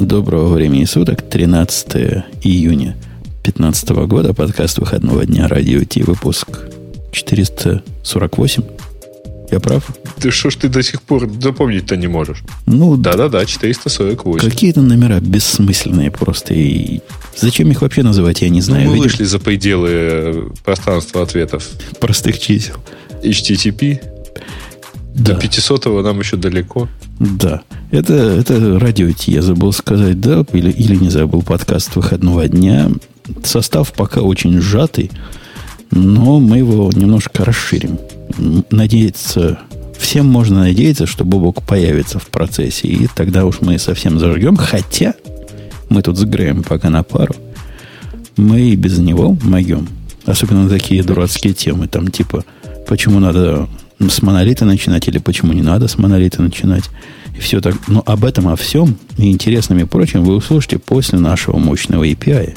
Доброго времени суток, 13 июня 2015 года, подкаст выходного дня Радио Ти, выпуск 448. Я прав? Ты что ж ты до сих пор запомнить-то не можешь? Ну, Да-да-да, 448. Какие-то номера бессмысленные просто. И зачем их вообще называть, я не знаю. Ну, мы Видишь, вышли за пределы пространства ответов. простых чисел. HTTP. Да, До 500 нам еще далеко. да. Это, это радио Ти, я забыл сказать, да, или, или не забыл, подкаст выходного дня. Состав пока очень сжатый, но мы его немножко расширим. Надеяться, всем можно надеяться, что Бобок появится в процессе, и тогда уж мы совсем зажгем. Хотя мы тут с Греем пока на пару. Мы и без него могем. Особенно такие дурацкие темы, там типа, почему надо с монолита начинать или почему не надо с монолита начинать. И все так. Но об этом, о всем и интересном и прочем вы услышите после нашего мощного API.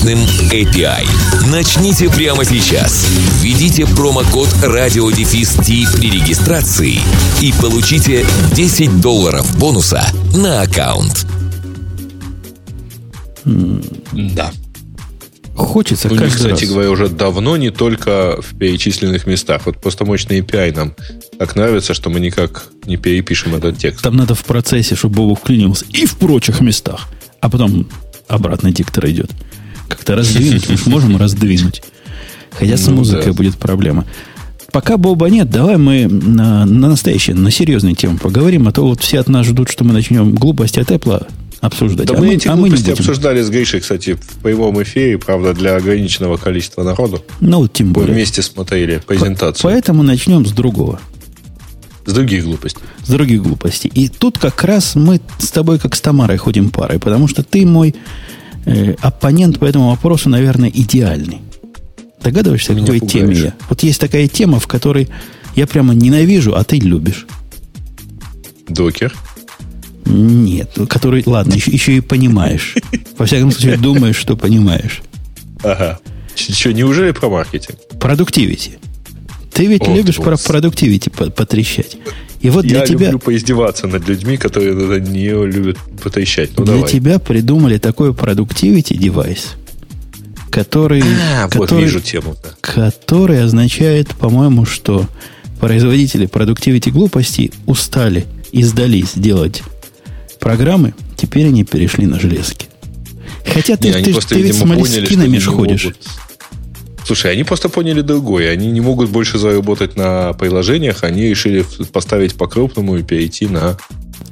мощным API. Начните прямо сейчас. Введите промокод радиодефис Ти при регистрации и получите 10 долларов бонуса на аккаунт. Да. Хочется У них, каждый кстати раз. говоря, уже давно не только в перечисленных местах. Вот просто мощный API нам так нравится, что мы никак не перепишем этот текст. Там надо в процессе, чтобы Бобок вклинился. И в прочих местах. А потом обратно диктор идет. Как-то раздвинуть. Мы можем раздвинуть. Хотя с Ну, музыкой будет проблема. Пока Боба нет, давай мы на, на настоящие, на серьезные темы поговорим, а то вот все от нас ждут, что мы начнем глупости от Apple обсуждать. Да а мы, мы, эти а мы не глупости будем. обсуждали с Гришей, кстати, в прямом эфире, правда, для ограниченного количества народу. Ну, вот тем Мы более. вместе смотрели презентацию. Поэтому начнем с другого. С других глупостей. с других глупостей. И тут как раз мы с тобой как с Тамарой ходим парой, потому что ты мой э, оппонент по этому вопросу, наверное, идеальный. Догадываешься, Меня какой пугаешь. теме я? Вот есть такая тема, в которой я прямо ненавижу, а ты любишь. Докер. Нет, который, ладно, еще, еще и понимаешь. Во всяком случае, думаешь, что понимаешь. Ага. Что, неужели про маркетинг? Продуктивити. Ты ведь Ох, любишь про продуктивити по- потрещать. И вот для Я тебя... люблю поиздеваться над людьми, которые нее любят потрещать. Ну, Для давай. тебя придумали такой продуктивити девайс, который, А, вот который, вижу тему. да. который означает, по-моему, что производители продуктивити глупостей устали и сдались делать программы, теперь они перешли на железки. Хотя ты, Не, они ты, просто, ты ведь с видимо, поняли, не ходишь. могут- Слушай, они просто поняли другое. Они не могут больше заработать на приложениях. Они решили поставить по-крупному и перейти на...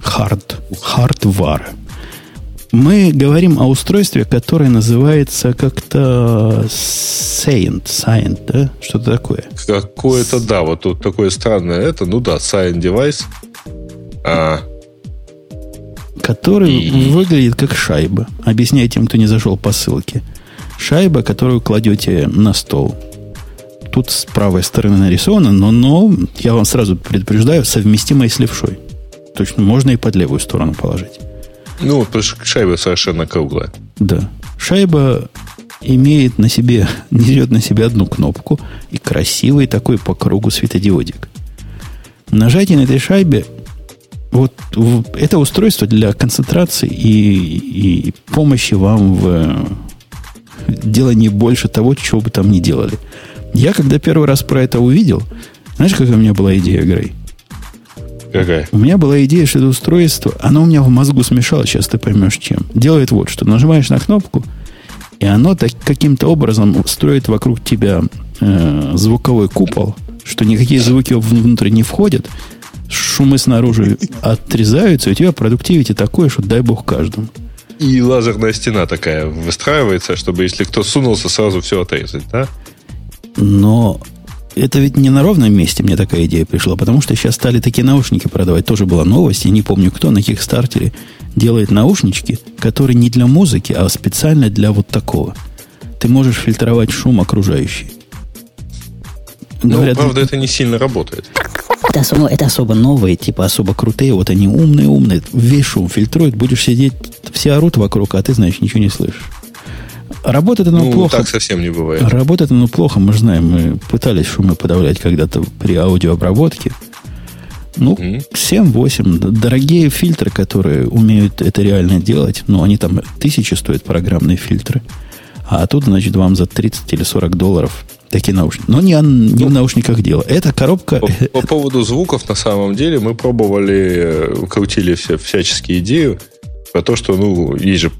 Хард. Хардвар. Мы говорим о устройстве, которое называется как-то Saint, Saint, да? Что-то такое. Какое-то, да, вот тут такое странное это. Ну да, Sign Device. А, который И- выглядит как шайба. Объясняю тем, кто не зашел по ссылке. Шайба, которую кладете на стол. Тут с правой стороны нарисовано, но, но я вам сразу предупреждаю, совместимой с левшой. Точно можно и под левую сторону положить. ну, потому что шайба совершенно круглая. Да. Шайба имеет на себе, несет на себе одну кнопку и красивый такой по кругу светодиодик. Нажатие на этой шайбе вот это устройство для концентрации и, и помощи вам в э, делании больше того, чего бы там ни делали. Я когда первый раз про это увидел, знаешь, какая у меня была идея, Грей? Какая? У меня была идея, что это устройство, оно у меня в мозгу смешалось, сейчас ты поймешь чем. Делает вот что. Нажимаешь на кнопку, и оно так, каким-то образом строит вокруг тебя э, звуковой купол, что никакие звуки вн- внутрь не входят, шумы снаружи отрезаются, и у тебя продуктивити такое, что дай бог каждому. И лазерная стена такая выстраивается, чтобы если кто сунулся, сразу все отрезать, да? Но это ведь не на ровном месте мне такая идея пришла, потому что сейчас стали такие наушники продавать. Тоже была новость, я не помню кто, на Кикстартере делает наушнички, которые не для музыки, а специально для вот такого. Ты можешь фильтровать шум окружающий. Ну, Говорят, правда, это не сильно работает. Это особо, это особо новые, типа особо крутые. Вот они умные-умные. Весь шум фильтруют. Будешь сидеть, все орут вокруг, а ты, знаешь, ничего не слышишь. Работает оно ну, плохо. так совсем не бывает. Работает оно плохо, мы знаем. Мы пытались шумы подавлять когда-то при аудиообработке. Ну, mm-hmm. 7-8. Дорогие фильтры, которые умеют это реально делать, ну, они там тысячи стоят, программные фильтры. А тут, значит, вам за 30 или 40 долларов такие наушники. Но не, не ну, в наушниках дело. Это коробка... По, по поводу звуков, на самом деле, мы пробовали, э, крутили все, всяческие идеи про то, что, ну, есть же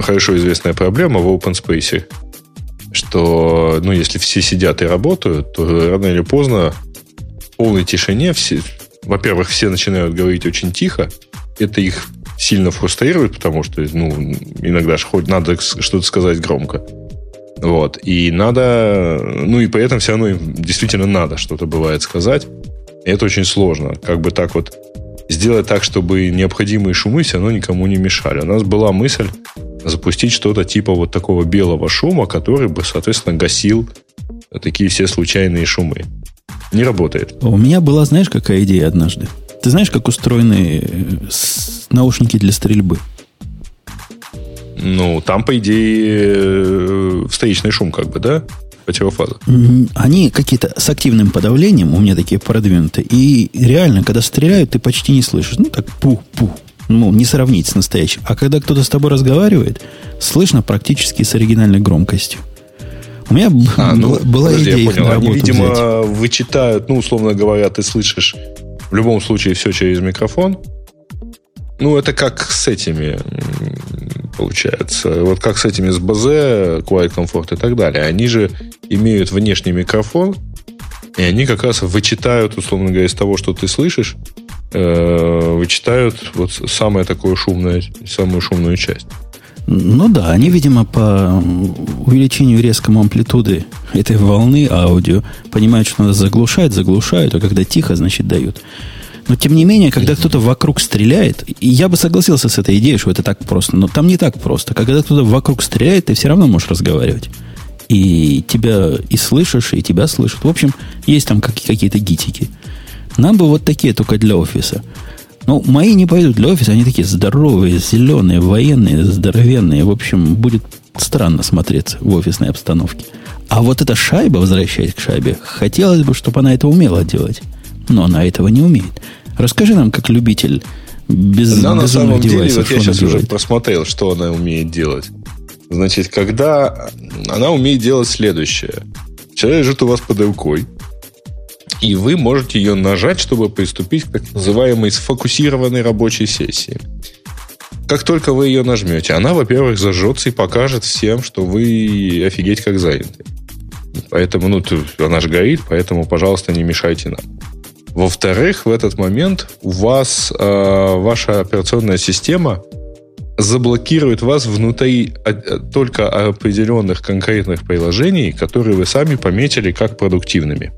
хорошо известная проблема в open space, что, ну, если все сидят и работают, то рано или поздно в полной тишине все, во-первых, все начинают говорить очень тихо, это их сильно фрустрирует, потому что, ну, иногда же хоть надо что-то сказать громко. Вот. И надо... Ну, и при этом все равно им действительно надо что-то бывает сказать. И это очень сложно. Как бы так вот сделать так, чтобы необходимые шумы все равно никому не мешали. У нас была мысль запустить что-то типа вот такого белого шума, который бы, соответственно, гасил такие все случайные шумы. Не работает. У меня была, знаешь, какая идея однажды? Ты знаешь, как устроены э, наушники для стрельбы? Ну, там, по идее, э, встречный шум, как бы, да? Противофаза. Они какие-то с активным подавлением, у меня такие продвинутые, и реально, когда стреляют, ты почти не слышишь. Ну, так пух-пух. Ну, не сравнить с настоящим. А когда кто-то с тобой разговаривает, слышно практически с оригинальной громкостью. У меня а, ну, была подожди, идея я понял. Они, видимо, взять. вычитают, ну, условно говоря, ты слышишь в любом случае все через микрофон. Ну, это как с этими, получается. Вот как с этими с Bose, Quiet Comfort и так далее. Они же имеют внешний микрофон, и они как раз вычитают, условно говоря, из того, что ты слышишь, э, вычитают вот самое такое шумное, самую шумную часть. Ну да, они, видимо, по увеличению резкому амплитуды этой волны аудио понимают, что надо заглушать, заглушают, а когда тихо, значит, дают. Но тем не менее, когда кто-то вокруг стреляет, и я бы согласился с этой идеей, что это так просто, но там не так просто. Когда кто-то вокруг стреляет, ты все равно можешь разговаривать. И тебя и слышишь, и тебя слышат. В общем, есть там какие-то гитики. Нам бы вот такие только для офиса. Ну, мои не пойдут для офиса, они такие здоровые, зеленые, военные, здоровенные. В общем, будет странно смотреться в офисной обстановке. А вот эта шайба, возвращаясь к шайбе, хотелось бы, чтобы она это умела делать. Но она этого не умеет. Расскажи нам, как любитель без Она на самом деле, вот я сейчас делает. уже просмотрел, что она умеет делать. Значит, когда она умеет делать следующее. Человек лежит у вас под рукой, и вы можете ее нажать, чтобы приступить к так называемой сфокусированной рабочей сессии. Как только вы ее нажмете, она, во-первых, зажжется и покажет всем, что вы офигеть как заняты. Поэтому, ну, она же горит, поэтому, пожалуйста, не мешайте нам. Во-вторых, в этот момент у вас э, ваша операционная система заблокирует вас внутри э, только определенных конкретных приложений, которые вы сами пометили как продуктивными.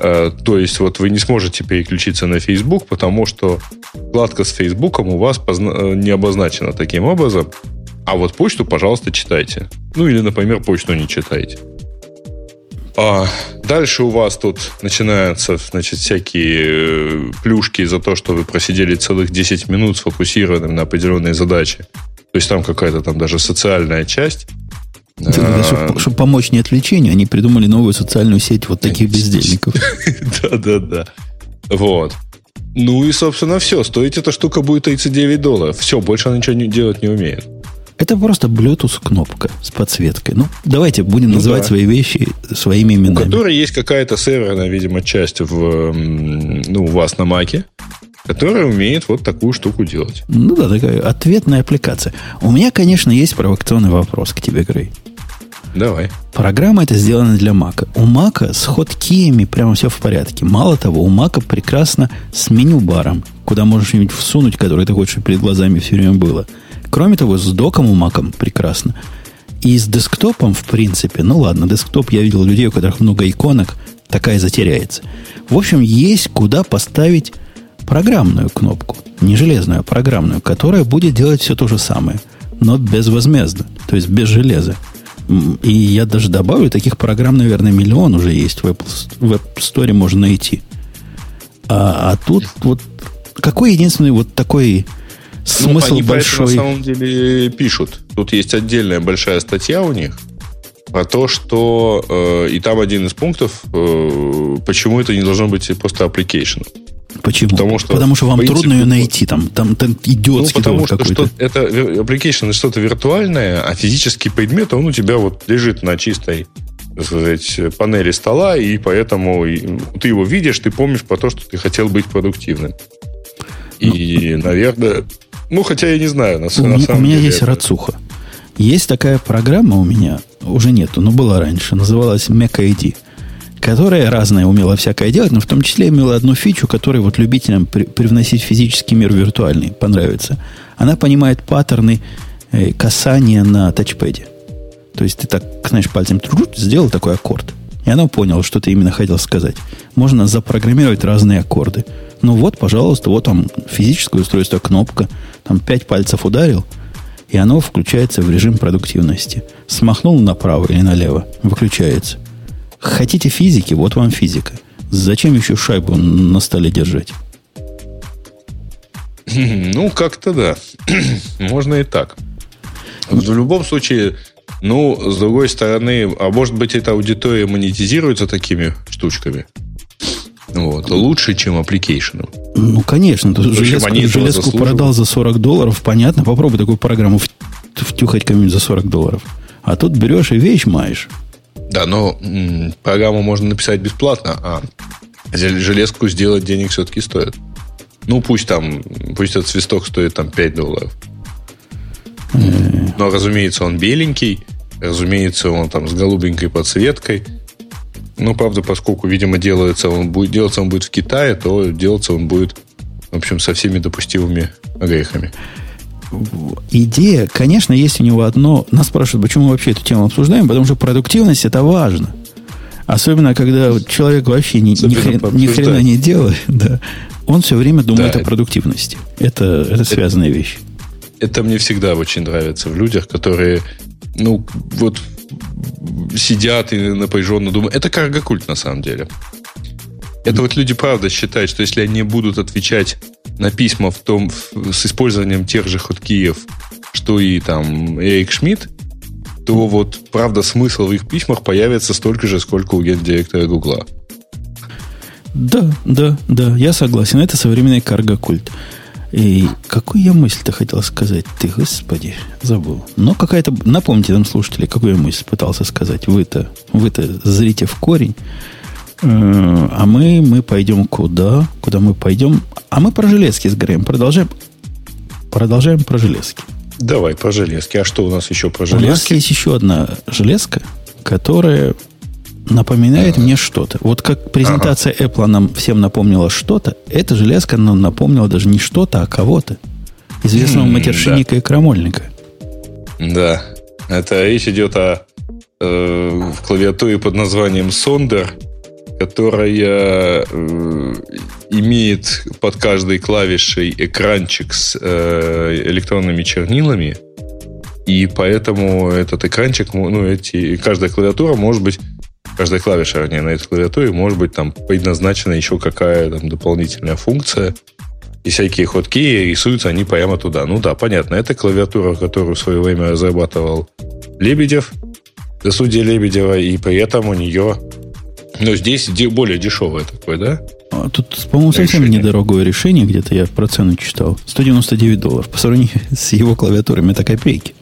Э, то есть вот вы не сможете переключиться на Facebook, потому что вкладка с Facebook у вас э, не обозначена таким образом. А вот почту, пожалуйста, читайте. Ну или, например, почту не читайте. А дальше у вас тут начинаются, значит, всякие э, плюшки за то, что вы просидели целых 10 минут сфокусированным на определенные задачи. То есть там какая-то там даже социальная часть. Да, чтобы, чтобы помочь не отвлечению, они придумали новую социальную сеть вот таких бездельников. Да-да-да. Вот. Ну и, собственно, все. Стоит эта штука будет 39 долларов. Все, больше она ничего делать не умеет. Это просто Bluetooth кнопка с подсветкой. Ну, давайте будем ну, называть да. свои вещи своими именами. У которой есть какая-то серверная, видимо, часть в, ну, у вас на Маке, которая умеет вот такую штуку делать. Ну да, такая ответная аппликация. У меня, конечно, есть провокационный вопрос к тебе, Грей. Давай. Программа это сделана для Мака. У Мака с хоткиями прямо все в порядке. Мало того, у Мака прекрасно с меню-баром, куда можешь что-нибудь всунуть, которое ты хочешь, чтобы перед глазами все время было. Кроме того, с доком у Маком прекрасно. И с десктопом, в принципе, ну ладно, десктоп я видел людей, у которых много иконок, такая затеряется. В общем, есть куда поставить программную кнопку. Не железную, а программную, которая будет делать все то же самое, но безвозмездно, то есть без железа. И я даже добавлю, таких программ, наверное, миллион уже есть в App Store можно найти. А, а тут вот какой единственный вот такой смысл ну, они большой? на самом деле пишут. Тут есть отдельная большая статья у них про то, что э, и там один из пунктов, э, почему это не должно быть просто application. Почему? Потому что, потому что вам принципе, трудно ее найти, там, там, там идиотский ну, потому что, что это application что-то виртуальное, а физический предмет, он у тебя вот лежит на чистой сказать, панели стола, и поэтому ты его видишь, ты помнишь про то, что ты хотел быть продуктивным. И, ну, наверное, ну, хотя я не знаю, на, у, на самом У меня деле есть это... рацуха. Есть такая программа у меня, уже нету, но была раньше, называлась Mac ID которая разная умела всякое делать, но в том числе имела одну фичу, которая вот любителям при, привносить физический мир в виртуальный понравится. Она понимает паттерны э, касания на тачпеде. То есть ты так, знаешь, пальцем сделал такой аккорд, и она поняла, что ты именно хотел сказать. Можно запрограммировать разные аккорды. Ну вот, пожалуйста, вот там физическое устройство, кнопка, там пять пальцев ударил, и оно включается в режим продуктивности. Смахнул направо или налево, выключается. Хотите физики, вот вам физика. Зачем еще шайбу на столе держать? Ну, как-то да. Можно и так. В любом случае, ну, с другой стороны, а может быть, эта аудитория монетизируется такими штучками? Вот. Лучше, чем application. Ну, конечно. Тут железку, железку продал за 40 долларов. Понятно. Попробуй такую программу втюхать кому-нибудь за 40 долларов. А тут берешь и вещь маешь. Да, но м, программу можно написать бесплатно, а железку сделать денег все-таки стоит. Ну, пусть там, пусть этот свисток стоит там 5 долларов. Но, разумеется, он беленький, разумеется, он там с голубенькой подсветкой. Ну, правда, поскольку, видимо, делается он будет, делаться он будет в Китае, то делаться он будет, в общем, со всеми допустимыми грехами идея, конечно, есть у него одно. Нас спрашивают, почему мы вообще эту тему обсуждаем, потому что продуктивность это важно. Особенно, когда человек вообще ни, ни, хрен, ни хрена не делает, да, он все время думает да, о продуктивности. Это, это связанная это, вещь. Это мне всегда очень нравится в людях, которые, ну, вот сидят и напряженно думают. Это каргокульт на самом деле. Это вот люди правда считают, что если они будут отвечать на письма в том, в, с использованием тех же хоткиев, что и там Эрик Шмидт, то вот, правда, смысл в их письмах появится столько же, сколько у гендиректора Гугла. Да, да, да, я согласен. Это современный карго-культ. И какую я мысль-то хотел сказать? Ты, господи, забыл. Но какая-то... Напомните нам, слушатели, какую я мысль пытался сказать. Вы-то, вы-то зрите в корень. Э, а мы, мы пойдем куда? Куда мы пойдем? А мы про железки с Греем продолжаем. Продолжаем про железки. Давай про железки. А что у нас еще про железки? У нас есть еще одна железка, которая напоминает мне что-то. Вот как презентация ага. Apple нам всем напомнила что-то, эта железка нам напомнила даже не что-то, а кого-то. Известного м матершинника да. и крамольника. Да. Это речь идет о э, клавиатуре под названием Sonder – которая э, имеет под каждой клавишей экранчик с э, электронными чернилами, и поэтому этот экранчик, ну, эти, каждая клавиатура может быть, каждая клавиша, вернее, на этой клавиатуре может быть там предназначена еще какая там дополнительная функция, и всякие ходки рисуются они прямо туда. Ну да, понятно, это клавиатура, которую в свое время разрабатывал Лебедев, до судьи Лебедева, и при этом у нее но здесь более дешевое такое, да? А тут, по-моему, совсем решение. недорогое решение, где-то я про цену читал. 199 долларов. По сравнению с его клавиатурами это копейки.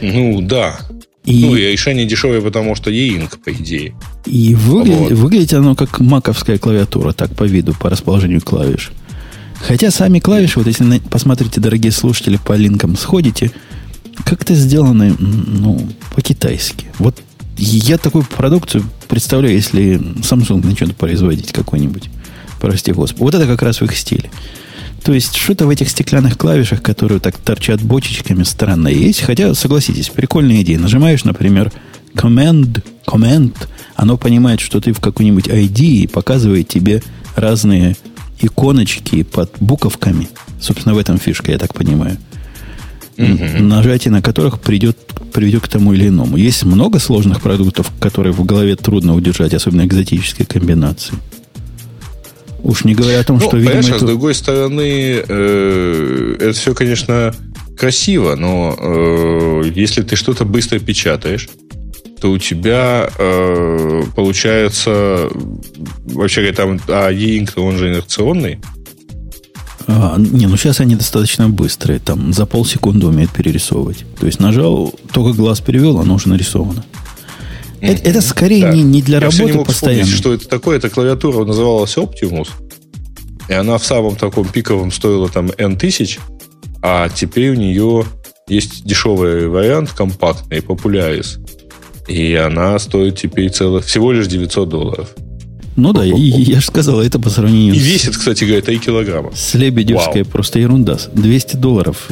Ну, да. И... Ну, и решение дешевое, потому что e-ink, по идее. И выгля... вот. выглядит оно как маковская клавиатура, так по виду, по расположению клавиш. Хотя сами клавиши, вот если посмотрите, дорогие слушатели, по линкам сходите, как-то сделаны, ну, по-китайски. Вот я такую продукцию представляю, если Samsung начнет производить какой-нибудь. Прости господи. Вот это как раз в их стиле. То есть что-то в этих стеклянных клавишах, которые так торчат бочечками, странно есть. Хотя, согласитесь, прикольная идея. Нажимаешь, например, command, command, оно понимает, что ты в какой-нибудь ID и показывает тебе разные иконочки под буковками. Собственно, в этом фишка, я так понимаю. Угу. Нажатие на которых придет, приведет к тому или иному. Есть много сложных продуктов, которые в голове трудно удержать, особенно экзотические комбинации. Уж не говоря о том, ну, что, видимо... Это... с другой стороны, э, это все, конечно, красиво, но э, если ты что-то быстро печатаешь, то у тебя э, получается, вообще говоря, там, а e-ink, он же инерционный. А, не, ну сейчас они достаточно быстрые, там за полсекунды умеют перерисовывать. То есть нажал, только глаз перевел, оно уже нарисовано. Это, это скорее да. не, не для Я работы не мог постоянно. Вспомнить, что это такое. Эта клавиатура называлась Optimus. И она в самом таком пиковом стоила там N тысяч, а теперь у нее есть дешевый вариант, компактный, Popularis. И она стоит теперь целых, всего лишь 900 долларов. Ну да, и, я же сказал, это по сравнению И весит, кстати говоря, 3 килограмма. С Лебедевской Вау. просто ерунда. 200 долларов.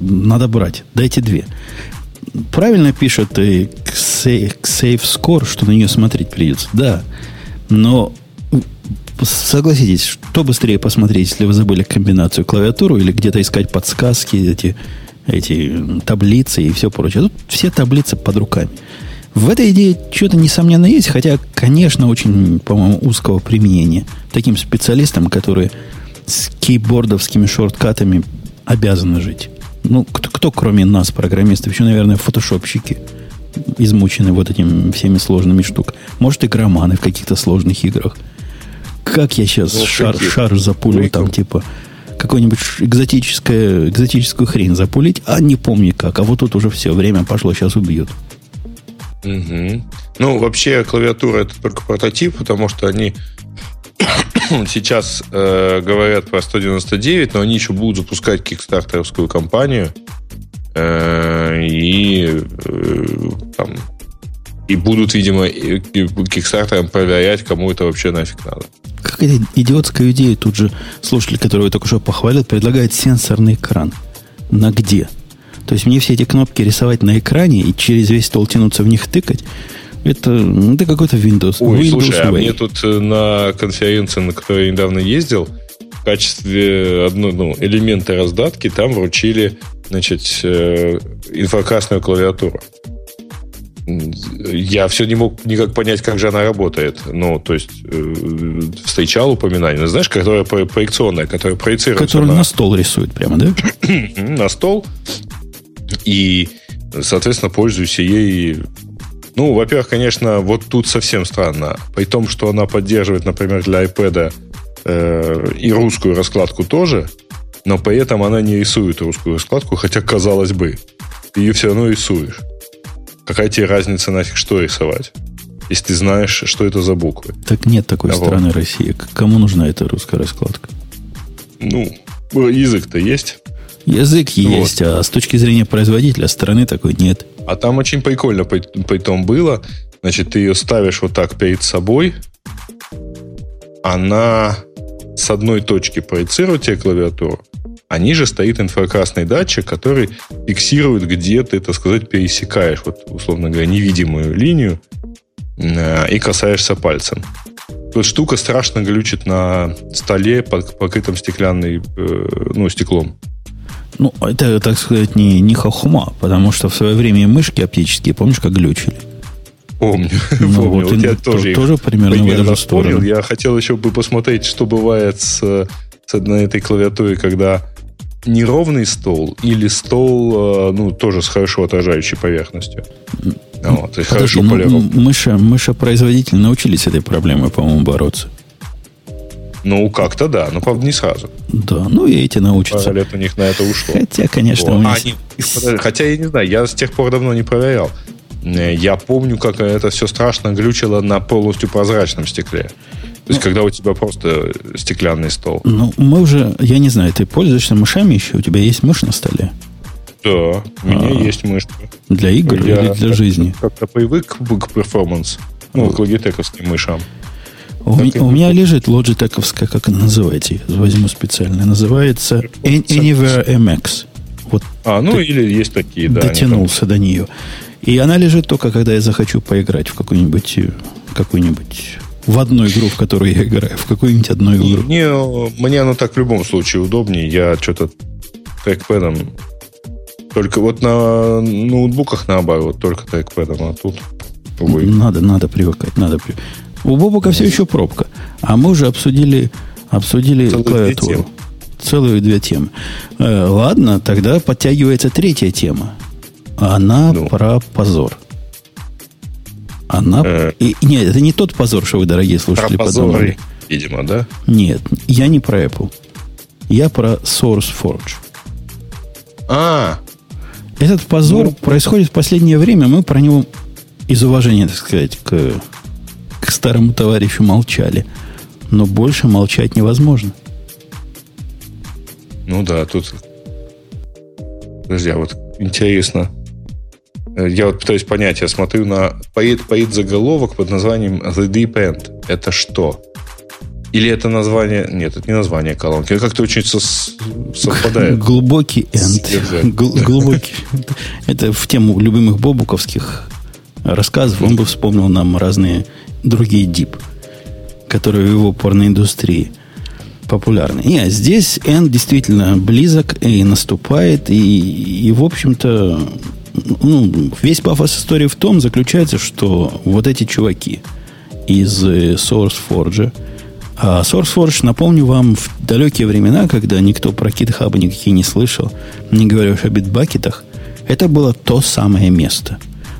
Надо брать. Дайте две. Правильно пишет и Save Score, что на нее смотреть придется. Да. Но согласитесь, что быстрее посмотреть, если вы забыли комбинацию клавиатуру или где-то искать подсказки, эти, эти таблицы и все прочее. Тут все таблицы под руками. В этой идее что-то, несомненно, есть, хотя, конечно, очень, по-моему, узкого применения. Таким специалистам, которые с кейбордовскими шорткатами обязаны жить. Ну, кто, кто кроме нас, программистов, еще, наверное, фотошопщики, измучены вот этими всеми сложными штуками. Может, игроманы в каких-то сложных играх. Как я сейчас ну, шар, шар запулил там, типа, какую-нибудь экзотическую, экзотическую хрень запулить, а не помню как. А вот тут уже все, время пошло, сейчас убьют. Угу. Ну, вообще, клавиатура это только прототип, потому что они сейчас э, говорят про 199, но они еще будут запускать кикстартерскую кампанию. Э, и э, там, и будут, видимо, кикстартером проверять, кому это вообще нафиг надо. Какая идиотская идея тут же слушатель, которого я только что похвалил, предлагает сенсорный экран. На где? То есть мне все эти кнопки рисовать на экране и через весь стол тянуться в них тыкать, это, ну, это какой-то Windows. Ой, Windows слушай, а мне тут э, на конференции, на которой я недавно ездил, в качестве одной, ну, элемента раздатки там вручили, значит, э, инфракрасную клавиатуру. Я все не мог никак понять, как же она работает. Ну, то есть, э, встречал упоминание. Ну, знаешь, которая проекционная, которая проецируется Которую на... на стол рисует прямо, да? на стол. И, соответственно, пользуюсь ей. Ну, во-первых, конечно, вот тут совсем странно. При том, что она поддерживает, например, для iPad э, и русскую раскладку тоже, но при этом она не рисует русскую раскладку, хотя, казалось бы, ты ее все равно рисуешь. Какая тебе разница нафиг, что рисовать? Если ты знаешь, что это за буквы. Так нет такой а страны вот. России. Кому нужна эта русская раскладка? Ну, язык-то есть. Язык есть, вот. а с точки зрения производителя страны такой нет. А там очень прикольно при, при том было. Значит, ты ее ставишь вот так перед собой, она с одной точки проецирует тебе клавиатуру, а ниже стоит инфракрасный датчик, который фиксирует, где ты, так сказать, пересекаешь, вот, условно говоря, невидимую линию э, и касаешься пальцем. Вот штука страшно глючит на столе, покрытом стеклянной, э, ну, стеклом. Ну, это, так сказать, не, не хохма, потому что в свое время мышки оптические, помнишь, как глючили? Помню. Ну, помню. Вот, вот я тоже, тоже примерно, примерно в эту сторону. Я хотел еще бы посмотреть, что бывает с, с на этой клавиатуре, когда неровный стол или стол, э, ну, тоже с хорошо отражающей поверхностью. Вот, есть Подожди, хорошо ну, мыша, мыша производители научились этой проблемой, по-моему, бороться. Ну, как-то да, но, правда, не сразу. Да, ну и эти научатся. Пару лет у них на это ушло. Хотя, конечно, вот. у них... Они, хотя, я не знаю, я с тех пор давно не проверял. Э, я помню, как это все страшно глючило на полностью прозрачном стекле. То есть, ну, когда у тебя просто стеклянный стол. Ну, мы уже, я не знаю, ты пользуешься мышами еще? У тебя есть мышь на столе? Да, у меня а, есть мышка. Для игр я или для жизни? Как-то привык к перформанс, ну, к логитековским мышам. У, у меня лежит лоджитековская, как она называется, возьму специально. Называется Anywhere MX. Вот а, ну или есть такие, да. Дотянулся до нее. И она лежит только, когда я захочу поиграть в какую-нибудь какую-нибудь в одну игру, в которую я играю, в какую-нибудь одну игру. Не, мне оно так в любом случае удобнее. Я что-то трекпэдом только вот на ноутбуках наоборот, только трекпэдом, а тут увы. Надо, надо привыкать, надо привыкать. У Бобука все еще пробка. А мы уже обсудили, обсудили Целую клавиатуру. Целую две темы. Э, ладно, тогда подтягивается третья тема. Она ну. про позор. Она... Э, и, нет, это не тот позор, что вы, дорогие слушатели, про позоры, подумали. видимо, да? Нет, я не про Apple. Я про SourceForge. А, этот позор ну, происходит в последнее время. Мы про него из уважения, так сказать, к, к старому товарищу молчали. Но больше молчать невозможно. Ну да, тут... Подожди, а вот интересно. Э, я вот пытаюсь понять, я смотрю на... Поет, поет заголовок под названием The Deep End. Это что? Или это название... Нет, это не название колонки. Это как-то очень совпадает. Глубокий энд. Глубокий. Это в тему любимых бобуковских рассказов. Он бы вспомнил нам разные другие дип, которые в его порноиндустрии популярны. Нет, здесь энд действительно близок и наступает. И, и в общем-то, ну, весь пафос истории в том заключается, что вот эти чуваки из SourceForge – а SourceForge, напомню вам, в далекие времена, когда никто про GitHub никакие не слышал, не говоря уж о битбакетах, это было то самое место.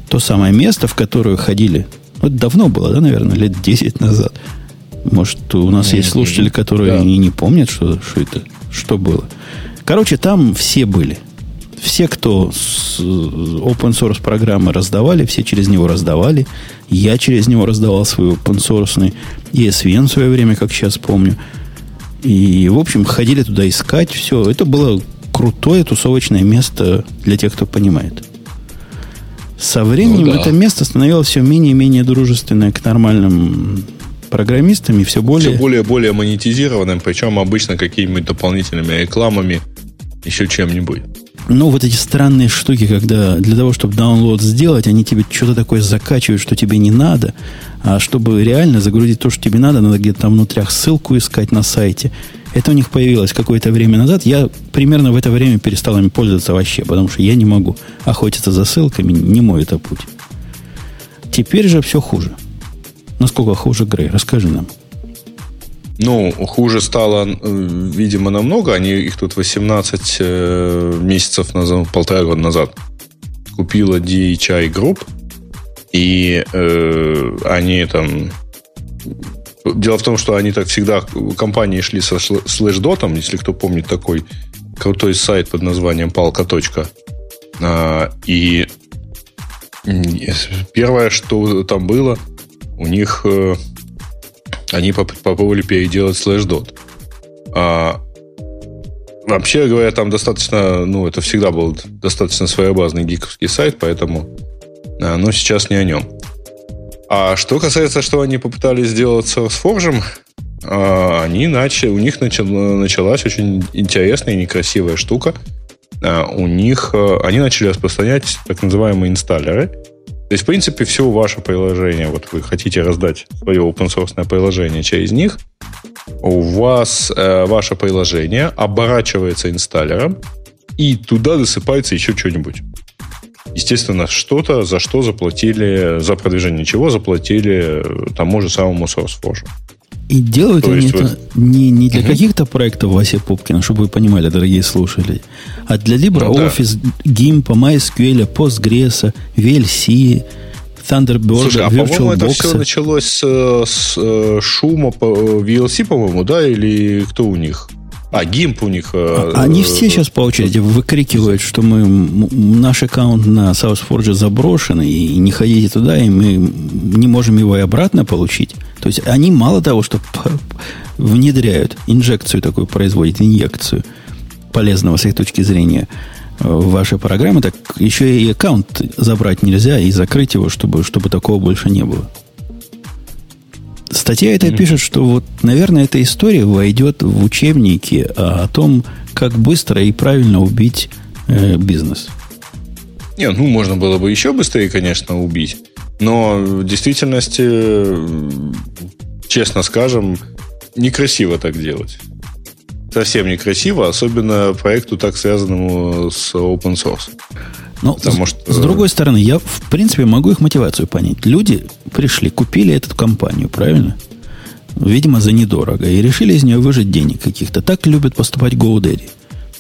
То самое место, в которое ходили, вот давно было, да, наверное, лет 10 назад. Может, у нас есть слушатели, которые да. и не помнят, что, что это, что было. Короче, там все были. Все, кто с open source программы раздавали, все через него раздавали. Я через него раздавал свой open source ESVN в свое время, как сейчас помню. И, в общем, ходили туда искать все. Это было крутое тусовочное место для тех, кто понимает. Со временем ну, да. это место становилось все менее и менее дружественное к нормальным программистам и все более... Все более и более монетизированным, причем обычно какими-нибудь дополнительными рекламами, еще чем-нибудь. Ну, вот эти странные штуки, когда для того, чтобы download сделать, они тебе что-то такое закачивают, что тебе не надо. А чтобы реально загрузить то, что тебе надо, надо где-то там внутрях ссылку искать на сайте. Это у них появилось какое-то время назад. Я примерно в это время перестал им пользоваться вообще, потому что я не могу охотиться за ссылками, не мой это путь. Теперь же все хуже. Насколько хуже, Грей? Расскажи нам. Ну, хуже стало, э, видимо, намного. Они их тут 18 э, месяцев назад, полтора года назад купила DHI Group. И э, они там... Дело в том, что они так всегда... Компании шли со слэшдотом, если кто помнит такой крутой сайт под названием палка. А, и первое, что там было, у них э, они попробовали переделать Slashdot. А, вообще говоря, там достаточно, ну, это всегда был достаточно своеобразный гиковский сайт, поэтому, а, но сейчас не о нем. А что касается, что они попытались сделать с SourceForge, а, они начали, у них начал, началась очень интересная и некрасивая штука. А, у них, а, они начали распространять так называемые инсталлеры, то есть, в принципе, все ваше приложение, вот вы хотите раздать свое open source приложение через них, у вас э, ваше приложение оборачивается инсталлером, и туда досыпается еще что-нибудь. Естественно, что-то, за что заплатили, за продвижение чего заплатили э, тому же самому SourceForge. И делают То они это вот... не, не для угу. каких-то проектов Васи Пупкина, чтобы вы понимали, дорогие слушатели, а для LibreOffice, ну, да. GIMP, MySQL, Postgres, VLC, Thunderbird, Слушай, а по-моему, это все началось с, с э, шума по VLC, по-моему, да, или кто у них? А, гимп у них... Э, они все сейчас по очереди выкрикивают, что мы, наш аккаунт на SourceForge заброшен, и не ходите туда, и мы не можем его и обратно получить. То есть они мало того, что внедряют, инжекцию такую производят, инъекцию полезного с их точки зрения э, в ваши программы, так еще и аккаунт забрать нельзя и закрыть его, чтобы, чтобы такого больше не было. Статья это mm-hmm. пишет, что вот, наверное, эта история войдет в учебники о том, как быстро и правильно убить э, бизнес. Не, ну можно было бы еще быстрее, конечно, убить. Но в действительности честно скажем, некрасиво так делать. Совсем некрасиво, особенно проекту, так связанному с open source. Но Потому с, что... с другой стороны, я, в принципе, могу их мотивацию понять. Люди пришли, купили эту компанию, правильно? Видимо, за недорого. И решили из нее выжать денег каких-то. Так любят поступать GoDaddy.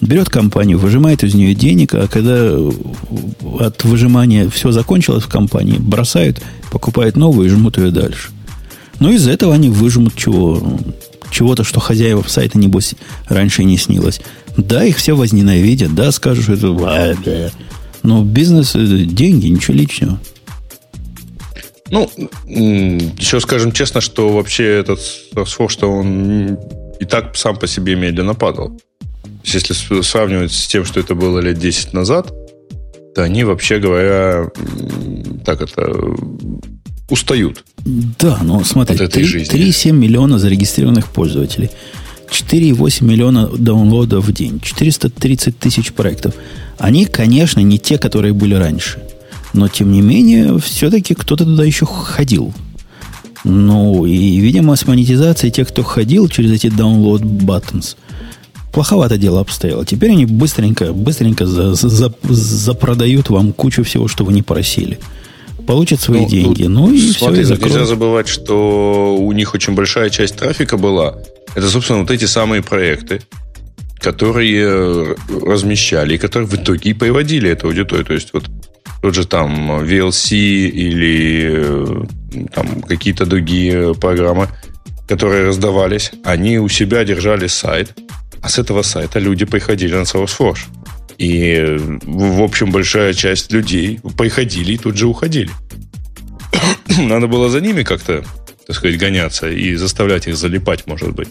Берет компанию, выжимает из нее денег, а когда от выжимания все закончилось в компании, бросают, покупают новую и жмут ее дальше. Ну, из-за этого они выжмут чего? Чего-то, что хозяева сайта, небось, раньше не снилось. Да, их все возненавидят, да, скажут, что это... Но бизнес, э, деньги, ничего личного. Ну, еще скажем честно, что вообще этот Salesforce, что он и так сам по себе медленно падал. Если сравнивать с тем, что это было лет 10 назад, то они, вообще говоря, так это устают. Да, но смотри, 3,7 миллиона зарегистрированных пользователей, 4,8 миллиона даунлодов в день, 430 тысяч проектов. Они, конечно, не те, которые были раньше. Но, тем не менее, все-таки кто-то туда еще ходил. Ну, и, видимо, с монетизацией тех, кто ходил через эти download buttons, плоховато дело обстояло. Теперь они быстренько, быстренько за, за, запродают вам кучу всего, что вы не просили. Получат свои ну, деньги. Ну и смотри, все, и Нельзя забывать, что у них очень большая часть трафика была. Это, собственно, вот эти самые проекты, которые размещали и которые в итоге и приводили эту аудиторию. То есть вот тот же там VLC или э, там какие-то другие программы, которые раздавались, они у себя держали сайт, а с этого сайта люди приходили на Salesforce. И, в общем, большая часть людей приходили и тут же уходили. Надо было за ними как-то, так сказать, гоняться и заставлять их залипать, может быть.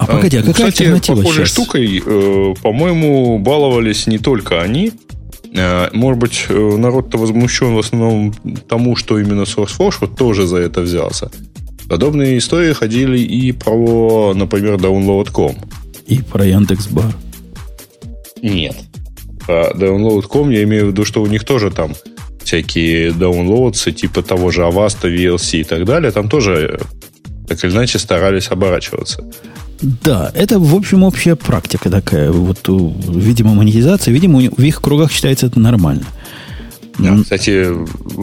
А погоди, а какая Кстати, альтернатива похожей сейчас? штукой, э, по-моему, баловались не только они, Э, может быть, э, народ-то возмущен в основном тому, что именно SourceForge вот тоже за это взялся. Подобные истории ходили и про, например, Download.com. И про Яндекс.Бар. Нет. Про Download.com я имею в виду, что у них тоже там всякие даунлоудсы, типа того же Avast, VLC и так далее, там тоже так или иначе старались оборачиваться. Да, это, в общем, общая практика такая. Вот, видимо, монетизация, видимо, в их кругах считается это нормально. Да, кстати,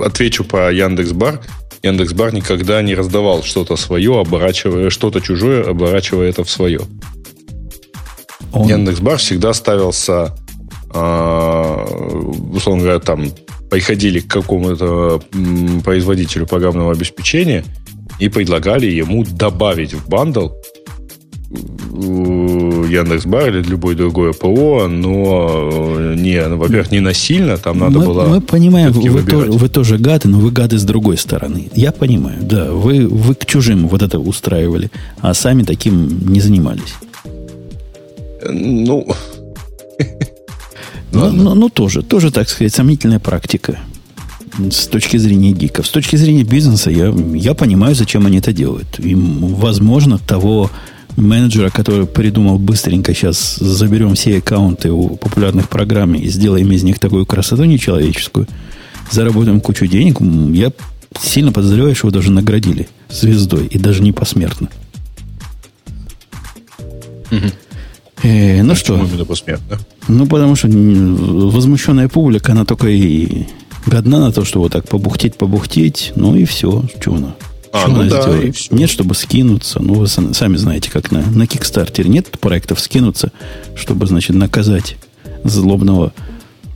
отвечу по Яндекс.Бар. Яндекс.Бар никогда не раздавал что-то свое, оборачивая что-то чужое, оборачивая это в свое. Он... Яндекс.Бар всегда ставился, э, условно говоря, там приходили к какому-то производителю программного обеспечения и предлагали ему добавить в бандл Яндекс.Бар или любое другое ПО, но не, ну, во-первых, не насильно, там надо мы, было... Мы понимаем, вы, то, вы тоже гады, но вы гады с другой стороны. Я понимаю, да, вы, вы к чужим вот это устраивали, а сами таким не занимались. Ну... Ну, ну, ну, тоже, тоже, так сказать, сомнительная практика с точки зрения гиков. С точки зрения бизнеса я, я понимаю, зачем они это делают. Им, возможно, того менеджера, который придумал быстренько сейчас заберем все аккаунты у популярных программ и сделаем из них такую красоту нечеловеческую, заработаем кучу денег, я сильно подозреваю, что его даже наградили звездой, и даже не посмертно. Э, ну а что? Именно посмертно? Ну, потому что возмущенная публика, она только и годна на то, что вот так побухтеть, побухтеть, ну и все. Что она? А, что ну да, сделает? Нет, чтобы скинуться. Ну, вы сами знаете, как на, на Kickstarter нет проектов скинуться, чтобы, значит, наказать злобного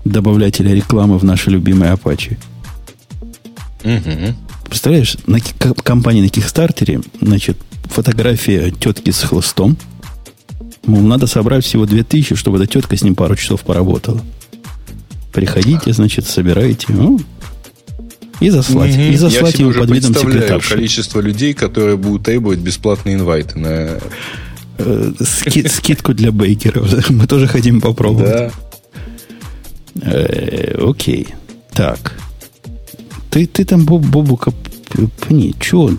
добавлятеля рекламы в наши любимые Apache. Угу. Представляешь, на компании на Kickstarter, значит, фотография тетки с хлыстом. Мол, надо собрать всего 2000, чтобы эта тетка с ним пару часов поработала. Приходите, значит, собирайте. Ну, и заслать. Угу. И заслать Я его под видом секретарши. количество людей, которые будут требовать бесплатные инвайты на... Э, ски, скидку для бейкеров. Мы тоже хотим попробовать. Да. Э, окей. Так. Ты, ты там, Бобука, пни. Чего?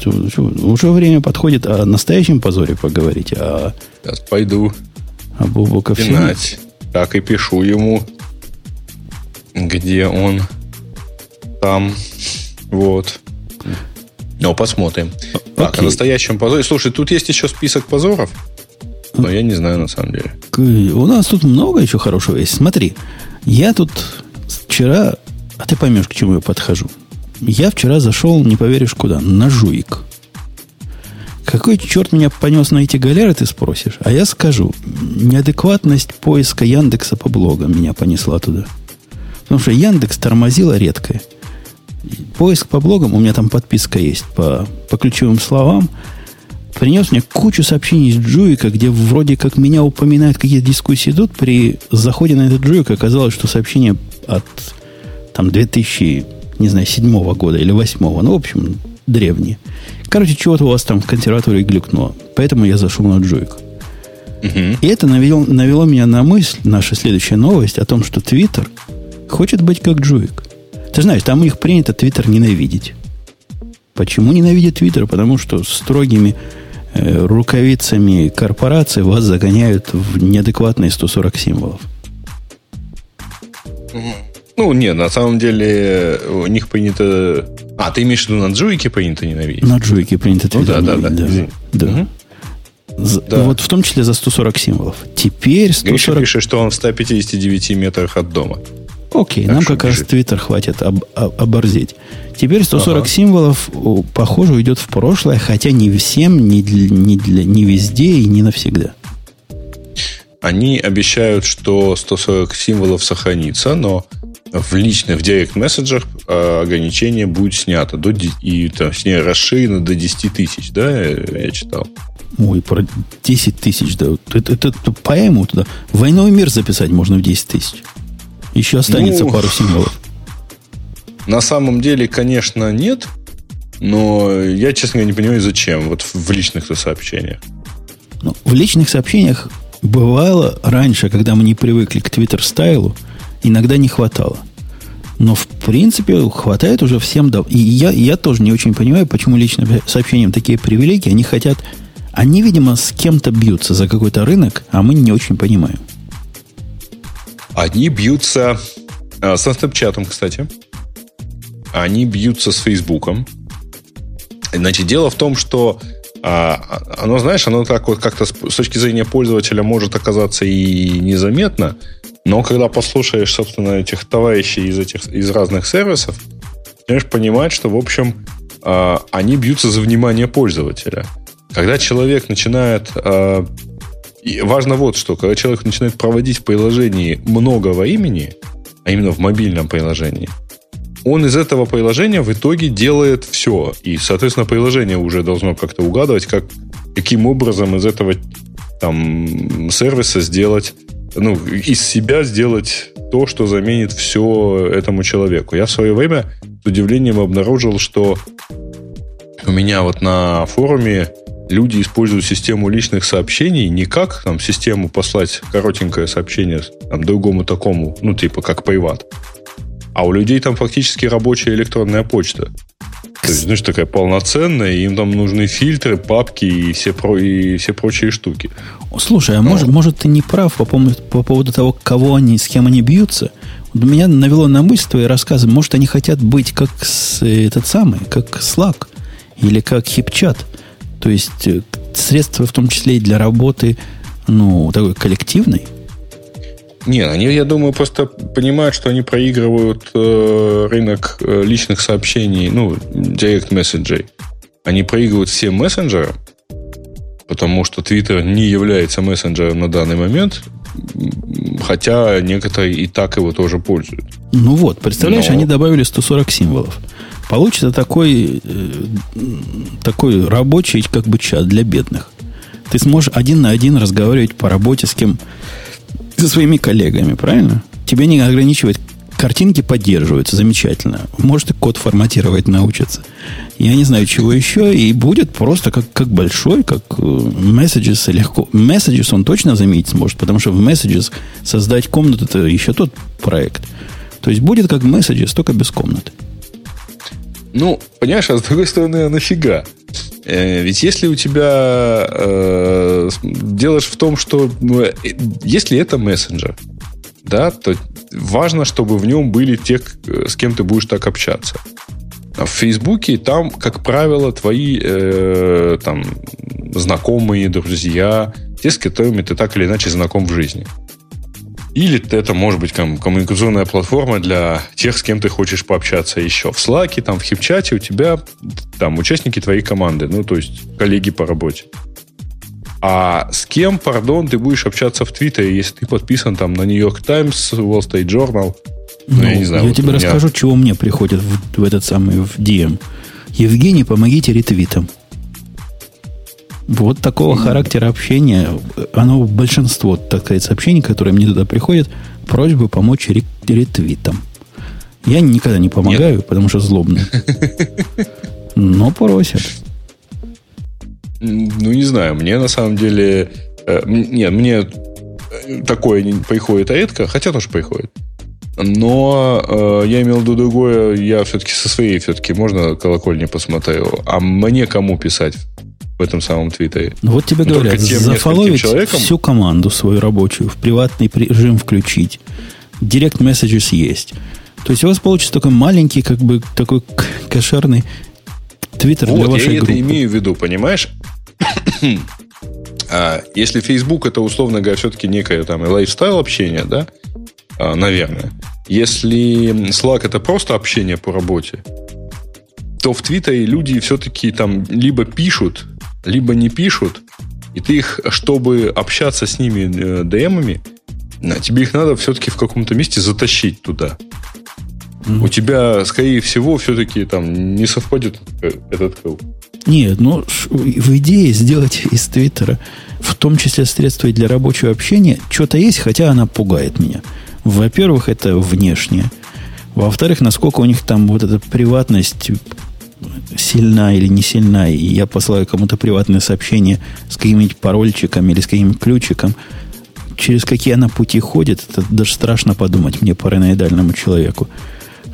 Уже время подходит о настоящем позоре поговорить. А... Сейчас пойду. А Бобука все... Так и пишу ему, где он там. Вот. Ну, посмотрим. Так, о настоящем позоре. Слушай, тут есть еще список позоров. Но я не знаю на самом деле. У нас тут много еще хорошего есть. Смотри, я тут вчера... А ты поймешь, к чему я подхожу. Я вчера зашел, не поверишь куда, на жуик. Какой черт меня понес на эти галеры, ты спросишь? А я скажу, неадекватность поиска Яндекса по блогам меня понесла туда. Потому что Яндекс тормозила редкое. Поиск по блогам, у меня там подписка есть по, по ключевым словам, принес мне кучу сообщений из Джуика, где вроде как меня упоминают, какие дискуссии идут. При заходе на этот Джуик оказалось, что сообщение от там 2000, не знаю, седьмого года или восьмого, ну, в общем, древние. Короче, чего-то у вас там в консерватории глюкнуло. Поэтому я зашел на Джуик. Угу. И это навело, навело меня на мысль, наша следующая новость, о том, что Твиттер хочет быть как Джуик. Ты знаешь, там у них принято Твиттер ненавидеть. Почему ненавидят Твиттер? Потому что строгими э, рукавицами корпорации вас загоняют в неадекватные 140 символов. Ну, нет, на самом деле у них принято... А, ты имеешь в виду на джуике принято ненавидеть? На джуике принято ну, да, да, да. да. да. Угу. да. Вот в том числе за 140 символов. Теперь 140... Гриша пишет, что он в 159 метрах от дома. Окей, так нам как бежит. раз Твиттер хватит об, об, оборзеть. Теперь 140 ага. символов, похоже, уйдет в прошлое, хотя не всем, не, для, не, для, не везде и не навсегда. Они обещают, что 140 символов сохранится, но в личных, в директ месседжах а, ограничение будет снято до, и там, с ней расширено до 10 тысяч, да, я читал. Ой, про 10 тысяч, да. Это, это, это поэму туда. Войной мир записать можно в 10 тысяч. Еще останется ну, пару символов. На самом деле, конечно, нет. Но я, честно говоря, не понимаю, зачем. Вот в личных-то сообщениях. Ну, в личных сообщениях бывало раньше, когда мы не привыкли к Twitter-стайлу, иногда не хватало. Но, в принципе, хватает уже всем. Да. И я, я тоже не очень понимаю, почему личным сообщениям такие привилегии. Они хотят... Они, видимо, с кем-то бьются за какой-то рынок, а мы не очень понимаем. Они бьются э, со Snapchat, кстати. Они бьются с Фейсбуком. Значит, дело в том, что а, оно, знаешь, оно так вот как-то с, с точки зрения пользователя может оказаться и незаметно, но когда послушаешь, собственно, этих товарищей из, этих, из разных сервисов, начинаешь понимать, что, в общем, э, они бьются за внимание пользователя. Когда человек начинает... Э, и важно вот что, когда человек начинает проводить в приложении многого имени, а именно в мобильном приложении, он из этого приложения в итоге делает все. И, соответственно, приложение уже должно как-то угадывать, как, каким образом из этого там, сервиса сделать ну, из себя сделать то, что заменит все этому человеку. Я в свое время с удивлением обнаружил, что у меня вот на форуме люди используют систему личных сообщений не как там систему послать коротенькое сообщение там, другому такому, ну, типа как приват, а у людей там фактически рабочая электронная почта. То есть, знаешь, такая полноценная, им там нужны фильтры, папки и все, про, и все прочие штуки. Слушай, а Но... может, может ты не прав по поводу, по поводу того, кого они, с кем они бьются? Меня навело на мысль твои рассказы. Может, они хотят быть как с, этот самый, как Slack или как HipChat. То есть э, средства в том числе и для работы, ну, такой коллективной. Нет, они, я думаю, просто понимают, что они проигрывают э, рынок э, личных сообщений, ну, директ месседжей. Они проигрывают всем мессенджерам, потому что Twitter не является мессенджером на данный момент, хотя некоторые и так его тоже пользуют. Ну вот, представляешь, Но... они добавили 140 символов. Получится такой, э, такой рабочий как бы чат для бедных. Ты сможешь один на один разговаривать по работе с кем со своими коллегами, правильно? Тебя не ограничивает картинки поддерживаются замечательно. Может, и код форматировать научиться. Я не знаю, чего еще. И будет просто как, как большой, как э, Messages легко. Messages он точно заметить сможет, потому что в Messages создать комнату это еще тот проект. То есть будет как Messages, только без комнаты. Ну, понимаешь, а с другой стороны, а нафига? Э, ведь если у тебя э, делаешь в том, что ну, э, если это мессенджер, да, то важно, чтобы в нем были те, с кем ты будешь так общаться. А в Фейсбуке там, как правило, твои э, там, знакомые, друзья, те, с которыми ты так или иначе знаком в жизни. Или это может быть ком- коммуникационная платформа для тех, с кем ты хочешь пообщаться еще. В Slack, там, в хипчате у тебя там участники твоей команды, ну, то есть коллеги по работе. А с кем, пардон, ты будешь общаться в Твиттере, если ты подписан там на Нью-Йорк Таймс, Wall Street Journal? Ну, ну я не знаю. Я вот тебе меня... расскажу, чего мне приходит в, в этот самый в DM. Евгений, помогите ретвитам. Вот такого характера общения, оно большинство, так сказать, сообщений, которые мне туда приходят, просьбы помочь ретвитам. Я никогда не помогаю, Нет. потому что злобный. Но просят. Ну, не знаю, мне на самом деле... Э, нет, мне такое приходит редко, хотя тоже приходит. Но э, я имел в виду другое, я все-таки со своей все-таки можно колокольни посмотрел. А мне кому писать в этом самом твиттере? Ну, вот тебе говорят, зафоловить человеком... всю команду свою рабочую, в приватный режим включить. Директ messages есть. То есть у вас получится такой маленький, как бы такой кошерный твиттер вот, для вашей я группы. это имею в виду, понимаешь? а, если Facebook это, условно говоря, все-таки некое там лайфстайл общения, да, а, наверное. Если Slack это просто общение по работе, то в Твиттере люди все-таки там либо пишут, либо не пишут, и ты их, чтобы общаться с ними э, DM-ами, тебе их надо все-таки в каком-то месте затащить туда. Mm-hmm. У тебя, скорее всего, все-таки там не совпадет этот код. Нет, ну в идее сделать из Твиттера, в том числе средства для рабочего общения, что-то есть, хотя она пугает меня. Во-первых, это внешнее. Во-вторых, насколько у них там вот эта приватность сильна или не сильна, и я посылаю кому-то приватное сообщение с каким-нибудь парольчиком или с каким-нибудь ключиком, через какие она пути ходит, это даже страшно подумать мне параноидальному человеку.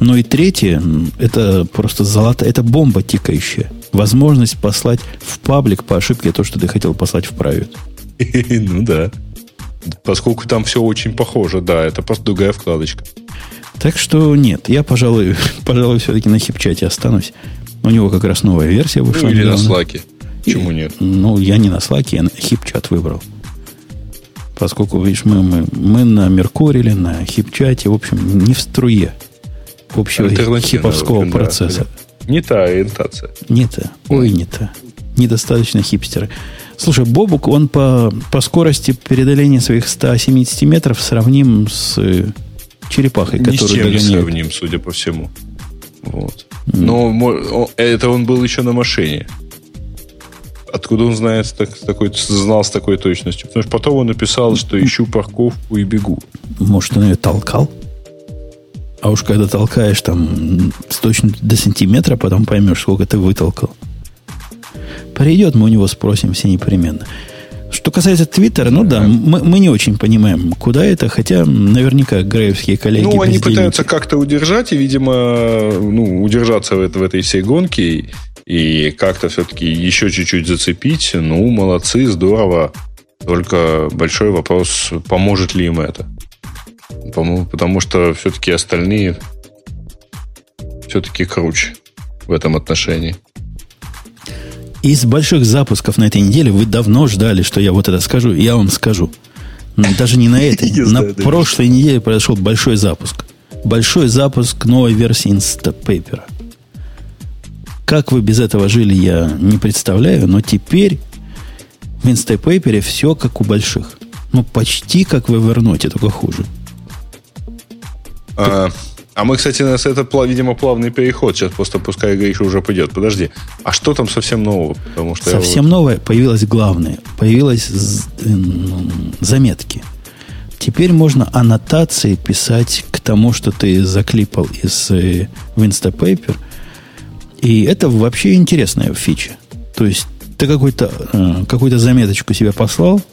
Ну и третье, это просто золото, это бомба тикающая. Возможность послать в паблик по ошибке то, что ты хотел послать в private. Ну да. Поскольку там все очень похоже, да, это просто другая вкладочка. Так что нет, я, пожалуй, пожалуй, все-таки на хипчате останусь. У него как раз новая версия вышла. Ну, или недавно. на слаке. Почему нет? Ну, я не на слаке, я хипчат выбрал. Поскольку, видишь, мы, мы, мы на Меркуриле, на хипчате, в общем, не в струе общего хиповского да, процесса. Не та ориентация. Не та. Ой, не та. Недостаточно хипстеры. Слушай, Бобук, он по, по скорости преодоления своих 170 метров сравним с э, черепахой, которую Ни с чем догоняет. не сравним, судя по всему. Вот. Но это он был еще на машине. Откуда он знает так, такой, знал с такой точностью? Потому что потом он написал, что ищу парковку и бегу. Может, он ее толкал? А уж когда толкаешь там с точностью до сантиметра, потом поймешь, сколько ты вытолкал. Придет, мы у него спросим все непременно. Что касается Твиттера, ну да, мы, мы не очень понимаем, куда это, хотя наверняка греевские коллеги... Ну, они пытаются как-то удержать, и, видимо, ну, удержаться в, в этой всей гонке и как-то все-таки еще чуть-чуть зацепить. Ну, молодцы, здорово. Только большой вопрос, поможет ли им это. Потому, потому что все-таки остальные все-таки круче в этом отношении. Из больших запусков на этой неделе вы давно ждали, что я вот это скажу. Я вам скажу. Даже не на этой. На прошлой неделе произошел большой запуск. Большой запуск новой версии Instapaper. Как вы без этого жили, я не представляю, но теперь в Instapaper все как у больших. Ну, почти как в Evernote, только хуже. А, а мы, кстати, нас это, видимо, плавный переход. Сейчас просто пускай Гриша уже пойдет. Подожди, а что там совсем нового? Потому что совсем вот... новое появилось главное. Появилось э, заметки. Теперь можно аннотации писать к тому, что ты заклипал из э, Instapaper. И это вообще интересная фича. То есть ты э, какую-то заметочку себе послал –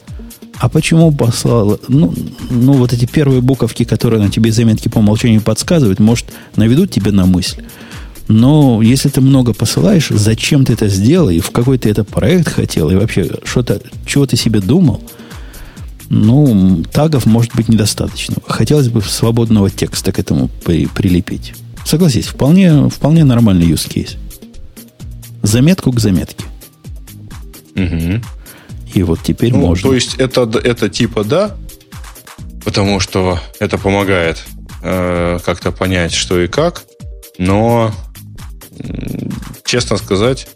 а почему послал? Ну, ну, вот эти первые буковки, которые на тебе заметки по умолчанию подсказывают, может, наведут тебе на мысль. Но если ты много посылаешь, зачем ты это сделал, и в какой ты это проект хотел, и вообще, что-то, чего ты себе думал, ну, тагов может быть недостаточно. Хотелось бы свободного текста к этому при, прилепить. Согласись, вполне, вполне нормальный use case. Заметку к заметке. Угу. И вот теперь ну, можно. То есть это, это типа да, потому что это помогает э, как-то понять, что и как, но, честно сказать,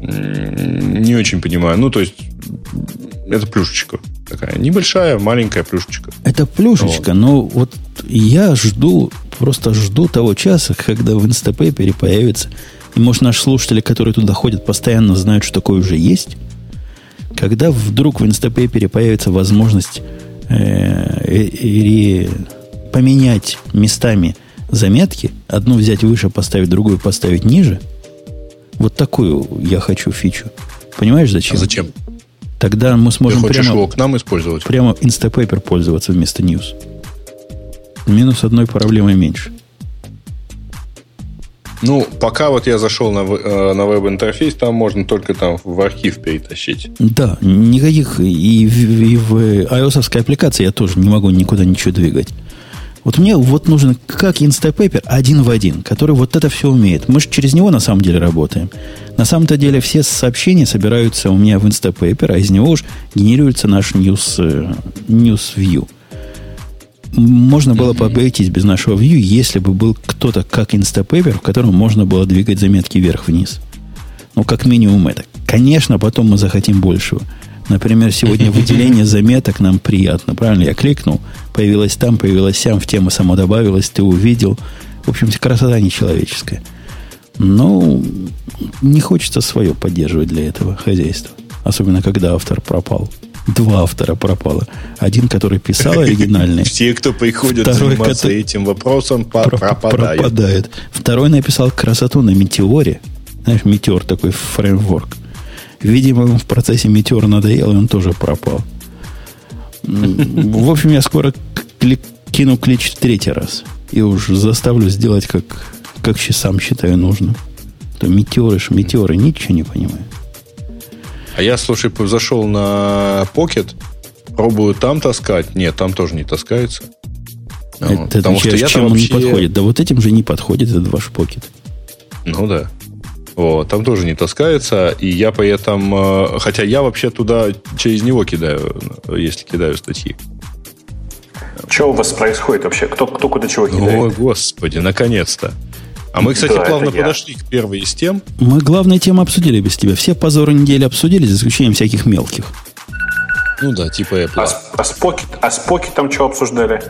не очень понимаю. Ну, то есть, это плюшечка такая. Небольшая, маленькая плюшечка. Это плюшечка, вот. но вот я жду, просто жду того часа, когда в Инстапейпере появится, и, может, наши слушатели, которые туда ходят, постоянно знают, что такое уже есть, когда вдруг в Инстапейпере появится возможность э, поменять местами заметки, одну взять выше, поставить, другую поставить ниже, вот такую я хочу фичу. Понимаешь, зачем? А зачем? Тогда мы сможем Ты прямо, его к нам использовать? Прямо Instapaper пользоваться вместо News. Минус одной проблемы меньше. Ну, пока вот я зашел на, э, на веб-интерфейс, там можно только там в архив перетащить. Да, никаких. И в, и в iOS аппликации я тоже не могу никуда ничего двигать. Вот мне вот нужен как Instapaper один в один, который вот это все умеет. Мы же через него на самом деле работаем. На самом-то деле все сообщения собираются у меня в Instapaper, а из него уж генерируется наш news, э, news view. Можно было бы обойтись без нашего view, если бы был кто-то как Instapaper, в котором можно было двигать заметки вверх-вниз. Ну, как минимум это. Конечно, потом мы захотим большего. Например, сегодня выделение заметок нам приятно. Правильно? Я кликнул, появилось там, появилось там, в тему само добавилось, ты увидел. В общем, красота нечеловеческая. Но не хочется свое поддерживать для этого хозяйства. Особенно, когда автор пропал. Два автора пропало. Один, который писал оригинальный. Все, кто приходит второй, заниматься который... этим вопросом, пропадают. пропадает. Второй написал красоту на метеоре. Знаешь, метеор такой фреймворк. Видимо, в процессе метеора надоело, и он тоже пропал. В общем, я скоро кину клич в третий раз. И уж заставлю сделать, как, как сам считаю нужным. То метеоры, метеоры, ничего не понимаю. А я, слушай, зашел на Pocket, пробую там таскать. Нет, там тоже не таскается. Это вот, потому что я чем он вообще... не подходит? Да вот этим же не подходит этот ваш Pocket. Ну да. Вот, там тоже не таскается, и я поэтому... Хотя я вообще туда через него кидаю, если кидаю статьи. Что у вас происходит вообще? Кто, кто куда чего кидает? О, господи, наконец-то. А мы, кстати, да, плавно подошли я. к первой из тем. Мы главные темы обсудили без тебя. Все позоры недели обсудили, за исключением всяких мелких. Ну да, типа Apple. А, а, с, покет, а с покетом что обсуждали?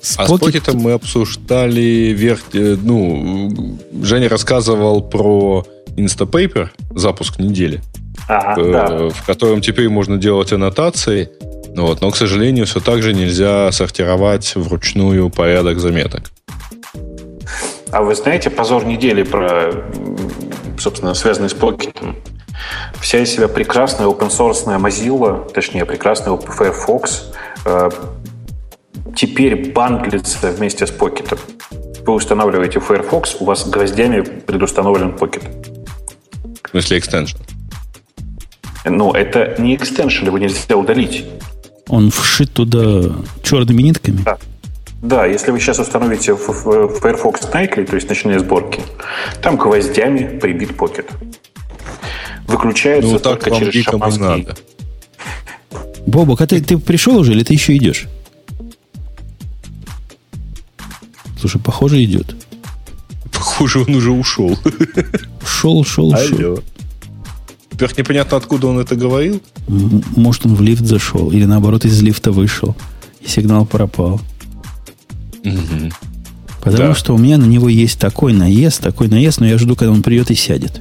С а покет... с покетом мы обсуждали верх... Э, ну, Женя рассказывал про Instapaper, запуск недели, ага, э, да. в котором теперь можно делать аннотации, вот, но, к сожалению, все так же нельзя сортировать вручную порядок заметок. А вы знаете позор недели про, собственно, связанный с покетом? Вся из себя прекрасная open-source Mozilla, точнее, прекрасный Firefox, э, теперь бандлится вместе с покетом. Вы устанавливаете Firefox, у вас гвоздями предустановлен покет. В смысле экстеншн? Ну, это не экстеншн, его нельзя удалить. Он вшит туда черными нитками? Да. Да, если вы сейчас установите в, в, в Firefox Nightly, то есть ночные сборки, там гвоздями прибит покет. Выключается ну, только так через шаманский... надо. Бобок, а ты, ты пришел уже или ты еще идешь? Слушай, похоже, идет. Похоже, он уже ушел. Ушел, ушел, ушел. Во-первых, непонятно, откуда он это говорил. Может, он в лифт зашел, или наоборот, из лифта вышел, и сигнал пропал. Угу. Потому да. что у меня на него есть такой наезд, такой наезд, но я жду, когда он придет и сядет.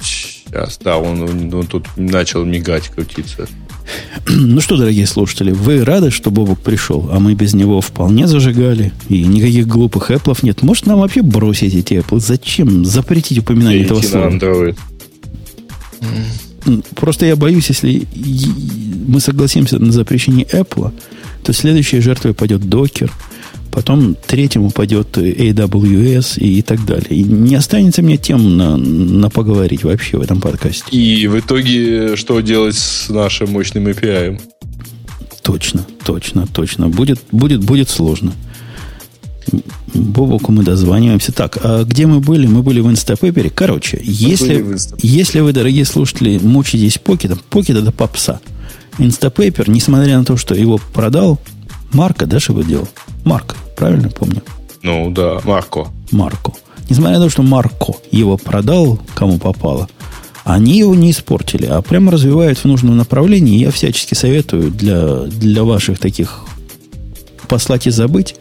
Сейчас, да, он, он, он тут начал мигать, крутиться. Ну что, дорогие слушатели, вы рады, что Бобок пришел, а мы без него вполне зажигали, и никаких глупых Apple нет. Может, нам вообще бросить эти Apple? Зачем запретить упоминание этого слова? Android. Просто я боюсь, если мы согласимся на запрещение Apple, то следующей жертвой пойдет Docker, потом третьему пойдет AWS и, и так далее. И не останется мне тем на, на поговорить вообще в этом подкасте. И в итоге что делать с нашим мощным API? Точно, точно, точно. Будет, будет, будет сложно. Бобоку мы дозваниваемся. Так, а где мы были? Мы были в Инстапепере. Короче, если, если вы, дорогие слушатели, мучитесь покетом, покет это попса. Инстапейпер, несмотря на то, что его продал, Марка, да, что вы делал? Марк, правильно помню? Ну, да, Марко. Марко. Несмотря на то, что Марко его продал, кому попало, они его не испортили, а прямо развивают в нужном направлении. Я всячески советую для, для ваших таких послать и забыть,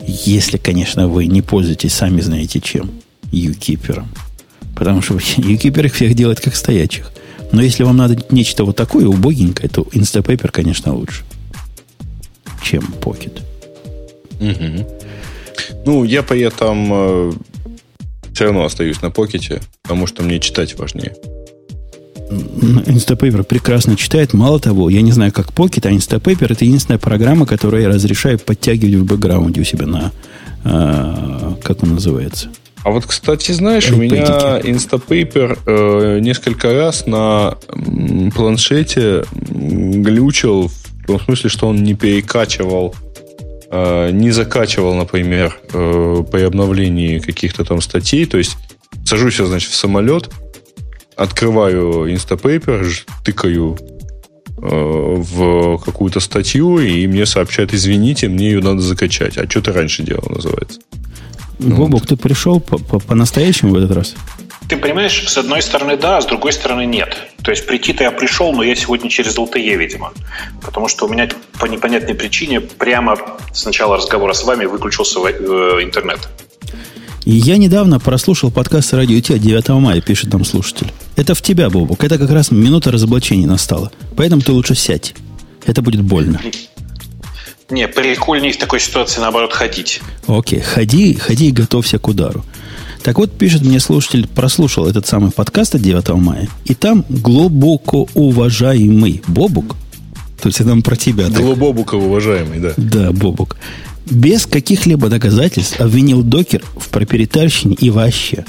если, конечно, вы не пользуетесь сами знаете чем, юкипером. Потому что юкипер их всех делает как стоячих. Но если вам надо нечто вот такое убогенькое, то Instapaper, конечно, лучше, чем Pocket. Угу. Ну, я по я там э, все равно остаюсь на покете, потому что мне читать важнее. Instapaper прекрасно читает. Мало того, я не знаю, как Pocket, а Instapaper это единственная программа, которая я разрешаю подтягивать в бэкграунде у себя на... Э, как он называется? А вот, кстати, знаешь, у меня Instapaper э, несколько раз на планшете глючил в том смысле, что он не перекачивал, э, не закачивал, например, э, при обновлении каких-то там статей. То есть сажусь я, значит, в самолет, открываю Instapaper, тыкаю э, в какую-то статью, и мне сообщают, извините, мне ее надо закачать. А что ты раньше делал, называется. Бобок, вот. ты пришел по-настоящему в этот раз? Ты понимаешь, с одной стороны да, а с другой стороны нет. То есть прийти-то я пришел, но я сегодня через LTE, видимо. Потому что у меня по непонятной причине прямо с начала разговора с вами выключился э, интернет. И я недавно прослушал подкаст «Радио Ти» 9 мая, пишет там слушатель. Это в тебя, Бобок. Это как раз минута разоблачения настала. Поэтому ты лучше сядь. Это будет больно. Не, прикольнее в такой ситуации, наоборот, ходить. Окей, ходи, ходи и готовься к удару. Так вот, пишет мне слушатель, прослушал этот самый подкаст от 9 мая, и там глубоко уважаемый Бобук, то есть это нам про тебя. Глубоко уважаемый, да. Да, Бобук. Без каких-либо доказательств обвинил докер в проприетарщине и вообще.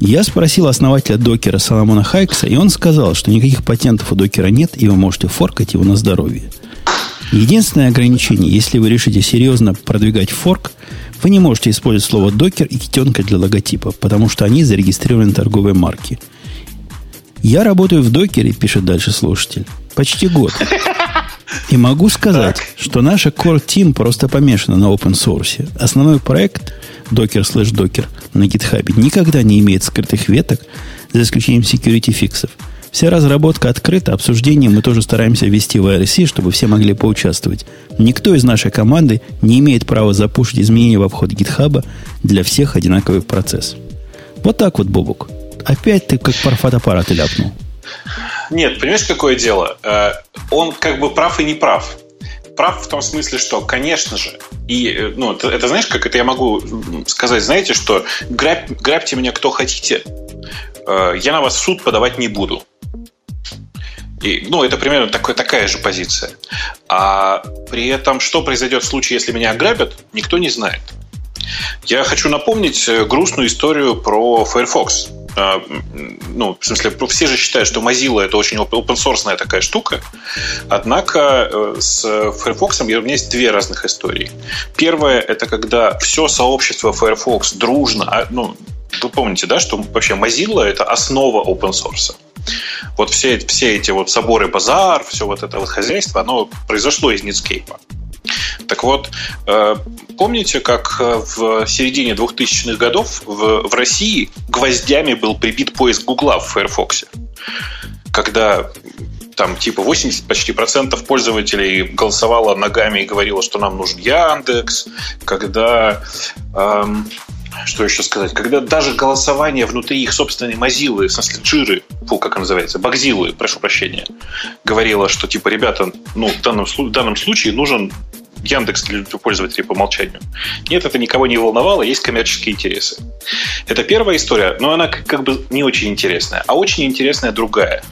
Я спросил основателя докера Соломона Хайкса, и он сказал, что никаких патентов у докера нет, и вы можете форкать его на здоровье. Единственное ограничение, если вы решите серьезно продвигать форк, вы не можете использовать слово докер и китенка для логотипа, потому что они зарегистрированы торговой марки. Я работаю в докере, пишет дальше слушатель, почти год. И могу сказать, так. что наша Core Team просто помешана на open source. Основной проект Docker slash Docker на GitHub никогда не имеет скрытых веток, за исключением security фиксов – Вся разработка открыта, обсуждение мы тоже стараемся вести в IRC, чтобы все могли поучаствовать. Никто из нашей команды не имеет права запушить изменения в обход гитхаба для всех одинаковый процесс. Вот так вот, Бобук. Опять ты как пар фотоаппарат ляпнул. Нет, понимаешь, какое дело? Э, он как бы прав и не прав. Прав в том смысле, что, конечно же, и, э, ну, это, это знаешь, как это я могу сказать, знаете, что граб, грабьте меня кто хотите, э, я на вас в суд подавать не буду. И, ну, это примерно такой, такая же позиция. А при этом, что произойдет в случае, если меня ограбят, никто не знает. Я хочу напомнить э, грустную историю про Firefox. А, ну, в смысле, все же считают, что Mozilla это очень open source такая штука. Однако э, с Firefox у меня есть две разных истории. Первая это когда все сообщество Firefox дружно, а, ну, вы помните, да, что вообще Mozilla это основа open source. Вот все, все эти вот соборы базар, все вот это вот хозяйство, оно произошло из Netscape. Так вот, э, помните, как э, в середине 2000-х годов в, в России гвоздями был прибит поиск Гугла в Firefox? Когда там типа 80 почти процентов пользователей голосовало ногами и говорило, что нам нужен Яндекс, когда эм, что еще сказать, когда даже голосование внутри их собственной Mozilla, в смысле Джиры, фу, как она называется, Багзилы, прошу прощения, говорила, что типа, ребята, ну, в данном, в данном случае нужен Яндекс для пользователей по умолчанию. Нет, это никого не волновало, есть коммерческие интересы. Это первая история, но она как бы не очень интересная. А очень интересная другая.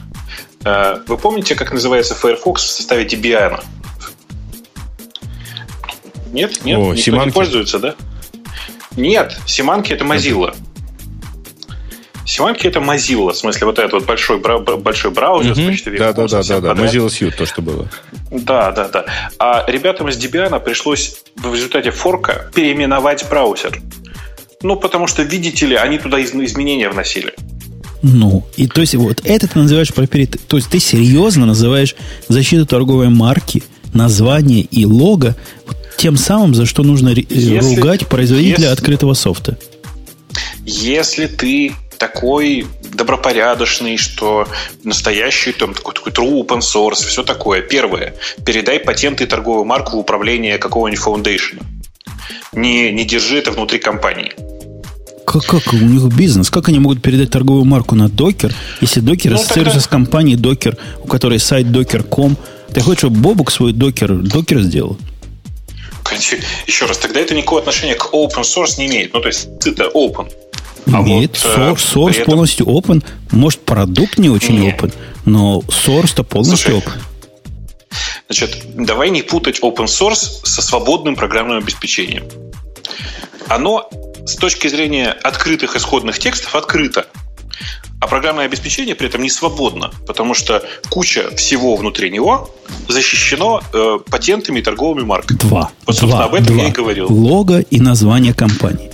Э, вы помните, как называется Firefox в составе Debian? Нет? Нет? О, Никто Симанки. не пользуется, да? Нет, Симанки это Mozilla. Симантики это Mozilla, в смысле вот этот вот большой, большой браузер угу. с почтовиком. Да, да, да, да, да. Mozilla Suite, то, что было. Да, да, да. А ребятам из Debian пришлось в результате форка переименовать браузер. Ну, потому что, видите ли, они туда изменения вносили. Ну, и то есть вот это ты называешь проперит... То есть ты серьезно называешь защиту торговой марки, название и лого вот тем самым, за что нужно если, ругать производителя если, открытого софта. Если ты такой добропорядочный, что настоящий там такой, такой true open source, все такое. Первое, передай патенты и торговую марку в управление какого-нибудь фаундейшена. Не, не держи это внутри компании. Как, как у них бизнес? Как они могут передать торговую марку на докер, если докер ну, ассоциируется тогда... с компанией докер, у которой сайт docker.com? Ты хочешь, чтобы Бобук свой докер, докер сделал? Еще раз, тогда это никакого отношения к open source не имеет. Ну, то есть это open. А имеет. Вот, source, э, source этом... полностью open. Может, продукт не очень не. open, но source-то полностью Слушай, open. Значит, давай не путать open source со свободным программным обеспечением. Оно с точки зрения открытых исходных текстов открыто. А программное обеспечение при этом не свободно, потому что куча всего внутри него защищено э, патентами и торговыми марками. Два. Вот, собственно, два, об этом два. я и говорил. Лого и название компании.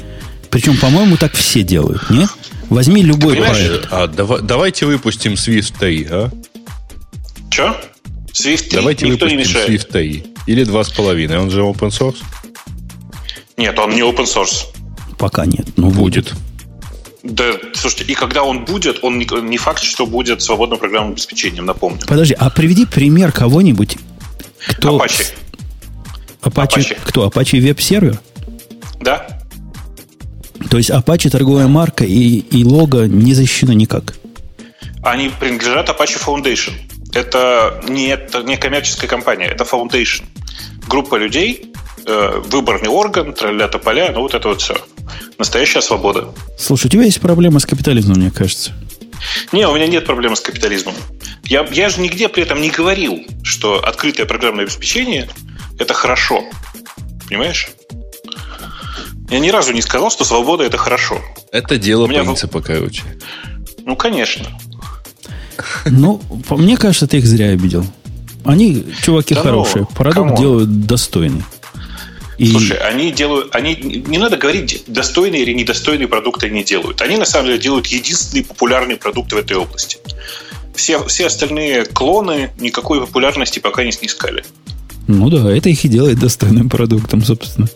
Причем, по-моему, так все делают, нет? Возьми любой проект. А, давай, давайте выпустим Swift 3, а? Че? Swift 3 давайте никто не мешает. Swift 3. Или 2,5. Он же open source? Нет, он не open source. Пока нет, но будет. Да, слушайте, и когда он будет, он не, не факт, что будет свободным программным обеспечением, напомню. Подожди, а приведи пример кого-нибудь, кто... Apache. Apache. Apache. Кто? Apache веб-сервер? Да. То есть Apache торговая марка и, и лого не защищено никак? Они принадлежат Apache Foundation. Это не, это не коммерческая компания, это Foundation. Группа людей, э, выборный орган, тролля поля, ну вот это вот все. Настоящая свобода. Слушай, у тебя есть проблема с капитализмом, мне кажется. Не, у меня нет проблемы с капитализмом. Я, я же нигде при этом не говорил, что открытое программное обеспечение – это хорошо. Понимаешь? Я ни разу не сказал, что свобода – это хорошо. Это дело принципа, в... короче. Ну, конечно. Ну, мне кажется, ты их зря обидел. Они, чуваки, да ну, хорошие. Ну, Продукт делают достойный. И... Слушай, они делают, они не надо говорить, достойные или недостойные продукты они делают. Они на самом деле делают единственные популярные продукты в этой области. Все, все остальные клоны никакой популярности пока не снискали. Ну да, это их и делает достойным продуктом, собственно.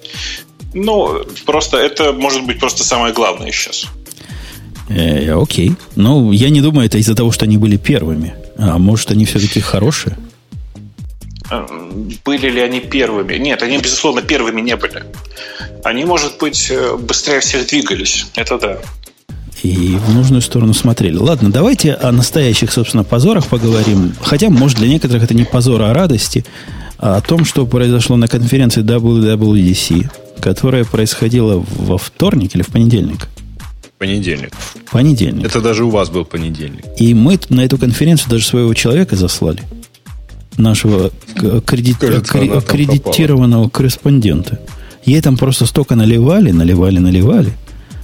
Ну, просто это может быть просто самое главное сейчас. Э, окей. Ну, я не думаю, это из-за того, что они были первыми. А может, они все-таки хорошие? Э, были ли они первыми? Нет, они, безусловно, первыми не были. Они, может быть, э, быстрее всех двигались. Это да. И в нужную сторону смотрели. Ладно, давайте о настоящих, собственно, позорах поговорим. Хотя, может, для некоторых это не позор, а радости. А о том, что произошло на конференции WWDC, которая происходила во вторник или в понедельник? Понедельник. Понедельник. Это даже у вас был понедельник. И мы на эту конференцию даже своего человека заслали нашего аккредит... аккредитированного корреспондента. Ей там просто столько наливали, наливали, наливали,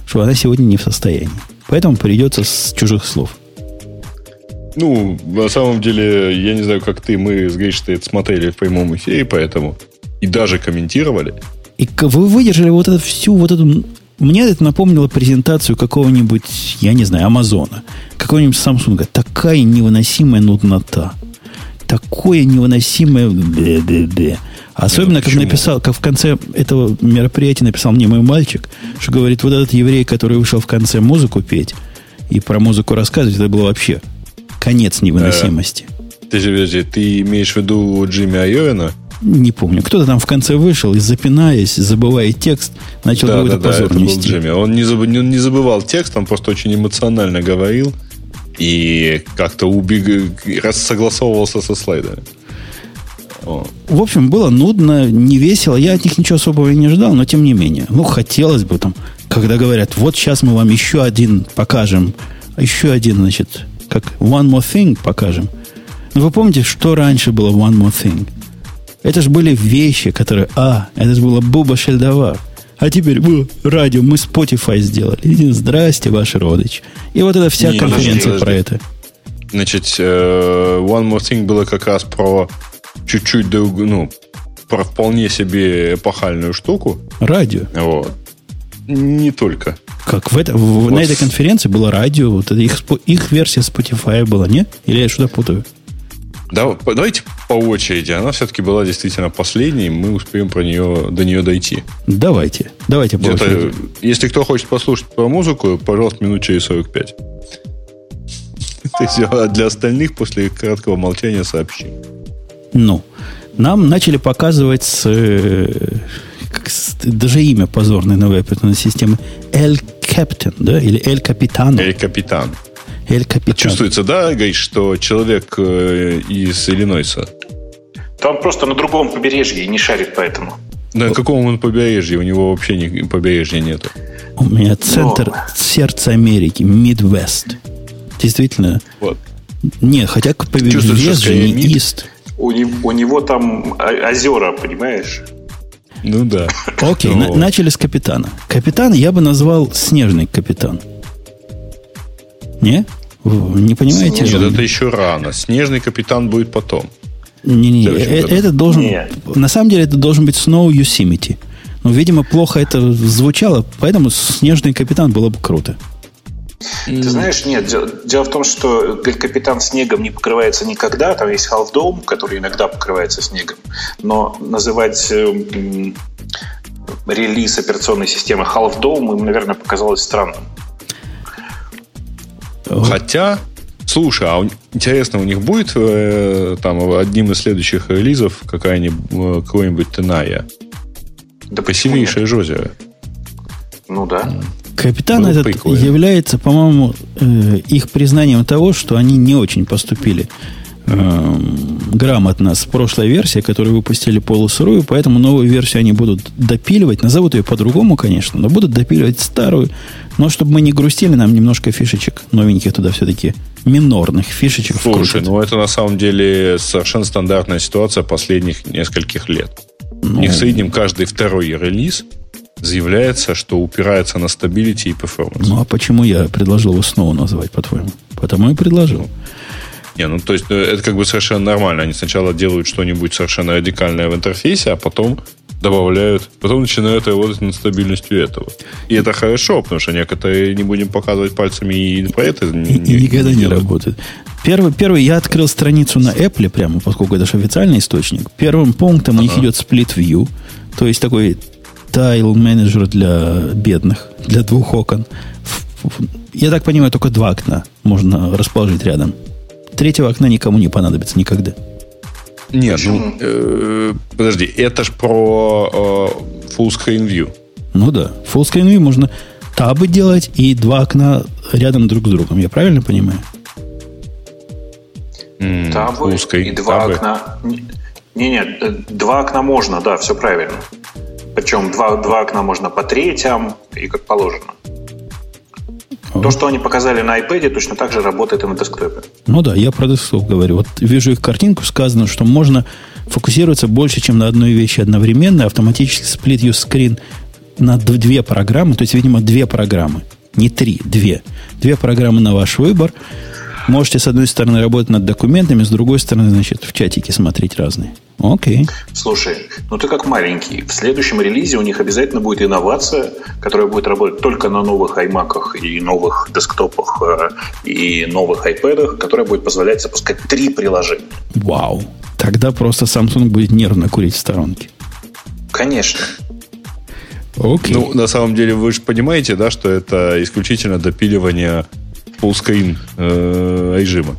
что она сегодня не в состоянии. Поэтому придется с чужих слов. Ну, на самом деле, я не знаю, как ты, мы с Гришей это смотрели в прямом эфире, поэтому и даже комментировали. И вы выдержали вот эту всю вот эту... Мне это напомнило презентацию какого-нибудь, я не знаю, Амазона, какого-нибудь Samsung. Такая невыносимая нуднота такое невыносимое бе-бе-бе. Особенно, ну, как написал, как в конце этого мероприятия написал мне мой мальчик, что говорит, вот этот еврей, который вышел в конце музыку петь и про музыку рассказывать, это было вообще конец невыносимости. Ты подожди, ты имеешь в виду Джимми Айовина? Не помню. Кто-то там в конце вышел и, запинаясь, забывая текст, начал да, какой-то да, позор да, это нести. Был Джимми. Он не, заб... не забывал текст, он просто очень эмоционально говорил и как-то убег... согласовывался со слайдами. В общем, было нудно, не весело. Я от них ничего особого и не ждал, но тем не менее. Ну, хотелось бы там, когда говорят, вот сейчас мы вам еще один покажем, еще один, значит, как One More Thing покажем. Но вы помните, что раньше было One More Thing? Это же были вещи, которые... А, это же было Буба Шельдовар. А теперь вы, радио, мы Spotify сделали. И здрасте, ваш родич. И вот это вся Не, конференция подожди, про это. Значит, э, One More Thing было как раз про чуть-чуть, ну, про вполне себе эпохальную штуку. Радио. Вот. Не только. Как в это, в- на Вот. этой конференции было радио, вот их, их версия Spotify была, не? Или я что-то путаю? Да, давайте по очереди. Она все-таки была действительно последней. Мы успеем про нее, до нее дойти. Давайте, давайте по очереди. если кто хочет послушать про музыку, пожалуйста, минут через 45. То есть, а для остальных после краткого молчания сообщим. Ну, нам начали показывать с, э, как с- даже имя позорной новой операционной системы El Captain, да, или El Capitano. Эй, капитан. El Capitano. Чувствуется, да, Гриш, что человек э, из Иллинойса? Там просто на другом побережье и не шарит поэтому. На каком он побережье? У него вообще ни, побережья нету. У меня центр сердца Америки, Midwest. Действительно, Вот. нет, хотя к побережью не Mid. East. У, не- у него там озера, понимаешь? Ну да. Окей, на- Вот. начали с капитана. Капитан я бы назвал снежный капитан. Не? Не понимаете? Нет, это еще рано. Снежный капитан будет потом. Не-не, это должен... Нет. На самом деле это должен быть Snow Yosemite. Но, видимо, плохо это звучало, поэтому снежный капитан было бы круто. Ты знаешь, нет, де- дело в том, что капитан снегом не покрывается никогда. Там есть Half Dome, который иногда покрывается снегом. Но называть э, м, релиз операционной системы Half Dome им, наверное, показалось странным. Хотя, слушай, а интересно, у них будет э, там одним из следующих релизов какая-нибудь, э, какой-нибудь Теная? Да озеро. нет? Ну да. Капитан Было этот прикольно. является, по-моему, э, их признанием того, что они не очень поступили э, грамотно с прошлой версией, которую выпустили полусырую, поэтому новую версию они будут допиливать, назовут ее по-другому, конечно, но будут допиливать старую, но чтобы мы не грустили, нам немножко фишечек новеньких туда все-таки, минорных фишечек Слушай, вкрутят. ну это на самом деле совершенно стандартная ситуация последних нескольких лет. Ну, У них в среднем каждый второй релиз заявляется, что упирается на stability и performance. Ну, а почему я предложил его снова назвать, по-твоему? Потому и предложил. Не, ну то есть э, это как бы совершенно нормально. Они сначала делают что-нибудь совершенно радикальное в интерфейсе, а потом добавляют, потом начинают работать над стабильностью этого. И это хорошо, потому что некоторые не будем показывать пальцами и про это И, и никогда не делают. работает. Первый, первый, я открыл страницу на Apple прямо, поскольку это же официальный источник. Первым пунктом у них идет Split View, то есть такой тайл менеджер для бедных, для двух окон. Я так понимаю, только два окна можно расположить рядом. Третьего окна никому не понадобится никогда. Нет, ну, э, подожди, это ж про э, full screen view. Ну да, Full Screen View можно табы делать и два окна рядом друг с другом. Я правильно понимаю? М, Табы screen, и два табы. окна. Не, нет, э, два окна можно, да, все правильно. Причем два, два окна можно по третьям и как положено. То, что они показали на iPad, точно так же работает и на десктопе. Ну да, я про десктоп говорю. Вот вижу их картинку, сказано, что можно фокусироваться больше, чем на одной вещи одновременно, автоматически сплит use screen на две программы, то есть, видимо, две программы. Не три, две. Две программы на ваш выбор. Можете, с одной стороны, работать над документами, с другой стороны, значит, в чатике смотреть разные. Окей. Слушай, ну ты как маленький. В следующем релизе у них обязательно будет инновация, которая будет работать только на новых iMac и новых десктопах э, и новых iPad, которая будет позволять запускать три приложения. Вау. Тогда просто Samsung будет нервно курить в сторонке. Конечно. Окей. Ну, на самом деле, вы же понимаете, да, что это исключительно допиливание full-screen э, режима.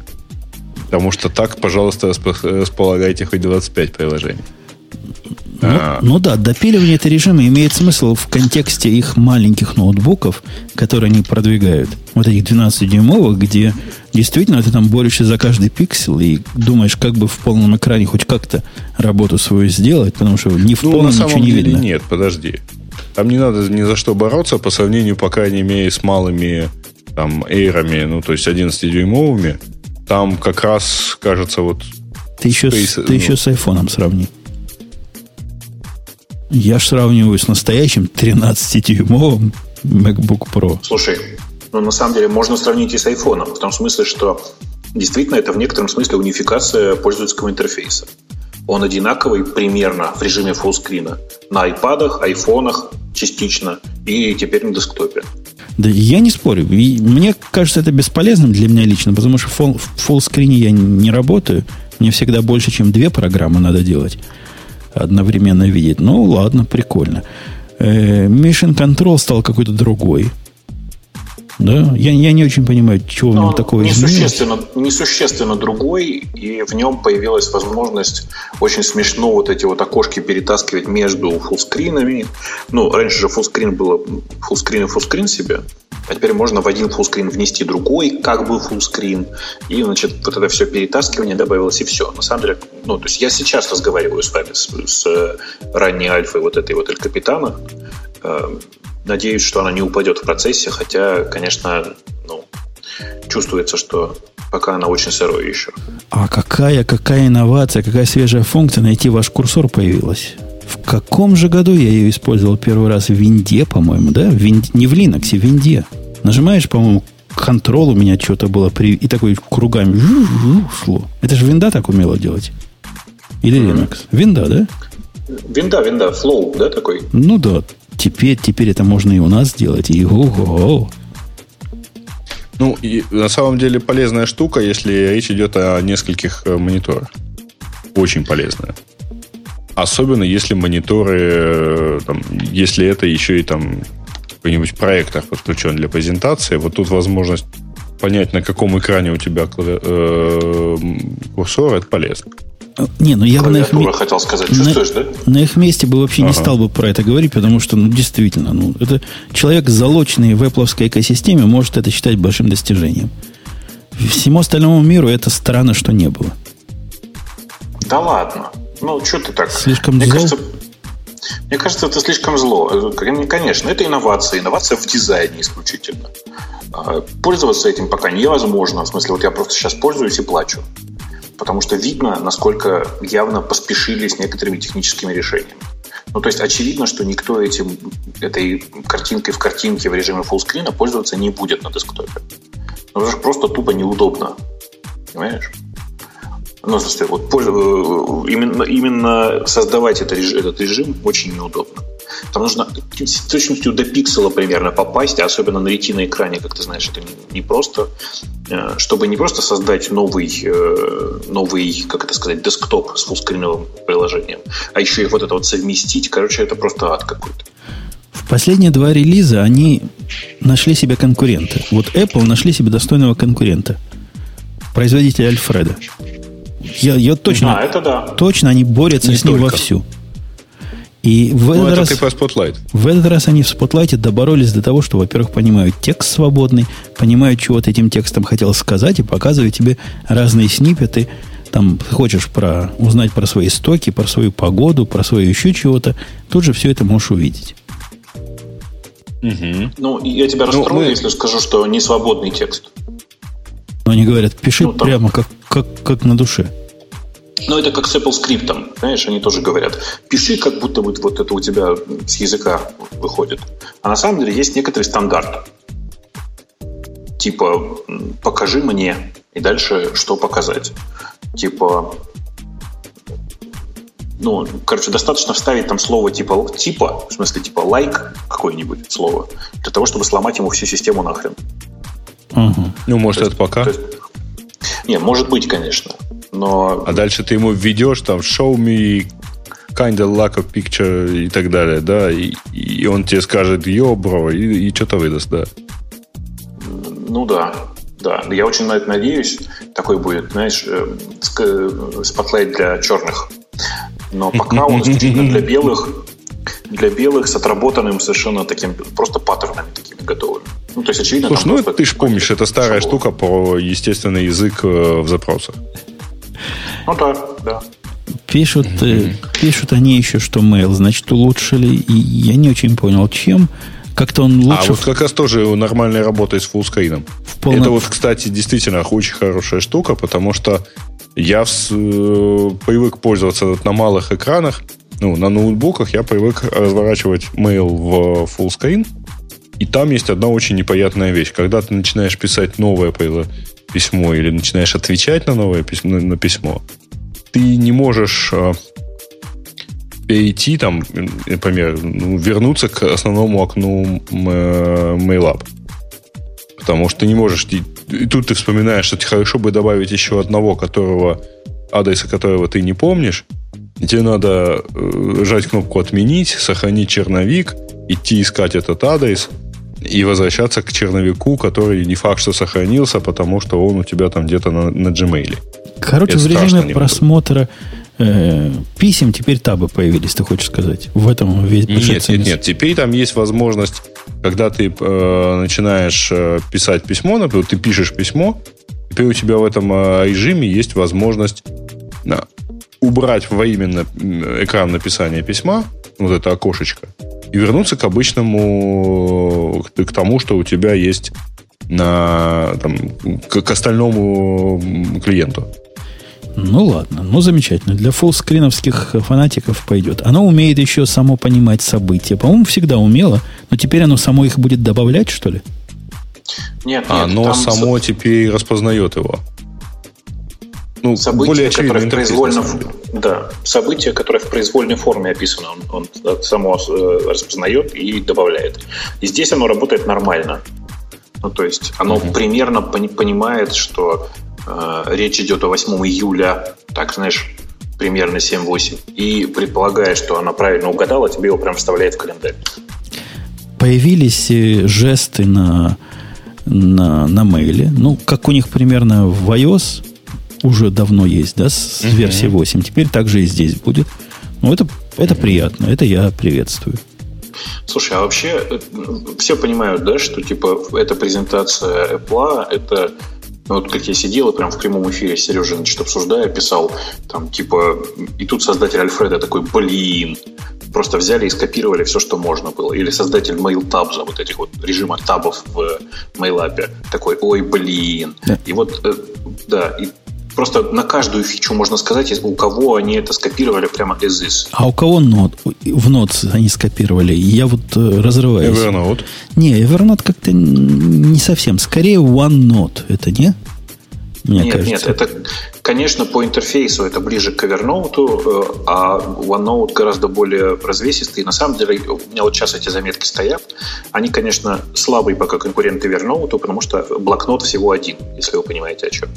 Потому что так, пожалуйста, распо- располагайте хоть 25 приложений. Ну, А. ну да, допиливание этого режима имеет смысл в контексте их маленьких ноутбуков, которые они продвигают. Вот этих 12-дюймовых, где действительно ты там борешься за каждый пиксель и думаешь, как бы в полном экране хоть как-то работу свою сделать, потому что ни в Ну, полном на ничего самом не деле видно. нет, подожди. Там не надо ни за что бороться по сравнению, по крайней мере, с малыми там эйрами, ну, то есть 11-дюймовыми. Там как раз, кажется, вот Ты еще, с, Space, ты ну. еще с айфоном сравни. Я ж сравниваю с настоящим 13-дюймовым MacBook Pro. Слушай, ну на самом деле можно сравнить и с iPhone, в том смысле, что действительно это в некотором смысле унификация пользовательского интерфейса. Он одинаковый примерно в режиме фуллскрина на iPad, айфонах частично и теперь на десктопе. Да я не спорю. И мне кажется, это бесполезным для меня лично, потому что в фуллскрине я не работаю. Мне всегда больше, чем две программы надо делать. Одновременно видеть. Ну, ладно, прикольно. Э, Mission Control стал какой-то другой. Да? Я, я не очень понимаю, чего в нем такого несущественно, несущественно другой, и в нем появилась возможность очень смешно вот эти вот окошки перетаскивать между фуллскринами. Ну, раньше же фуллскрин было фуллскрин и фуллскрин себе, а теперь можно в один фуллскрин внести другой, как бы фуллскрин, и, значит, вот это все перетаскивание добавилось, и все. На самом деле, ну, то есть я сейчас разговариваю с вами, с, с ранней альфой вот этой вот Эль Капитана, э, Надеюсь, что она не упадет в процессе, хотя, конечно, ну, чувствуется, что пока она очень сырой еще. А какая, какая инновация, какая свежая функция найти ваш курсор появилась? В каком же году я ее использовал первый раз? В Винде, по-моему, да? В Винде, не в Linux, в Винде. Нажимаешь, по-моему, control у меня что-то было при... и такой кругами шло. Это же винда так умела делать? Или Linux? Винда, да? Винда, винда, flow, да, такой? Ну да, Теперь, теперь это можно и у нас сделать. И ого Ну, и на самом деле полезная штука, если речь идет о нескольких э, мониторах. Очень полезная. Особенно если мониторы, э, там, если это еще и там какой-нибудь проектор подключен для презентации, вот тут возможность понять, на каком экране у тебя э, курсор, это полезно. Не, ну я бы на их, хотел сказать, чувствуешь, на, да? На их месте бы вообще ага. не стал бы про это говорить, потому что, ну, действительно, ну, это человек, залоченный в Apple экосистеме, может это считать большим достижением. Всему остальному миру это странно, что не было. Да ладно. Ну, что ты так? Слишком мне зло? Кажется, мне кажется, это слишком зло. Конечно, это инновация. Инновация в дизайне исключительно. А, пользоваться этим пока невозможно. В смысле, вот я просто сейчас пользуюсь и плачу потому что видно, насколько явно поспешили с некоторыми техническими решениями. Ну, то есть очевидно, что никто этим, этой картинкой в картинке в режиме фуллскрина пользоваться не будет на десктопе. Ну, потому что просто тупо неудобно. Понимаешь? Ну, в смысле, вот, э, именно, именно создавать это, этот режим очень неудобно. Там нужно с точностью до пиксела примерно попасть, а особенно на retina экране, как ты знаешь, это не, не просто, э, чтобы не просто создать новый, э, новый, как это сказать, десктоп с фуллскриновым приложением, а еще и вот это вот совместить, короче, это просто ад какой-то. В последние два релиза они нашли себе конкурента. Вот Apple нашли себе достойного конкурента. Производитель Альфреда. Я, я точно, а, это да. точно они борются не с ним только. вовсю. И в ну, этот, это раз, ты про Spotlight. в этот раз они в Spotlight доборолись до того, что, во-первых, понимают текст свободный, понимают, чего ты этим текстом хотел сказать, и показывают тебе разные снипеты. Там хочешь про, узнать про свои стоки, про свою погоду, про свое еще чего-то, тут же все это можешь увидеть. Угу. Ну, я тебя ну, расстрою, мы... если скажу, что не свободный текст. Но они говорят, пиши ну, там... прямо как, как, как на душе. Но это как с Apple скриптом, знаешь, они тоже говорят, пиши, как будто вот, вот это у тебя с языка выходит. А на самом деле есть некоторый стандарт. Типа, покажи мне, и дальше что показать. Типа, ну, короче, достаточно вставить там слово типа, типа, в смысле, типа лайк какое-нибудь слово, для того, чтобы сломать ему всю систему нахрен. Угу. Ну, может, то это есть, пока? Есть, не, может быть, конечно. Но... А дальше ты ему введешь там show me kind of like a picture и так далее, да, и, и он тебе скажет йо, бро, и, и что-то выдаст, да. Ну да, да. Я очень на это надеюсь. Такой будет, знаешь, Spotlight э, для черных. Но пока он исключительно для белых, для белых с отработанным совершенно таким просто паттернами такими готовыми. Ну, то есть, очевидно, Слушай, ну, ты же помнишь, это старая шаблон. штука про естественный язык э, в запросах. Ну да, да. Пишут, mm-hmm. пишут они еще, что Mail, значит, улучшили. И я не очень понял, чем. Как-то он лучше... А вот как раз тоже нормальная работа с фуллскрином. Полном... Это вот, кстати, действительно очень хорошая штука, потому что я э, привык пользоваться на малых экранах ну, на ноутбуках я привык разворачивать mail в full screen, и там есть одна очень непонятная вещь. Когда ты начинаешь писать новое письмо или начинаешь отвечать на новое письмо, на письмо, ты не можешь э, перейти, там, например, ну, вернуться к основному окну MailUp. Потому что ты не можешь... И тут ты вспоминаешь, что хорошо бы добавить еще одного, которого адреса которого ты не помнишь, и тебе надо э, жать кнопку «Отменить», сохранить черновик, идти искать этот адрес и возвращаться к черновику, который не факт, что сохранился, потому что он у тебя там где-то на, на Gmail. Короче, Это в режиме просмотра э, писем теперь табы появились, ты хочешь сказать? В этом весь Нет, нет, нет. Теперь там есть возможность, когда ты э, начинаешь э, писать письмо, например, ты пишешь письмо, теперь у тебя в этом э, режиме есть возможность убрать во именно экран написания письма, вот это окошечко, и вернуться к обычному, к, к тому, что у тебя есть на, там, к, к остальному клиенту. Ну ладно, ну замечательно. Для фуллскриновских фанатиков пойдет. Оно умеет еще само понимать события. По-моему, всегда умело, но теперь оно само их будет добавлять, что ли? Нет, нет. Оно само теперь распознает его ну, события, более которые в произвольном, да, события, которые в произвольной форме описаны, он, он само э, распознает и добавляет. И здесь оно работает нормально. Ну, то есть оно угу. примерно пони- понимает, что э, речь идет о 8 июля, так, знаешь, примерно 7-8, и предполагая, что она правильно угадала, тебе его прям вставляет в календарь. Появились э, жесты на, на, на мейле. Ну, как у них примерно в iOS, уже давно есть, да, с uh-huh. версии 8. Теперь также и здесь будет. Ну, это, это приятно, это я приветствую. Слушай, а вообще э, все понимают, да, что типа эта презентация Apple, это ну, вот как я сидел и прям в прямом эфире Сережа, значит, обсуждая, писал, там, типа, и тут создатель Альфреда такой, блин, просто взяли и скопировали все, что можно было. Или создатель MailTabs, вот этих вот режима табов в MailApp, такой, ой, блин. Да. И вот, э, да, и Просто на каждую фичу можно сказать, у кого они это скопировали прямо из is. А у кого нот? В нот они скопировали. Я вот э, разрываюсь. Evernote? Не, Evernote как-то не совсем. Скорее OneNote. Это не? Мне нет, кажется. нет, это, конечно, по интерфейсу это ближе к Evernote, э, а OneNote гораздо более развесистый. На самом деле, у меня вот сейчас эти заметки стоят. Они, конечно, слабые пока конкуренты Evernote, потому что блокнот всего один, если вы понимаете, о чем.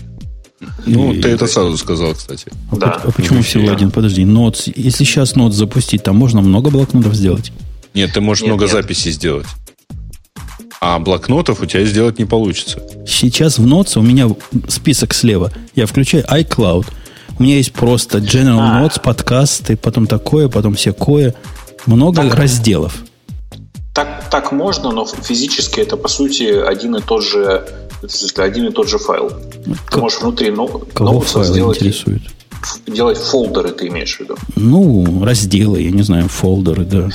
Ну, и, ты это сразу сказал, кстати. А, да. а почему всего один? Подожди, нот, если сейчас нот запустить, там можно много блокнотов сделать? Нет, ты можешь нет, много нет. записей сделать. А блокнотов у тебя сделать не получится. Сейчас в Notes у меня список слева. Я включаю iCloud. У меня есть просто General а. Notes, подкасты, потом такое, потом всякое. Много так, разделов. Так, так можно, но физически это, по сути, один и тот же если один и тот же файл. Как, ты можешь внутри ноутса сделать, интересует? делать фолдеры, ты имеешь в виду? Ну, разделы, я не знаю, фолдеры, да.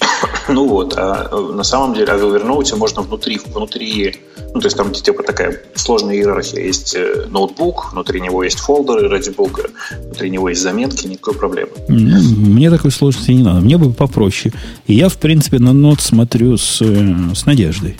Ну вот, а э, на самом деле, а в Evernote можно внутри, внутри, ну, то есть там типа такая сложная иерархия. Есть э, ноутбук, внутри него есть фолдеры, ради бога, внутри него есть заметки, никакой проблемы. Ну, мне такой сложности не надо, мне бы попроще. И я, в принципе, на нот смотрю с, э, с надеждой.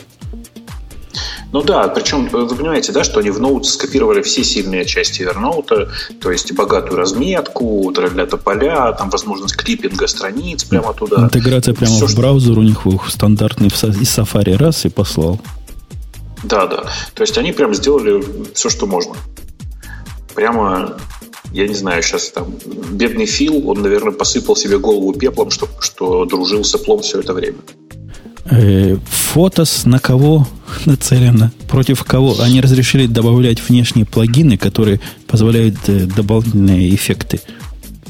Ну да, причем э, вы понимаете, да, что они в ноут скопировали все сильные части Evernote, то есть богатую разметку, для поля, там возможность клиппинга страниц прямо туда. Интеграция прямо все, в браузер у них стандартный из Safari раз и послал. Да, да. То есть они прям сделали все, что можно. Прямо я не знаю, сейчас там бедный Фил, он, наверное, посыпал себе голову пеплом, что, что дружил с Apple все это время. Э, фотос на кого нацелено? Против кого? Они разрешили добавлять внешние плагины, которые позволяют э, дополнительные эффекты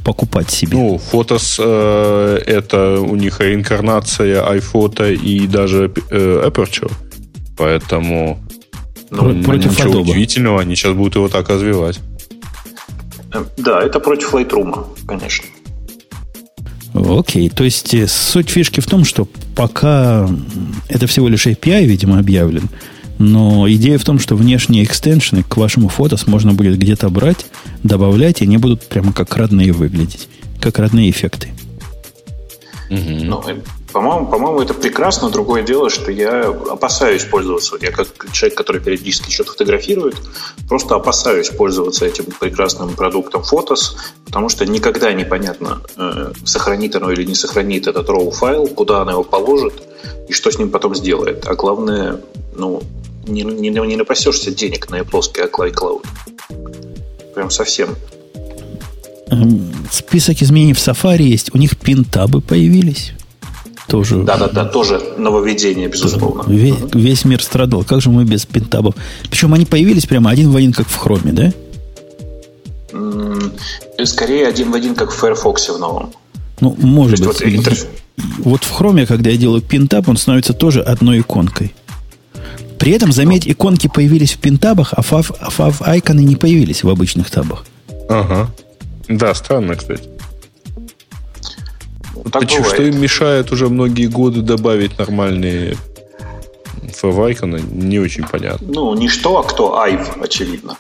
покупать себе. Ну, фотос э, это у них реинкарнация iPhoto и даже э, Aperture. Поэтому ну, против ничего Adobe. удивительного, они сейчас будут его так развивать. Э, да, это против Lightroom, конечно. Окей, то есть э, суть фишки в том, что пока это всего лишь API, видимо, объявлен, но идея в том, что внешние экстеншены к вашему фотос можно будет где-то брать, добавлять, и они будут прямо как родные выглядеть, как родные эффекты. Угу. Ну, по-моему, по-моему, это прекрасно. Другое дело, что я опасаюсь пользоваться. Я как человек, который периодически что-то фотографирует, просто опасаюсь пользоваться этим прекрасным продуктом Photos, потому что никогда непонятно, э, сохранит оно или не сохранит этот RAW файл, куда оно его положит и что с ним потом сделает. А главное, ну, не, не, не напасешься денег на плоский iCloud. Прям совсем. Эм, список изменений в Safari есть. У них пин-табы появились. Тоже. Да, да, да, тоже нововведение, безусловно. Весь, весь мир страдал. Как же мы без пинтабов? Причем они появились прямо один в один, как в хроме, да? Скорее один в один, как в Firefox в новом. Ну, может быть. Вот, интерф... вот в хроме, когда я делаю пинтаб, он становится тоже одной иконкой. При этом, заметь, иконки появились в пинтабах, а фав, а фав айконы не появились в обычных табах. Ага. Да, странно, кстати. Так Почему, что им мешает уже многие годы добавить нормальные фав-айконы, не очень понятно. Ну, не что, а кто айв, очевидно.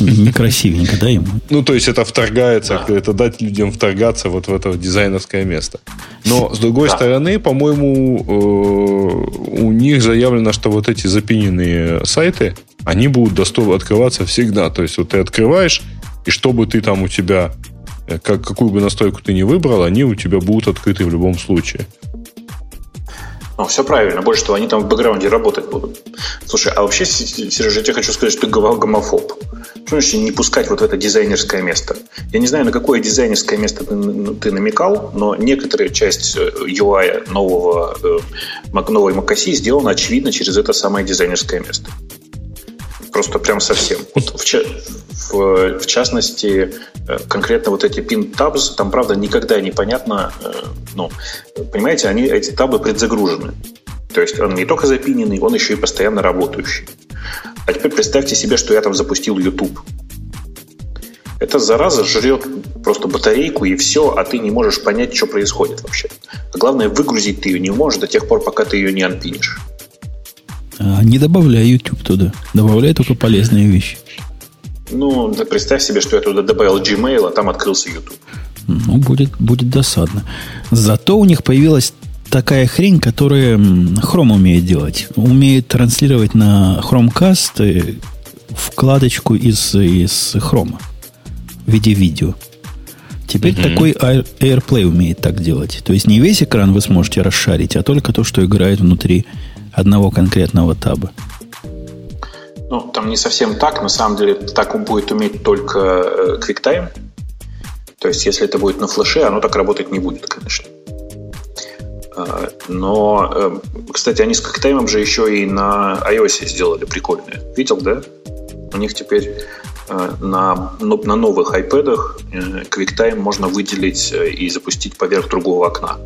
Некрасивенько, да, ему? Ну, то есть это вторгается, да. это дать людям вторгаться вот в это дизайнерское место. Но, с другой да. стороны, по-моему, э, у них заявлено, что вот эти запиненные сайты, они будут доступ открываться всегда. То есть вот ты открываешь, и чтобы ты там у тебя, как, какую бы настройку ты ни выбрал, они у тебя будут открыты в любом случае. Ну, все правильно. Больше того, они там в бэкграунде работать будут. Слушай, а вообще, Сережа, я тебе хочу сказать, что ты гомофоб. Что значит не пускать вот в это дизайнерское место? Я не знаю, на какое дизайнерское место ты, ты намекал, но некоторая часть UI э, нового, э, новой macOS сделана, очевидно, через это самое дизайнерское место. Просто прям совсем. Вот в, в, в частности, э, конкретно вот эти pin tabs, там, правда, никогда непонятно, э, ну, понимаете, они, эти табы предзагружены. То есть он не только запиненный, он еще и постоянно работающий. А теперь представьте себе, что я там запустил YouTube. Эта зараза жрет просто батарейку и все, а ты не можешь понять, что происходит вообще. А главное, выгрузить ты ее не можешь до тех пор, пока ты ее не анпинишь. А, не добавляй YouTube туда. Добавляй только полезные вещи. Ну, да представь себе, что я туда добавил Gmail, а там открылся YouTube. Ну, будет, будет досадно. Зато у них появилась такая хрень, которая Chrome умеет делать. Умеет транслировать на Chromecast вкладочку из, из Chrome в виде видео. Теперь mm-hmm. такой AirPlay умеет так делать. То есть не весь экран вы сможете расшарить, а только то, что играет внутри одного конкретного таба. Ну, там не совсем так. На самом деле, так будет уметь только э, QuickTime. То есть, если это будет на флеше, оно так работать не будет, конечно. А, но, э, кстати, они с QuickTime же еще и на iOS сделали прикольные. Видел, да? У них теперь э, на, на новых iPad QuickTime можно выделить и запустить поверх другого окна.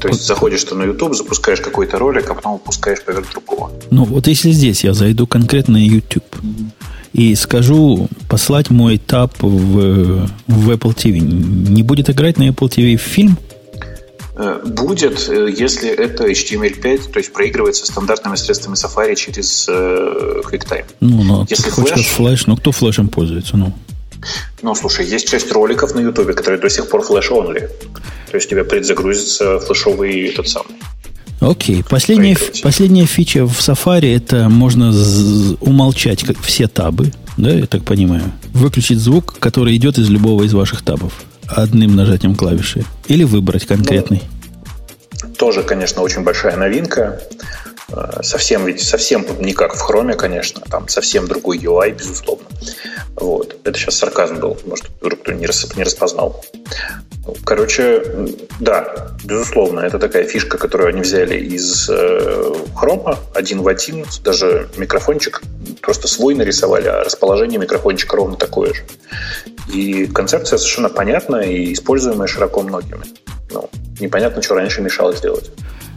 То есть заходишь ты на YouTube, запускаешь какой-то ролик, а потом выпускаешь поверх другого. Ну, вот если здесь я зайду конкретно на YouTube и скажу послать мой таб в, в Apple TV, не будет играть на Apple TV фильм? Э, будет, э, если это HTML5, то есть проигрывается стандартными средствами Safari через э, QuickTime. Ну, ну если флеш, флеш, ну кто флешем пользуется? Ну. Ну, слушай, есть часть роликов на YouTube, которые до сих пор флеш-онли. То есть у тебя предзагрузится флешовый этот самый. Окей. Последняя, последняя фича в Safari это можно умолчать как все табы, да, я так понимаю. Выключить звук, который идет из любого из ваших табов одним нажатием клавиши. Или выбрать конкретный. Ну, тоже, конечно, очень большая новинка. Э, совсем ведь совсем не как в хроме, конечно, там совсем другой UI, безусловно. Вот. Это сейчас сарказм был, может, вдруг кто не, рас, не распознал. Короче, да, безусловно, это такая фишка, которую они взяли из э, один в один, даже микрофончик просто свой нарисовали, а расположение микрофончика ровно такое же. И концепция совершенно понятная и используемая широко многими. Ну, непонятно, что раньше мешало сделать.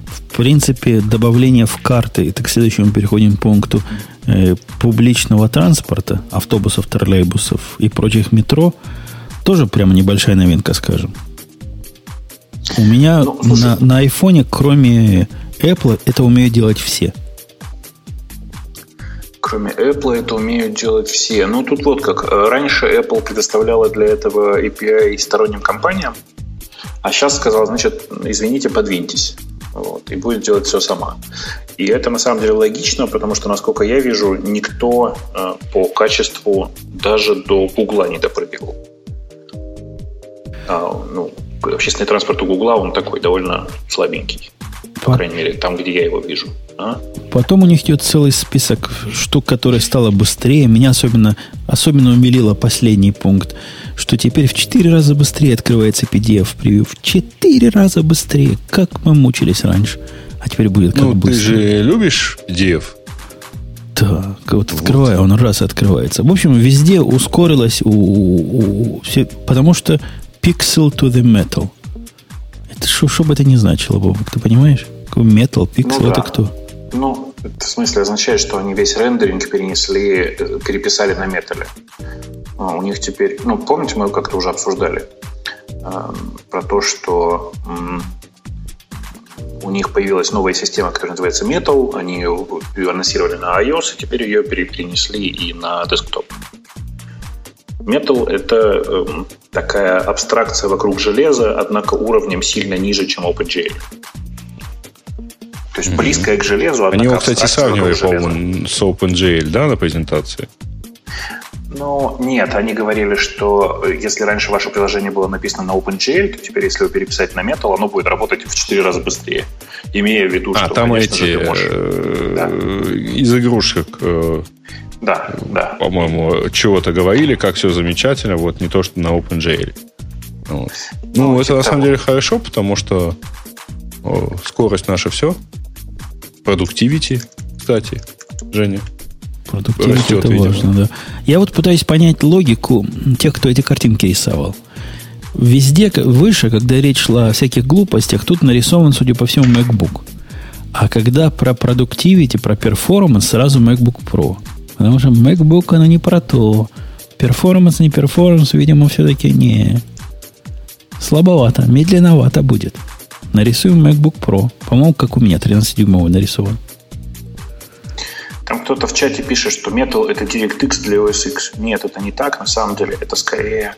В принципе, добавление в карты, это к следующему переходим к пункту э, публичного транспорта, автобусов, троллейбусов и прочих метро, тоже прямо небольшая новинка, скажем. У меня ну, на, на айфоне, кроме Apple, это умеют делать все. Кроме Apple это умеют делать все. Ну, тут вот как. Раньше Apple предоставляла для этого API сторонним компаниям, А сейчас сказал, значит, извините, подвиньтесь. Вот, и будет делать все сама. И это на самом деле логично, потому что, насколько я вижу, никто э, по качеству даже до Гугла не допрыгивал. А, ну, общественный транспорт у Гугла, он такой довольно слабенький. По, крайней мере, там, где я его вижу. А? Потом у них идет целый список штук, которые стало быстрее. Меня особенно, особенно умилило последний пункт, что теперь в 4 раза быстрее открывается PDF превью. В 4 раза быстрее. Как мы мучились раньше. А теперь будет как ну, быстро. ты же любишь PDF? Да, вот открываю, он раз открывается. В общем, везде ускорилось, у, у, у, все, потому что pixel to the metal. Что, бы это ни значило, Бобок, ты понимаешь? Metal, pixel, ну, это кто? Ну, это в смысле означает, что они весь рендеринг перенесли, э, переписали на металле. А у них теперь, ну, помните, мы как-то уже обсуждали э, про то, что э, у них появилась новая система, которая называется Metal. Они ее анонсировали на iOS, и теперь ее перенесли и на десктоп. Metal — это э, такая абстракция вокруг железа, однако уровнем сильно ниже, чем OpenGL. То есть близкая к железу. Они его, кстати, сравнивали, по-моему, с OpenGL, да, на презентации? Ну, нет, они говорили, что э, если раньше ваше приложение было написано на OpenGL, то теперь, если его переписать на Metal, оно будет работать в 4 раза быстрее. Имея в виду, а, что, там конечно эти, же, ты можешь... Э, да. из игрушек э, да, да. По-моему, чего-то говорили, как все замечательно, вот не то, что на OpenGL. Вот. Ну, ну, это на самом деле хорошо, потому что о, скорость наша все. Продуктивити, кстати, Женя. Продуктивити это видимо. важно, да. Я вот пытаюсь понять логику тех, кто эти картинки рисовал. Везде выше, когда речь шла о всяких глупостях, тут нарисован, судя по всему, MacBook. А когда про productivity, про performance, сразу MacBook Pro. Потому что MacBook, оно не про то. Performance, не performance, видимо, все-таки не... Слабовато, медленновато будет. Нарисуем MacBook Pro. По-моему, как у меня, 13-дюймовый нарисован. Там кто-то в чате пишет, что Metal это DirectX для OS X. Нет, это не так. На самом деле это скорее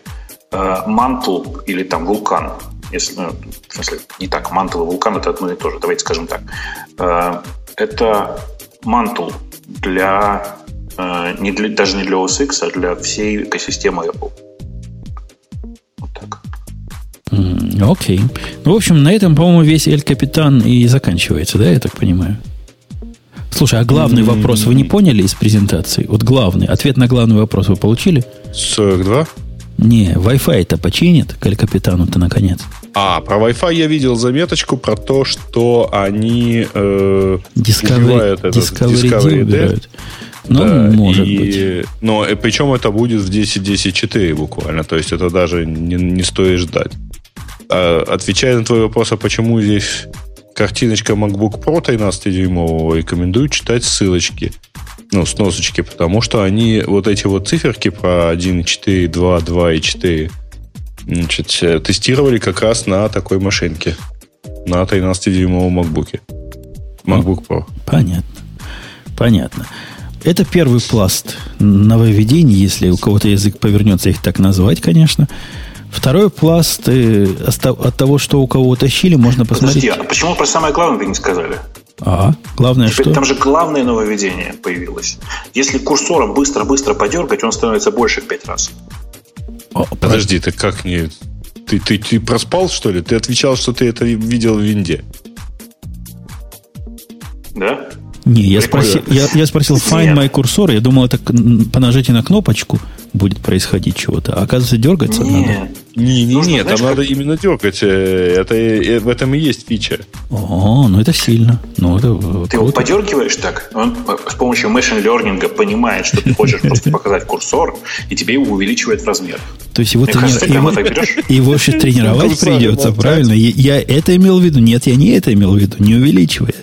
э, Mantle или там Vulkan. Если, ну, в смысле, не так, Mantle и Vulkan это одно и то же. Давайте скажем так. Э, это Mantle для не для, даже не для OS X, а для всей экосистемы Apple. Вот так. Окей. Okay. Ну, в общем, на этом, по-моему, весь Эль Капитан и заканчивается, да, я так понимаю? Слушай, а главный mm-hmm. вопрос вы не поняли из презентации? Вот главный, ответ на главный вопрос вы получили? 42? Не, Wi-Fi это починит к Эль Капитану-то наконец. А, про Wi-Fi я видел заметочку про то, что они э, Discovery, убивают этот Discovery, Discovery убирают. Ну, да, может и, быть. Но и причем это будет в 10.10.4 буквально. То есть это даже не, не стоит ждать. А, отвечая на твой вопрос, а почему здесь картиночка MacBook Pro 13-дюймового, рекомендую читать ссылочки. Ну, сносочки, потому что они, вот эти вот циферки про 1.4, 2, 2 и 4, значит, тестировали как раз на такой машинке. На 13-дюймовом MacBook. MacBook Pro. Понятно. Понятно. Это первый пласт нововведений, если у кого-то язык повернется их так назвать, конечно. Второй пласт э, от того, что у кого утащили, можно посмотреть. Подожди, а почему про самое главное вы не сказали? А, главное Теперь что? Там же главное нововведение появилось. Если курсором быстро-быстро подергать, он становится больше в пять раз. О, Подожди, ты как не... Ты, ты, ты проспал, что ли? Ты отвечал, что ты это видел в Винде. Да? Не, я спросил, я, я спросил find my cursor, я думал, это по нажатию на кнопочку будет происходить чего-то. А оказывается, дергаться Нет. надо. Не, не, не, там надо именно дергать. Э, это, э, в этом и есть фича. О, ну это сильно. Ну, это ты его подергиваешь так, он с помощью machine learning понимает, что ты хочешь просто показать курсор, и тебе его увеличивает в размер. То есть его, трени... его, его же тренировать придется, правильно? Я, я это имел в виду. Нет, я не это имел в виду. Не увеличивает.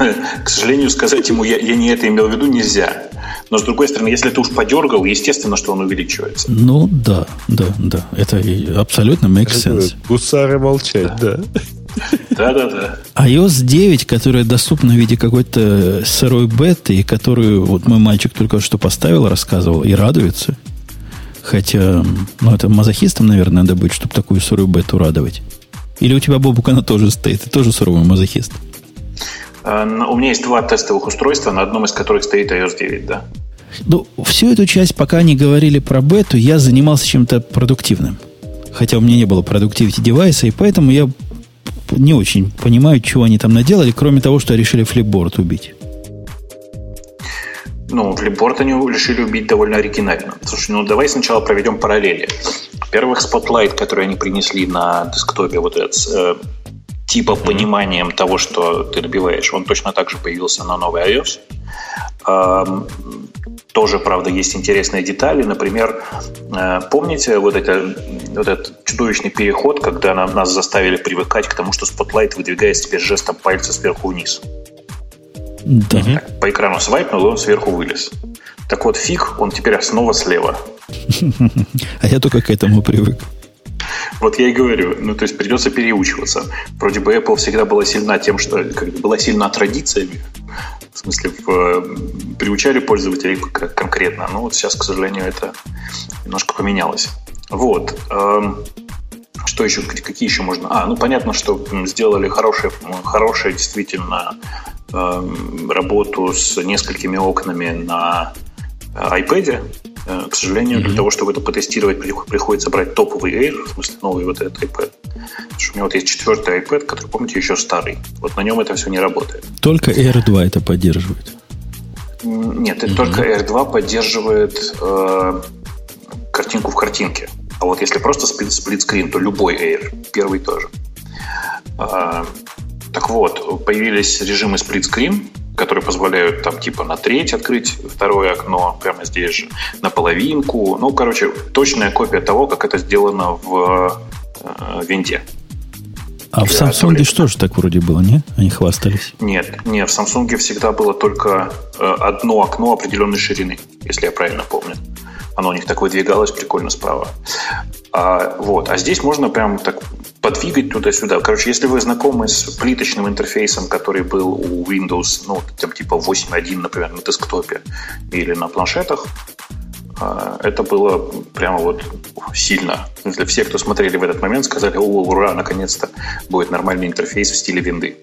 К сожалению, сказать ему, я, я не это имел в виду, нельзя. Но, с другой стороны, если ты уж подергал, естественно, что он увеличивается. Ну, да, да, да. Это абсолютно makes sense. Гусары молчать, да. Да, да, да. iOS 9, которая доступна в виде какой-то сырой беты, и которую вот мой мальчик только что поставил, рассказывал, и радуется. Хотя, ну, это мазохистом, наверное, надо быть, чтобы такую сырую бету радовать. Или у тебя, Бобук, она тоже стоит? Ты тоже суровый мазохист? Э, у меня есть два тестовых устройства, на одном из которых стоит iOS 9, да. Ну, всю эту часть, пока они говорили про бету, я занимался чем-то продуктивным. Хотя у меня не было продуктивити девайса, и поэтому я не очень понимаю, чего они там наделали, кроме того, что решили флипборд убить. Ну, флипборд они решили убить довольно оригинально. Слушай, ну давай сначала проведем параллели. Во-первых, Spotlight, который они принесли на десктопе, вот этот э, типа пониманием того, что ты добиваешь, он точно так же появился на новый iOS. Эм, тоже, правда, есть интересные детали. Например, э, помните вот, это, вот этот чудовищный переход, когда нам, нас заставили привыкать к тому, что Spotlight выдвигается теперь жестом пальца сверху вниз? Да. Так, по экрану свайпнул, и он сверху вылез. Так вот, фиг, он теперь снова слева. А я только к этому привык. Вот я и говорю, ну то есть придется переучиваться. Вроде бы Apple всегда была сильна тем, что как, была сильна традициями, в смысле в, приучали пользователей конкретно. Но вот сейчас, к сожалению, это немножко поменялось. Вот. Эм, что еще, какие еще можно? А, ну понятно, что сделали хорошее, хорошее действительно эм, работу с несколькими окнами на iPad. Э, к сожалению, mm-hmm. для того, чтобы это потестировать, приходится брать топовый Air, в смысле новый вот этот iPad. Потому что у меня вот есть четвертый iPad, который, помните, еще старый. Вот на нем это все не работает. Только Air 2 это поддерживает? Нет, mm-hmm. только Air 2 поддерживает э, картинку в картинке. А вот если просто сплитскрин, то любой Air, первый тоже. Э, так вот, появились режимы сплитскрин, которые позволяют там типа на треть открыть второе окно прямо здесь же, на половинку. Ну, короче, точная копия того, как это сделано в э, винде. А в Samsung что же так вроде было, не? Они хвастались. Нет, нет, в Samsung всегда было только э, одно окно определенной ширины, если я правильно помню. Оно у них так выдвигалось прикольно справа. А, вот. а здесь можно прям так подвигать туда-сюда. Короче, если вы знакомы с плиточным интерфейсом, который был у Windows, ну, там типа 8.1, например, на десктопе или на планшетах, а, это было прямо вот сильно. Для всех, кто смотрели в этот момент, сказали, о, ура, наконец-то будет нормальный интерфейс в стиле винды.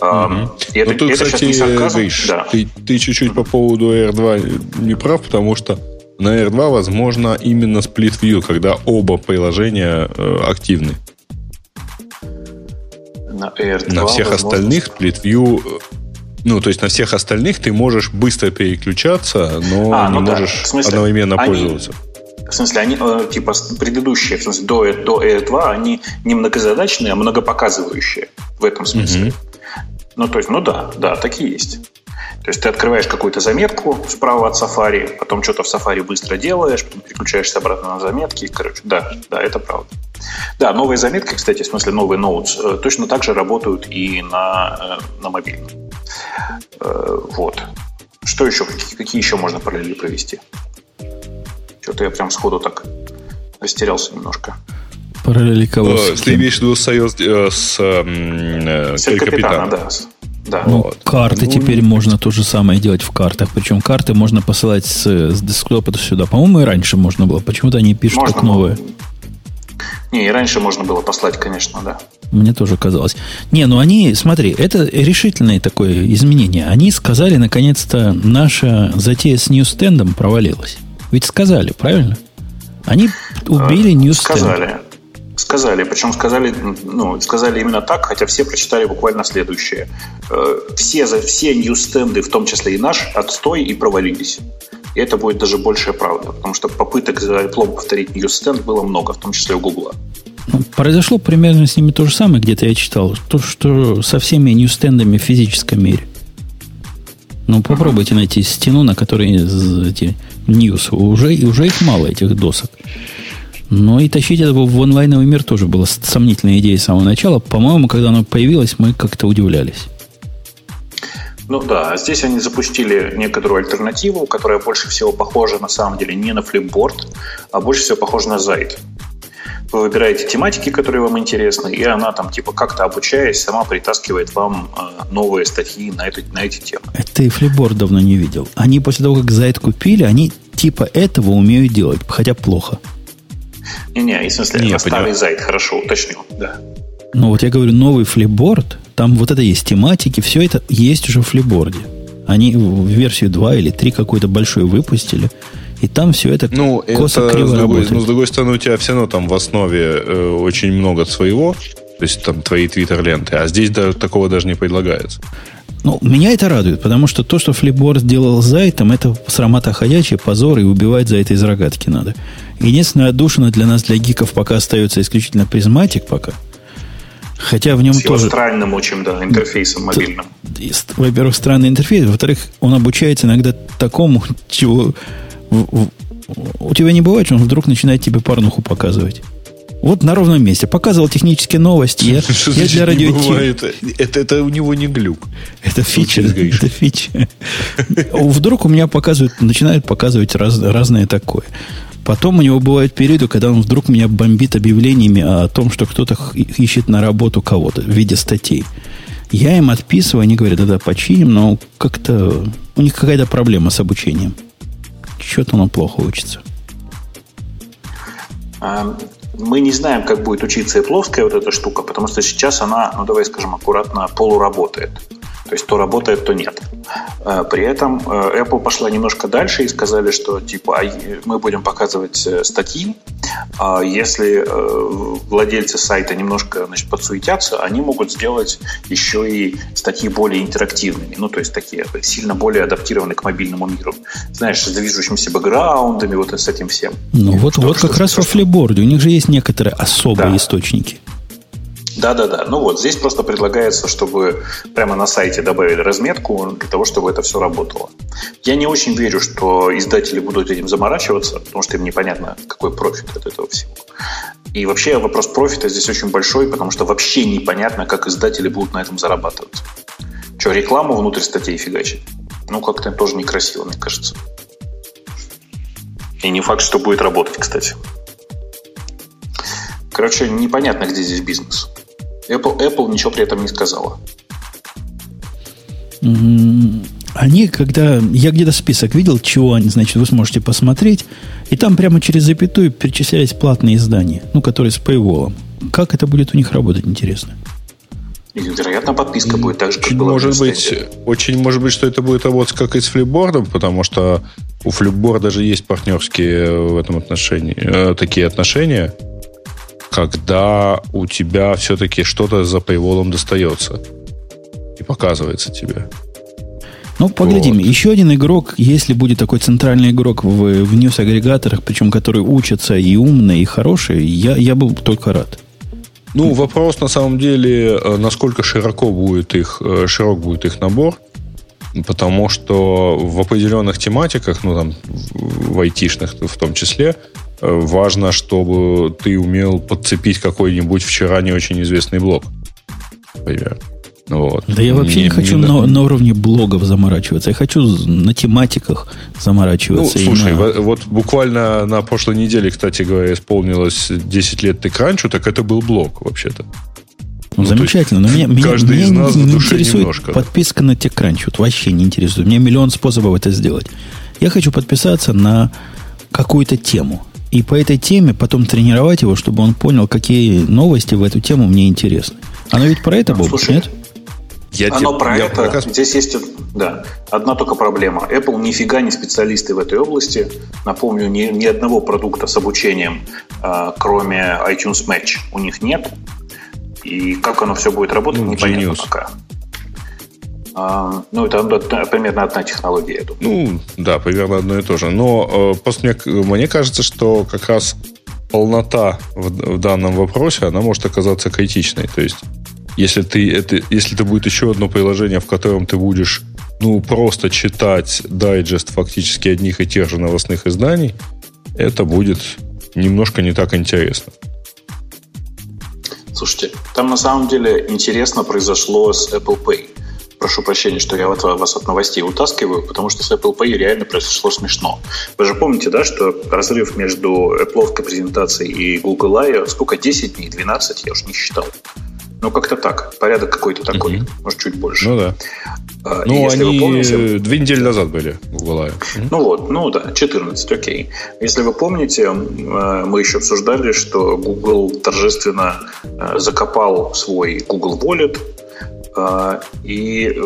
Угу. И это, ну, тут, это кстати, сейчас не сарказм. Гриш, да. ты, ты чуть-чуть по поводу R2 не прав, потому что на R2 возможно именно view, когда оба приложения э, активны. На R2 На всех возможно... остальных split view ну, то есть на всех остальных ты можешь быстро переключаться, но а, не ну можешь да. смысле, одновременно они, пользоваться. В смысле, они, э, типа, предыдущие, в смысле, до, до R2, они не многозадачные, а многопоказывающие в этом смысле. Угу. Ну, то есть, ну да, да, такие есть. То есть ты открываешь какую-то заметку справа от Safari, потом что-то в Safari быстро делаешь, потом переключаешься обратно на заметки. Короче, да, да, это правда. Да, новые заметки, кстати, в смысле новые ноутс, э, точно так же работают и на, э, на мобильном. Э, вот. Что еще? Какие, какие еще можно параллели провести? Что-то я прям сходу так растерялся немножко. Параллели кого? Ты имеешь в виду союз с, э, с капитана, да. Да. Ну, вот. карты ну, теперь можно то же самое делать в картах. Причем карты можно посылать с, с десктопа сюда. По-моему, и раньше можно было. Почему-то они пишут можно как новые. Не, и раньше можно было послать, конечно, да. Мне тоже казалось. Не, ну они, смотри, это решительное такое изменение. Они сказали, наконец-то, наша затея с Newsstand ом провалилась. Ведь сказали, правильно? Они убили Newsstand. Сказали. Сказали, причем сказали, ну, сказали именно так, хотя все прочитали буквально следующее. Э, все, все Newsstand ы, в том числе и наш, отстой и провалились. И это будет даже большая правда, потому что попыток за Apple повторить Newsstand было много, в том числе у Google. Ну, произошло примерно с ними то же самое, где-то я читал. То, что со всеми ньюстендами в физическом мире. Ну, попробуйте найти стену, на которой эти ньюс. Уже, уже их мало, этих досок. Но и тащить это в онлайновый мир тоже была сомнительная идея с самого начала. По-моему, когда оно появилось, мы как-то удивлялись. Ну да, здесь они запустили некоторую альтернативу, которая больше всего похожа на самом деле не на флипборд, а больше всего похожа на Zite. Вы выбираете тематики, которые вам интересны, и она там, типа, как-то обучаясь, сама притаскивает вам э, новые статьи на, эту, на эти темы. Это и Флибор давно не видел. Они после того, как Зайд купили, они типа этого умеют делать, хотя плохо. Не-не, в смысле, не, старый Зайд, хорошо, уточню, да. Ну вот я говорю, новый флипборд, там вот это есть тематики, все это есть уже в флипборде. Они в версию 2 или 3 какую-то большую выпустили. И там все это ну, косо это, криво с другой, работает. Ну, с другой стороны, у тебя все равно там в основе э, очень много своего, то есть там твои твиттер-ленты, а здесь даже, такого даже не предлагается. Ну, меня это радует, потому что то, что Flipboard сделал с Zite ом, это срамота ходячая, позор, и убивать за это из рогатки надо. Единственная отдушина для нас, для гиков, пока остается исключительно Prismatic пока. Хотя в нем С тоже... странным очень, да, интерфейсом мобильным. Во-первых, странный интерфейс. Во-вторых, он обучается иногда такому, чего у тебя не бывает, что он вдруг начинает тебе порнуху показывать. Вот на ровном месте. Показывал технические новости. Я, что я для радио это, это, это у него не глюк. Это фича. Это фича. Вдруг у меня показывают, начинают показывать раз, разное такое. Потом у него бывают периоды, когда он вдруг меня бомбит объявлениями о том, что кто-то ищет на работу кого-то в виде статей. Я им отписываю, они говорят, да-да, починим, но как-то у них какая-то проблема с обучением. Что-то оно плохо учится. Мы не знаем, как будет учиться и плоская вот эта штука, потому что сейчас она, ну давай скажем аккуратно, полуработает. То есть то работает, то нет. Э, при этом э, Apple пошла немножко дальше и сказали, что типа а мы будем показывать э, статьи, а если владельцы сайта немножко значит, подсуетятся, они могут сделать еще и статьи более интерактивными, ну то есть такие сильно более адаптированы к мобильному миру. Знаешь, с движущимися бэкграундами, вот с этим всем. Ну вот, вот как раз во флиборде, у них же есть некоторые особые да. источники. Да-да-да. Ну вот, здесь просто предлагается, чтобы прямо на сайте добавили разметку для того, чтобы это все работало. Я не очень верю, что издатели будут этим заморачиваться, потому что им непонятно, какой профит от этого всего. И вообще вопрос профита здесь очень большой, потому что вообще непонятно, как издатели будут на этом зарабатывать. Что, рекламу внутрь статей фигачить? Ну, как-то тоже некрасиво, мне кажется. И не факт, что будет работать, кстати. Короче, непонятно, где здесь бизнес. Apple, Apple ничего при этом не сказала. Они, когда... Я где-то список видел, чего они, значит, вы сможете посмотреть, и там прямо через запятую перечислялись платные издания, ну, которые с paywall. Как это будет у них работать, интересно? И, вероятно, подписка будет так же, как была может быть, Очень может быть, что это будет работать как и с флипбордом, потому что у флипборда же есть партнерские в этом отношении, э, такие отношения, когда у тебя все-таки что-то за paywall достается и показывается тебе. Ну, поглядим. Вот. Еще один игрок, если будет такой центральный игрок в, в ньюс-агрегаторах, причем который учится и умный, и хороший, я, я был только рад. Ну, вопрос на самом деле, э, насколько широко будет их, э, широк будет их набор, потому что в определенных тематиках, ну, там, в айтишных в том числе, Э, важно, чтобы ты умел подцепить какой-нибудь вчера не очень известный блог. Например. Вот. Да я вообще не, не хочу не... На, на уровне блогов заморачиваться. Я хочу на тематиках заморачиваться. Ну, слушай, на... вот буквально на прошлой неделе, кстати говоря, исполнилось 10 лет TechCrunch, так это был блог вообще-то. Ну, ну замечательно. Но меня, каждый меня, из нас не, не интересует немножко, подписка да. на TechCrunch. Вот вообще не интересует. У меня миллион способов это сделать. Я хочу подписаться на какую-то тему. И по этой теме потом тренировать его, чтобы он понял, какие новости в эту тему мне интересны. Оно ведь про это было, нет? Я Оно те, про я это. Проказ... Здесь есть да, одна только проблема. Apple нифига не специалисты в этой области. Напомню, ни, ни одного продукта с обучением, э, кроме iTunes Match, у них нет. И как оно все будет работать, ну, непонятно Genius. пока. А, ну, это примерно одна технология, я думаю. Ну, да, примерно одно и то же. Но э, просто мне, мне кажется, что как раз полнота в, в данном вопросе, она может оказаться критичной. То есть, если ты это, если это будет еще одно приложение, в котором ты будешь ну, просто читать дайджест фактически одних и тех же новостных изданий, это будет немножко не так интересно. Слушайте, там на самом деле интересно произошло с Apple Pay. прошу прощения, что я вас от новостей утаскиваю, потому что с Apple Pay реально произошло смешно. Вы же помните, да, что разрыв между Apple презентацией и Google I, сколько, 10 дней, 12, я уж не считал. Ну, как-то так. Порядок какой-то такой. Mm-hmm. Может, чуть больше. Ну, да. А, ну, они вы помните, две недели назад были в Гуглае. Ну вот, ну да, 14, окей. Если вы помните, э, мы еще обсуждали, что Google торжественно э, закопал свой Google Wallet, и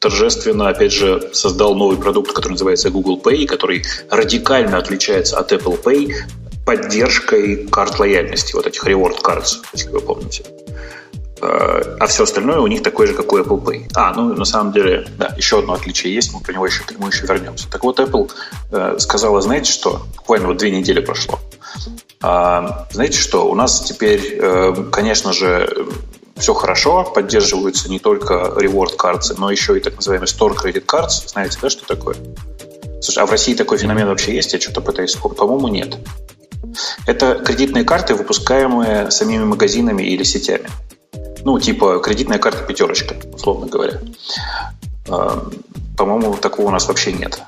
торжественно, опять же, создал новый продукт, который называется Google Pay, который радикально отличается от Apple Pay поддержкой карт лояльности, вот этих reward cards, если вы помните а все остальное у них такое же, как у Apple Pay. А, ну, на самом деле, да, еще одно отличие есть, мы про него еще, к нему еще вернемся. Так вот, Apple э, сказала, знаете что, буквально вот две недели прошло. А, знаете что, у нас теперь, э, конечно же, все хорошо, поддерживаются не только reward cards, но еще и так называемые store credit cards. Знаете, да, что такое? Слушай, а в России такой феномен вообще есть? Я что-то пытаюсь По-моему, нет. Это кредитные карты, выпускаемые самими магазинами или сетями. Ну, типа кредитная карта пятерочка, условно говоря. А, по-моему, такого у нас вообще нет.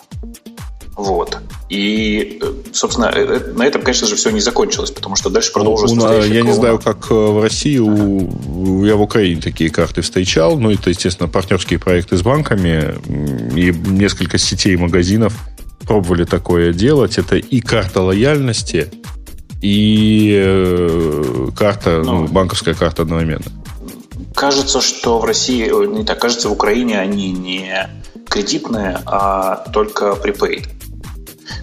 Вот. И, э, собственно, э, э, на этом, конечно же, все не закончилось, потому что дальше продолжилось. Ну, я не знаю, как в России, у, я в Украине такие карты встречал. Ну, это, естественно, партнерские проекты с банками. И несколько сетей магазинов пробовали такое делать. Это и карта лояльности, и карта, ну, ну банковская карта одновременно. Кажется, что в России, не так, кажется, в Украине они не кредитные, а только prepaid.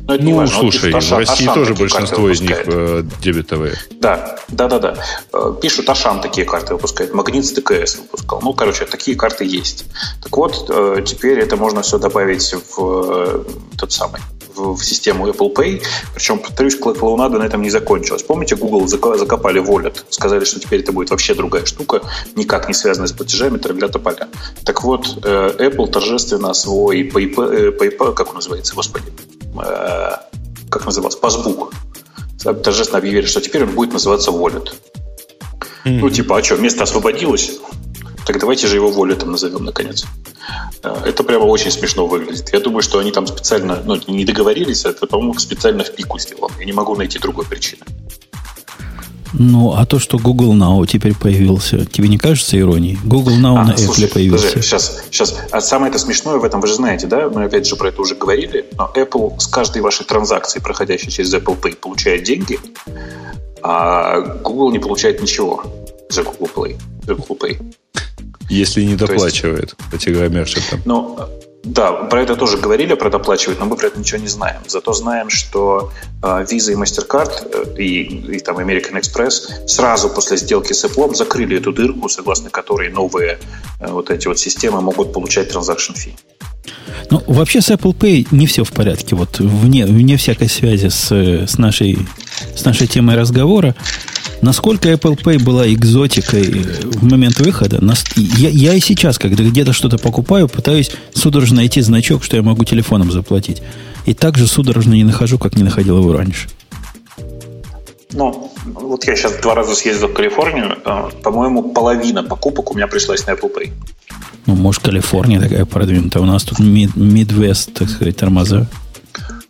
Но это ну, не важно. слушай, вот в России Ашан тоже большинство из них э, дебетовые. Да, да, да, да. Э, пишут, Ашан такие карты выпускает, Магнит с ДКС выпускал. Ну, короче, такие карты есть. Так вот, э, теперь это можно все добавить в тот самый в, систему Apple Pay. Причем, повторюсь, клоунада на этом не закончилась. Помните, Google закопали Wallet, сказали, что теперь это будет вообще другая штука, никак не связанная с платежами, тролля тополя. Так вот, э, Apple торжественно свой PayPal, PayPal как он называется, господи, э, как назывался, Passbook, торжественно объявили, что теперь он будет называться Wallet. Mm-hmm. Ну, типа, а что, место освободилось? Так давайте же его волетом назовем, наконец. Э, это прямо очень смешно выглядит. Я думаю, что они там специально, ну, не договорились, а это, по-моему, специально в пику сделал. Я не могу найти другой причины. Ну, а то, что Google Now теперь появился, тебе не кажется иронией? Google Now а, на слушай, Apple появился. Подожди, сейчас, сейчас. А самое это смешное в этом, вы же знаете, да? Мы опять же про это уже говорили, но Apple с каждой вашей транзакции, проходящей через Apple Pay, получает деньги, а Google не получает ничего за Google Play. За Google Pay. Если не доплачивает есть, по Ну, да, про это тоже говорили, про доплачивать, но мы про это ничего не знаем. Зато знаем, что э, Visa и MasterCard э, и, и там American Express сразу после сделки с Apple закрыли эту дырку, согласно которой новые э, вот эти вот системы могут получать транзакшн фи. Ну, вообще с Apple Pay не все в порядке. Вот вне, вне всякой связи с, с, нашей, с нашей темой разговора, Насколько Apple Pay была экзотикой в момент выхода, я, я и сейчас, когда где-то что-то покупаю, пытаюсь судорожно найти значок, что я могу телефоном заплатить. И также судорожно не нахожу, как не находил его раньше. Ну, вот я сейчас два раза съездил в Калифорнию. Э, по-моему, половина покупок у меня пришлась на Apple Pay. Ну, может, Калифорния такая продвинутая. У нас тут Midwest, так сказать, тормоза.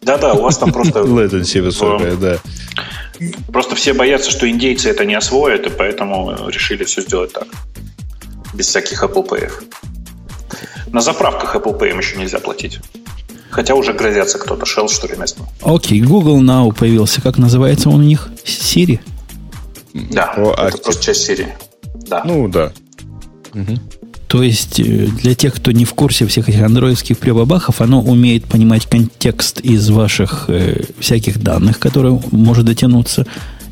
Да-да, у вас там просто... Latency высокая, да. Просто все боятся, что индейцы это не освоят, и поэтому решили все сделать так. Без всяких Apple Pay. На заправках Apple Pay еще нельзя платить. Хотя уже грозятся кто-то, Shell, что ли, местный. Окей, okay, Google Now появился. Как называется он у них? Siri? Да, О, это просто часть Siri. Да. Ну, да. Угу. То есть э, для тех, кто не в курсе всех этих андроидских прибабахов, оно умеет понимать контекст из ваших э, всяких данных, которые может дотянуться,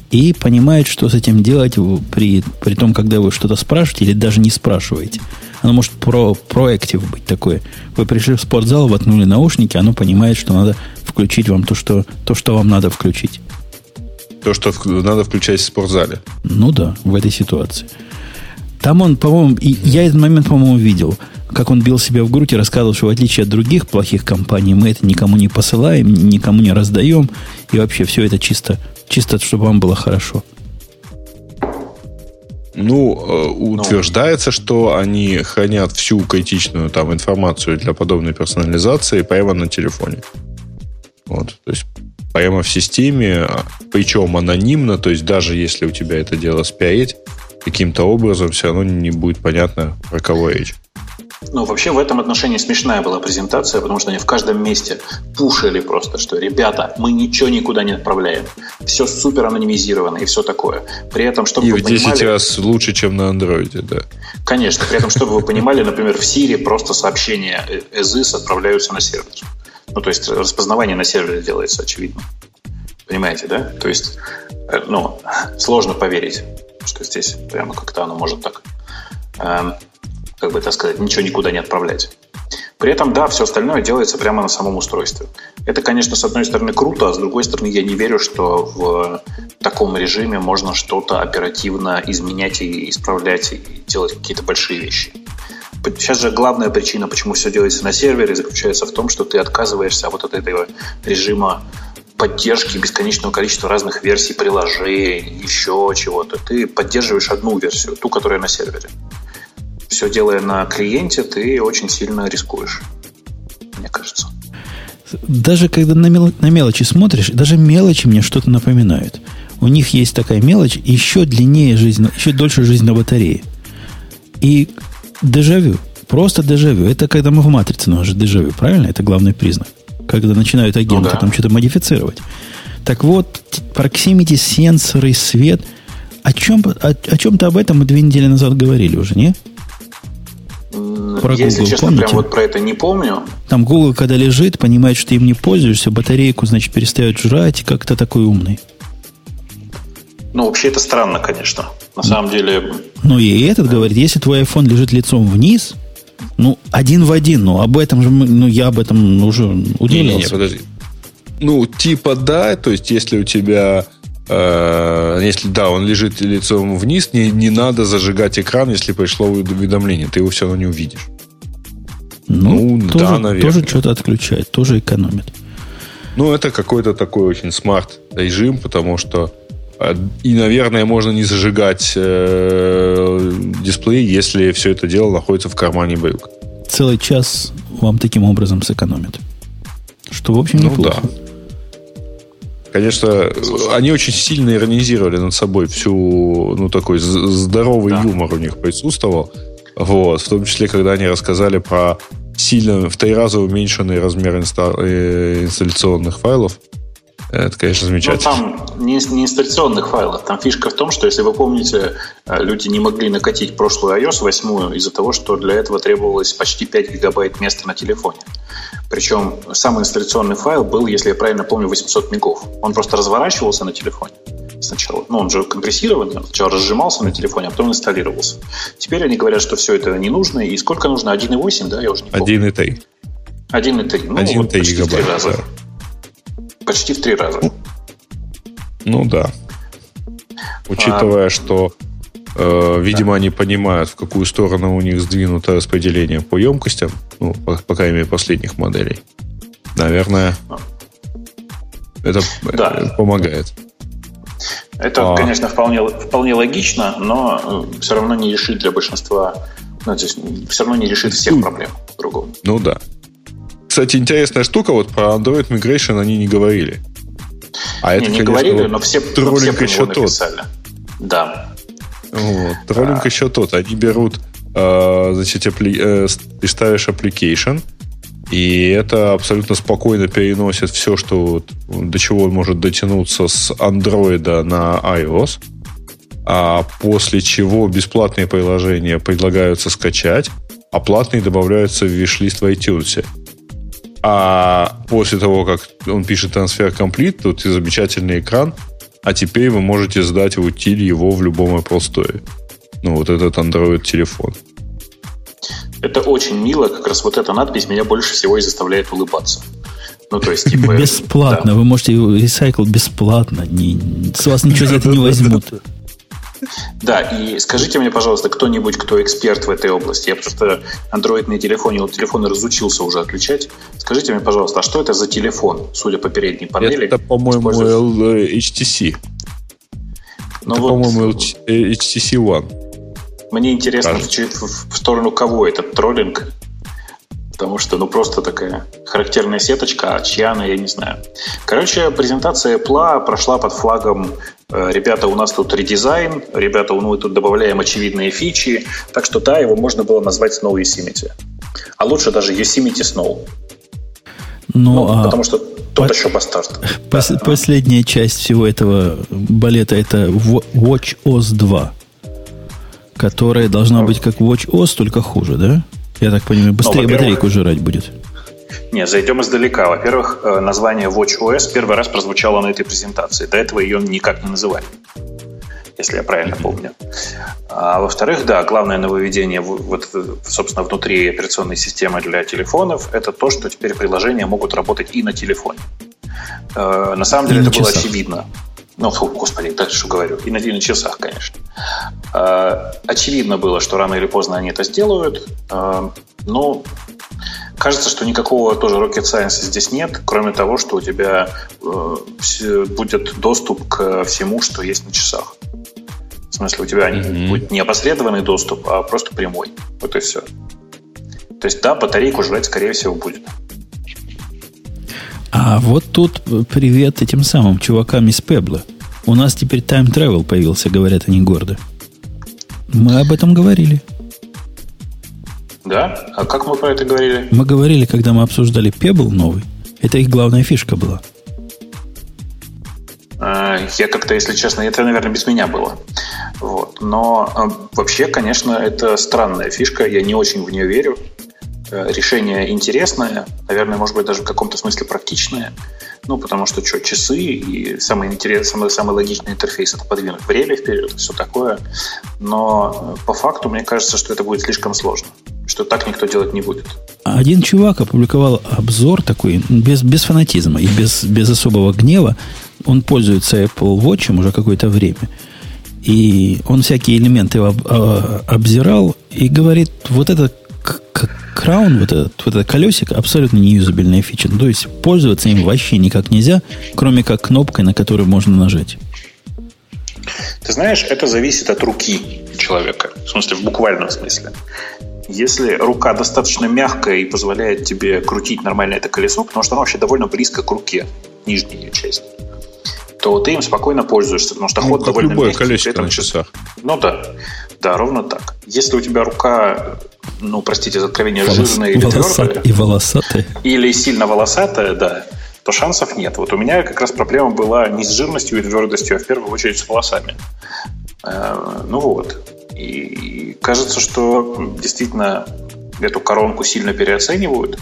и понимает, что с этим делать при, при том, когда вы что-то спрашиваете или даже не спрашиваете. Оно может про, проактив быть такое. Вы пришли в спортзал, воткнули наушники, оно понимает, что надо включить вам то, что, то, что вам надо включить. То, что надо включать в спортзале. Ну да, в этой ситуации. Там он, по-моему, и я этот момент, по-моему, видел, как он бил себя в грудь и рассказывал, что в отличие от других плохих компаний, мы это никому не посылаем, никому не раздаем, и вообще все это чисто, чисто, чтобы вам было хорошо. Ну, э, утверждается, что они хранят всю критичную там информацию для подобной персонализации прямо на телефоне. Вот, то есть прямо в системе, причем анонимно, то есть даже если у тебя это дело спиарить, каким-то образом все равно не будет понятно, про кого речь. Ну, вообще в этом отношении смешная была презентация, потому что они в каждом месте пушили просто, что ребята, мы ничего никуда не отправляем. Все супер анонимизировано и все такое. При этом, чтобы и вы в 10 понимали... раз лучше, чем на андроиде, да. Конечно. При этом, чтобы вы понимали, например, в Siri просто сообщения ESIS отправляются на сервер. Ну, то есть распознавание на сервере делается, очевидно. Понимаете, да? То есть, э, ну, сложно поверить, что здесь прямо как-то оно может так эм, как бы это сказать, ничего никуда не отправлять. При этом, да, все остальное делается прямо на самом устройстве. Это, конечно, с одной стороны круто, а с другой стороны я не верю, что в таком режиме можно что-то оперативно изменять и исправлять и делать какие-то большие вещи. Сейчас же главная причина, почему все делается на сервере, заключается в том, что ты отказываешься от этого режима поддержки бесконечного количества разных версий приложений, еще чего-то. Ты поддерживаешь одну версию, ту, которая на сервере все делая на клиенте, ты очень сильно рискуешь, мне кажется. Даже когда на, мел- на мелочи смотришь, даже мелочи мне что-то напоминают. У них есть такая мелочь, еще длиннее жизнь, еще дольше жизнь на батарее. И дежавю, просто дежавю. Это когда мы в матрице, но уже дежавю, правильно? Это главный признак. Когда начинают агенты ну, да. там что-то модифицировать. Так вот, proximity, сенсоры, свет. О, чем, о, о чем-то об этом мы две недели назад говорили уже, не? Про Если Google, честно, помните? прям вот про это не помню. Там Google, когда лежит, понимает, что им не пользуешься, батарейку, значит, перестает жрать, как-то такой умный. Ну, вообще это странно, конечно. На самом деле... Ну, и этот говорит, если твой iPhone лежит лицом вниз, ну, один в один, ну, об этом же, мы, ну, я об этом уже удивился. Не, не, подожди. Ну, типа да, то есть, если у тебя Э, если да, он лежит лицом вниз, не, не надо зажигать экран, если пришло уведомление, ты его все равно не увидишь. Ну, ну тоже, да, наверное. Тоже что-то отключает, тоже экономит. Ну, это какой-то такой очень smart режим, потому что и, наверное, можно не зажигать э, дисплей, если все это дело находится в кармане брюк. Целый час вам таким образом сэкономит. Что, в общем, неплохо. Ну, да. Конечно, они очень сильно иронизировали над собой всю, ну, такой здоровый да. юмор у них присутствовал. Вот, в том числе, когда они рассказали про сильно в три раза уменьшенный размер инста- э, инсталляционных файлов. Это, конечно, замечательно. Но там не, не инсталляционных файлов. Там фишка в том, что, если вы помните, э, люди не могли накатить прошлую iOS 8 из-за того, что для этого требовалось почти 5 гигабайт места на телефоне. Причем сам инсталляционный файл был, если я правильно помню, 800 мегов. Он просто разворачивался на телефоне сначала. Ну, он же компрессирован, он сначала разжимался на телефоне, а потом инсталлировался. Теперь они говорят, что все это не нужно. И сколько нужно? 1,8, да? Я уже не помню. 1,3. 1,3. Ну, 1,3 вот почти гигабайт, в три раза. Да. Почти в три раза. Ну да. Учитывая, а, что Э, видимо, да. они понимают, в какую сторону у них сдвинуто распределение по емкостям, ну, по, по крайней мере, последних моделей. Наверное, это да. Э, помогает. Это, а... конечно, вполне, вполне логично, но э, все равно не решит для большинства, ну, то есть все равно не решит всех проблем другого. Ну да. Кстати, интересная штука, вот про Android Migration они не говорили. А не, это, не конечно, говорили, вот но все, но все еще написали. Да. Вот. Троллинг а... еще тот. Они берут, э, значит, апли... э, ты ставишь application, и это абсолютно спокойно переносит все, что до чего он может дотянуться с Android на iOS. А после чего бесплатные приложения предлагаются скачать, а платные добавляются в виш-лист в iTunes. А после того, как он пишет трансфер complete, тут и замечательный экран – а теперь вы можете сдать в утиль его в любом Apple Store. Ну, вот этот Android телефон. Это очень мило, как раз вот эта надпись меня больше всего и заставляет улыбаться. Ну, то есть, типа... Бесплатно, да. вы можете ресайкл бесплатно, не, с вас ничего за это не возьмут. Да, и скажите мне, пожалуйста, кто-нибудь, кто эксперт в этой области, я просто андроидные телефоны, телефоны разучился уже отключать. Скажите мне, пожалуйста, а что это за телефон, судя по передней панели? Это, по-моему, HTC. Ну это, вот... по-моему, HTC One. Мне интересно, в, в сторону кого этот троллинг потому что, ну, просто такая характерная сеточка, а чья она, я не знаю. Короче, презентация Apple прошла под флагом «Ребята, у нас тут редизайн, ребята, ну, мы тут добавляем очевидные фичи», так что, да, его можно было назвать Snow Yosemite. А лучше даже Yosemite Snow. Ну, ну а... потому что тот по... еще бастард. Пос... Да. Последняя часть всего этого балета это Watch OS 2, которая должна быть как Watch OS, только хуже, да? Я так понимаю, быстрее ну, батарейку жрать будет. Не, зайдем издалека. Во-первых, э, название WatchOS первый раз прозвучало на этой презентации. До этого ее никак не называли, если я правильно помню. А во-вторых, да, главное нововведение, вот, собственно, внутри операционной системы для телефонов, это то, что теперь приложения могут работать и на телефоне. Э, на самом деле и это было очевидно. Ну, фу, господи, так что говорю. И на, и на часах, конечно. Э, очевидно было, что рано или поздно они это сделают. Э, но кажется, что никакого тоже rocket science здесь нет, кроме того, что у тебя э, будет доступ к всему, что есть на часах. В смысле, у тебя mm-hmm. будет не опосредованный доступ, а просто прямой. Вот и все. То есть, да, батарейку жрать, скорее всего, будет. А вот тут привет этим самым чувакам из Пебла. У нас теперь time travel появился, говорят они гордо. Мы об этом говорили. Да? А как мы про это говорили? Мы говорили, когда мы обсуждали Pebble новый. Это их главная фишка была. А, я как-то, если честно, это, наверное, без меня было. Вот. Но а, вообще, конечно, это странная фишка. Я не очень в нее верю. Э, решение интересное, наверное, может быть, даже в каком-то смысле практичное. Ну, потому что что, часы и самый интересный, самый, самый логичный интерфейс это подвинуть время вперед, все такое. Но э, по факту мне кажется, что это будет слишком сложно, что так никто делать не будет. Один чувак опубликовал обзор такой, без, без фанатизма и без, без особого гнева. Он пользуется Apple Watch уже какое-то время. И он всякие элементы об, а, обзирал и говорит, вот это краун, вот этот, вот этот колесик, абсолютно неюзабельная фича. То есть пользоваться им вообще никак нельзя, кроме как кнопкой, на которую можно нажать. Ты знаешь, это зависит от руки человека. В смысле, в буквальном смысле. Если рука достаточно мягкая и позволяет тебе крутить нормально это колесо, потому что оно вообще довольно близко к руке, нижняя часть, то ты им спокойно пользуешься, потому что ну, ход довольно любое мягкий. колесико на часах. Ну да, да, ровно так. Если у тебя рука ну, простите за откровение, Волос... жирная или твердая. И волосатая. Или сильно волосатая, да, то шансов нет. Вот у меня как раз проблема была не с жирностью и твердостью, а в первую очередь с волосами. Э, ну вот. И кажется, что действительно эту коронку сильно переоценивают.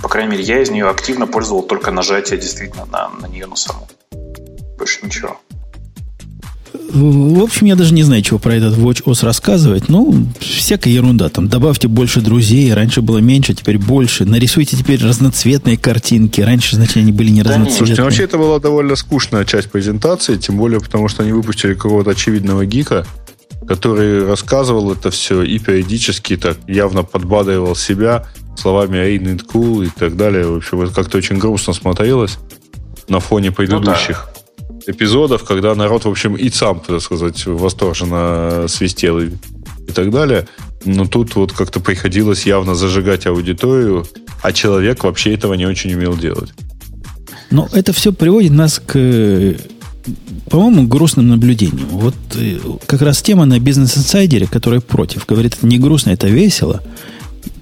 По крайней мере, я из нее активно пользовал только нажатие действительно на, на нее на саму. Больше ничего. В общем, я даже не знаю, чего про этот Watch OS рассказывать. Ну, всякая ерунда. Там добавьте больше друзей. Раньше было меньше, теперь больше. Нарисуйте теперь разноцветные картинки. Раньше, значит, они были не да разноцветные. Слушайте, вообще это была довольно скучная часть презентации, тем более потому, что они выпустили какого-то очевидного гика, который рассказывал это все и периодически так явно подбадривал себя словами «Ain't it cool» и так далее. В общем, это как-то очень грустно смотрелось на фоне предыдущих. Ну, да эпизодов, когда народ, в общем, и сам, так сказать, восторженно свистел и, и так далее. Но тут вот как-то приходилось явно зажигать аудиторию, а человек вообще этого не очень умел делать. Но это все приводит нас к, по-моему, грустным наблюдениям. Вот э, как раз тема на бизнес-инсайдере, которая против, говорит, это не грустно, это весело.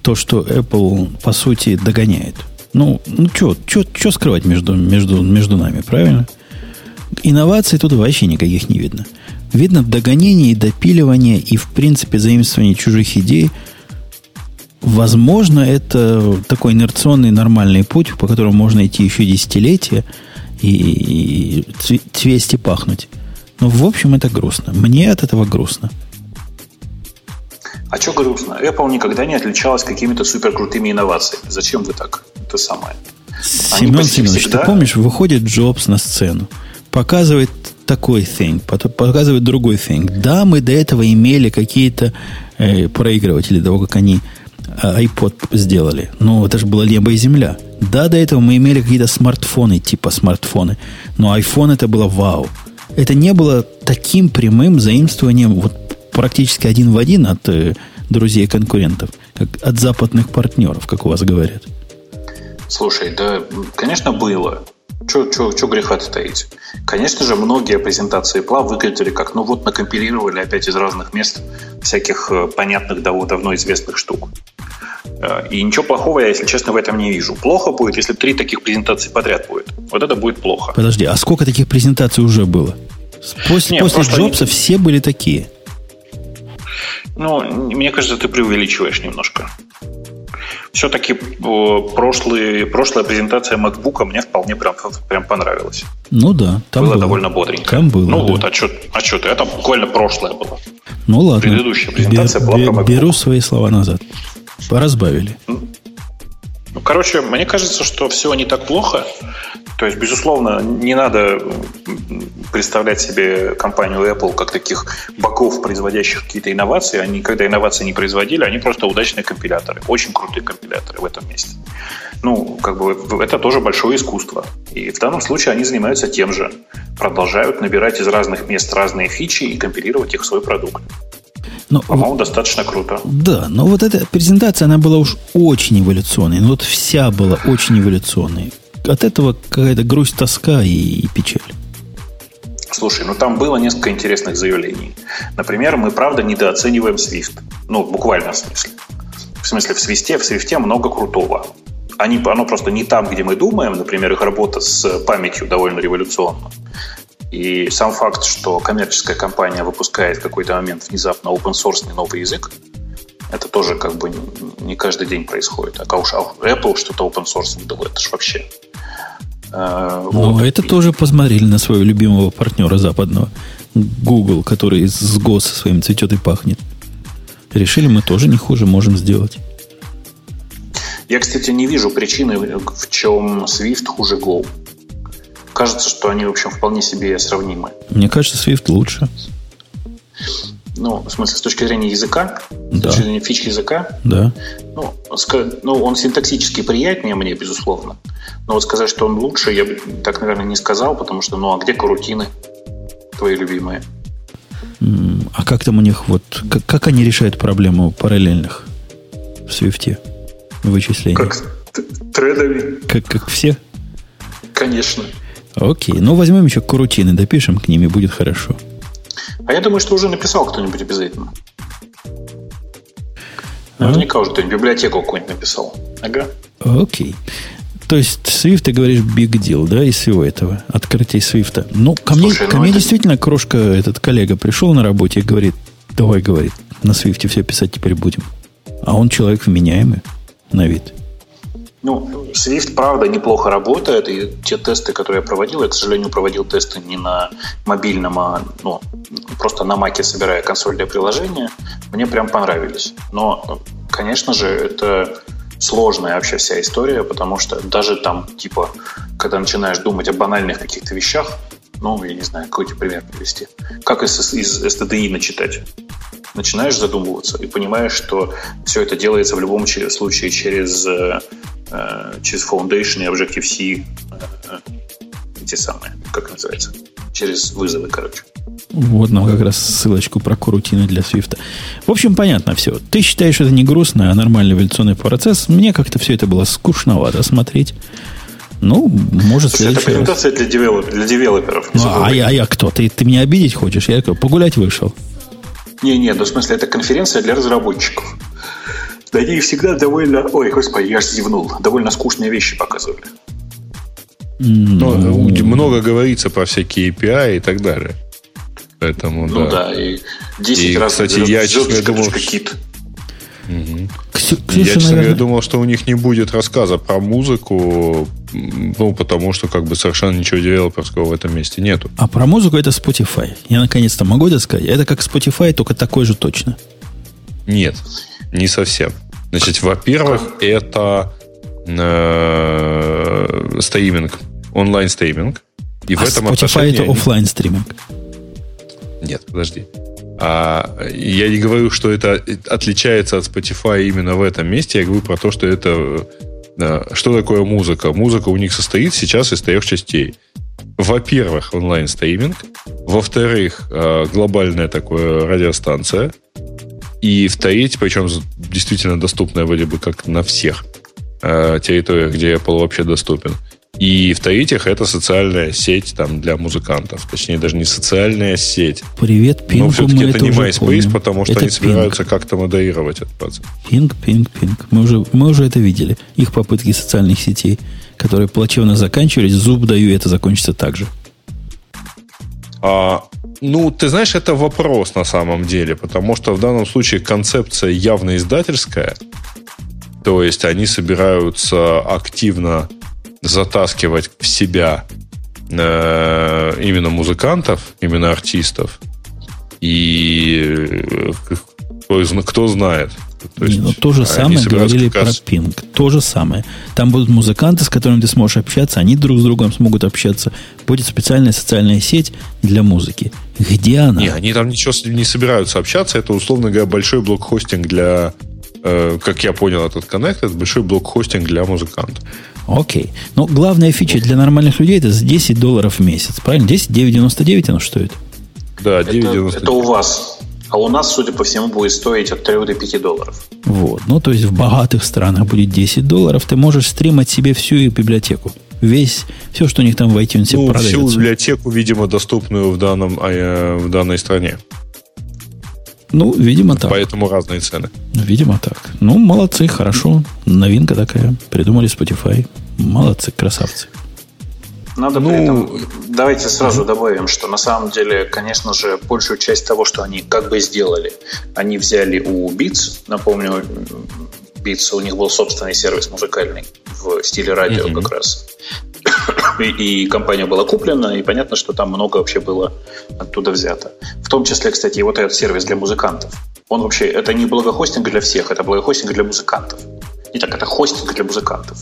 То, что Apple, по сути, догоняет. Ну, ну что скрывать между, между, между нами, правильно? Инноваций тут вообще никаких не видно. Видно догонение и допиливание, и, в принципе, заимствование чужих идей. Возможно, это такой инерционный нормальный путь, по которому можно идти еще десятилетия и, и цвести пахнуть. Но, в общем, это грустно. Мне от этого грустно. А что грустно? Apple никогда не отличалась какими-то суперкрутыми инновациями. Зачем вы так? Это самое. Семен Семенович, всегда... ты помнишь, выходит Джобс на сцену показывает такой thing, показывает другой thing. Да, мы до этого имели какие-то э, проигрыватели, до того, как они э, iPod сделали. Но это же было небо и земля. Да, до этого мы имели какие-то смартфоны, типа смартфоны. Но iPhone это было вау. Это не было таким прямым заимствованием вот практически один в один от э, друзей конкурентов, как от западных партнеров, как у вас говорят. Слушай, да, конечно, было. Что греха-то таить? Конечно же, многие презентации Apple выглядели как, ну вот, накомпилировали опять из разных мест всяких э, понятных, давно известных штук. Э, и ничего плохого я, если честно, в этом не вижу. Плохо будет, если три таких презентации подряд будет. Вот это будет плохо. Подожди, а сколько таких презентаций уже было? После, Нет, после Джобса они... все были такие. Ну, мне кажется, ты преувеличиваешь немножко. Все-таки э, прошлые, прошлая презентация MacBook мне вполне прям, прям понравилась. Ну да, там было, было довольно бодренько. Там было. Ну да. вот, а что а что ты? Это буквально прошлое было. Ну ладно. Предыдущая презентация бе- была про MacBook. Беру свои слова назад. Поразбавили. Ну, короче, мне кажется, что все не так плохо. То есть, безусловно, не надо представлять себе компанию Apple как таких боков, производящих какие-то инновации. Они, когда инновации не производили, они просто удачные компиляторы. Очень крутые компиляторы в этом месте. Ну, как бы это тоже большое искусство. И в данном случае они занимаются тем же. Продолжают набирать из разных мест разные фичи и компилировать их в свой продукт. Но, ну, По-моему, достаточно круто. Да, но вот эта презентация, она была уж очень эволюционной. Ну, вот вся была очень эволюционной. От этого какая-то грусть, тоска и, и печаль. Слушай, ну там было несколько интересных заявлений. Например, мы правда недооцениваем Swift. Ну, буквально в смысле. В смысле, в Свисте, в Свифте много крутого. Они, оно просто не там, где мы думаем. Например, их работа с памятью довольно революционна. И сам факт, что коммерческая компания выпускает в какой-то момент внезапно open source новый язык, это тоже как бы не каждый день происходит. А уж Apple что-то open source выдал, это ж вообще. Э, ну, вот. это тоже посмотрели на своего любимого партнера западного, Google, который с ГОС своим цветет и пахнет. Решили, мы тоже не хуже можем сделать. Я, кстати, не вижу причины, в чем Swift хуже Go кажется, что они, в общем, вполне себе сравнимы. Мне кажется, Swift лучше. Ну, в смысле, с точки зрения языка, да. с точки зрения фич языка. Да. Ну, ну, он синтаксически приятнее мне, безусловно. Но вот сказать, что он лучше, я бы так, наверное, не сказал, потому что, ну, а где карутины твои любимые? А как там у них, вот, как, как они решают проблему параллельных в Swift вычислений? Как тредами. Как, как все? Конечно. Окей, ну возьмем еще курутины, допишем к ним, и будет хорошо. А я думаю, что уже написал кто-нибудь обязательно. А? Наверняка уже кто-нибудь библиотеку какую-нибудь написал. Ага. Окей. То есть Swift, ты говоришь, big deal, да, из всего этого, открытие Swift. Ну, ко мне, Слушай, ко ну мне это... действительно крошка, этот коллега пришел на работе и говорит, давай, говорит, на Swift все писать теперь будем. А он человек вменяемый на вид. Ну, Swift, правда, неплохо работает, и те тесты, которые я проводил, я, к сожалению, проводил тесты не на мобильном, а ну, просто на маке, собирая консольное приложение, мне прям понравились. Но, конечно же, это сложная вообще вся история, потому что даже там, типа, когда начинаешь думать о банальных каких-то вещах, ну, я не знаю, какой тебе пример привести. Как из, из STDI начитать? Начинаешь задумываться и понимаешь, что все это делается в любом случае через э, Э, через Foundation и Objective-C э, эти самые, как называется, через вызовы, короче. Вот нам как раз ссылочку про корутины для Свифта. В общем, понятно все. Ты считаешь, это не грустно, а нормальный эволюционный процесс. Мне как-то все это было скучновато смотреть. Ну, может, Слушай, это презентация раз. для, девелоп, для девелоперов. Ну, а, я, а я кто? Ты, ты меня обидеть хочешь? Я погулять вышел. Не-не, ну в смысле, это конференция для разработчиков. Да они всегда довольно... Ой, господи, я аж зевнул. Довольно скучные вещи показывали. Ну, много говорится про всякие API и так далее. Поэтому, ну да. да, и 10 и, раз кстати, я, честно думал, кит. Угу. Я, честно наверное... думал, что у них не будет рассказа про музыку, ну, потому что как бы совершенно ничего девелоперского в этом месте нету. А про музыку это Spotify. Я наконец-то могу это сказать. Это как Spotify, только такой же точно. Нет, не совсем. Значит, во-первых, это э, стриминг, онлайн-стриминг. И а в этом Spotify это офлайн стриминг. Нет, подожди. А, я не говорю, что это отличается от Spotify именно в этом месте. Я говорю про то, что это... Да, что такое музыка? Музыка у них состоит сейчас из трех частей. Во-первых, онлайн-стриминг. Во-вторых, э, глобальная такая радиостанция. И в-третьих, причем действительно доступная вроде бы как на всех э, территориях, где Apple вообще доступен. И в-третьих, это социальная сеть там, для музыкантов. Точнее, даже не социальная сеть. Привет, Пинг. Но все-таки это, это не MySpace, потому что это они собираются как-то модерировать этот процесс. Пинг, пинг, пинг. Мы уже, мы уже это видели. Их попытки социальных сетей, которые плачевно заканчивались, зуб даю, и это закончится так же. А, ну, ты знаешь, это вопрос на самом деле, потому что в данном случае концепция явно издательская. То есть они собираются активно затаскивать в себя э, именно музыкантов, именно артистов. И кто, кто знает. То, есть, ну, то же самое говорили про раз... Ping. То же самое. Там будут музыканты, с которыми ты сможешь общаться, они друг с другом смогут общаться. Будет специальная социальная сеть для музыки. Где она? Не, они там ничего не собираются общаться. Это, условно говоря, большой блок-хостинг для, э, как я понял этот коннект, это большой блок-хостинг для музыкантов. Окей. Но главная фича для нормальных людей это 10 долларов в месяц. Правильно? 10, 9,99 оно стоит? Да, 9,99. Это, это у вас. А у нас, судя по всему, будет стоить от 3 до 5 долларов. Вот. Ну, то есть в богатых странах будет 10 долларов. Ты можешь стримать себе всю библиотеку. Весь, все, что у них там в iTunes ну, продается. Всю библиотеку, видимо, доступную в, данном, а, в данной стране. Ну, видимо, так. Поэтому разные цены. Видимо, так. Ну, молодцы, хорошо. Новинка такая. Придумали Spotify. Молодцы, красавцы. Надо ну, при этом, давайте сразу добавим, что на самом деле, конечно же, большую часть того, что они как бы сделали, они взяли у Beats, напомню, Beats, у них был собственный сервис музыкальный в стиле радио mm-hmm. как раз. И, и компания была куплена, и понятно, что там много вообще было оттуда взято. В том числе, кстати, и вот этот сервис для музыкантов. Он вообще, это не благохостинг для всех, это благохостинг для музыкантов. Не так, это хостинг для музыкантов.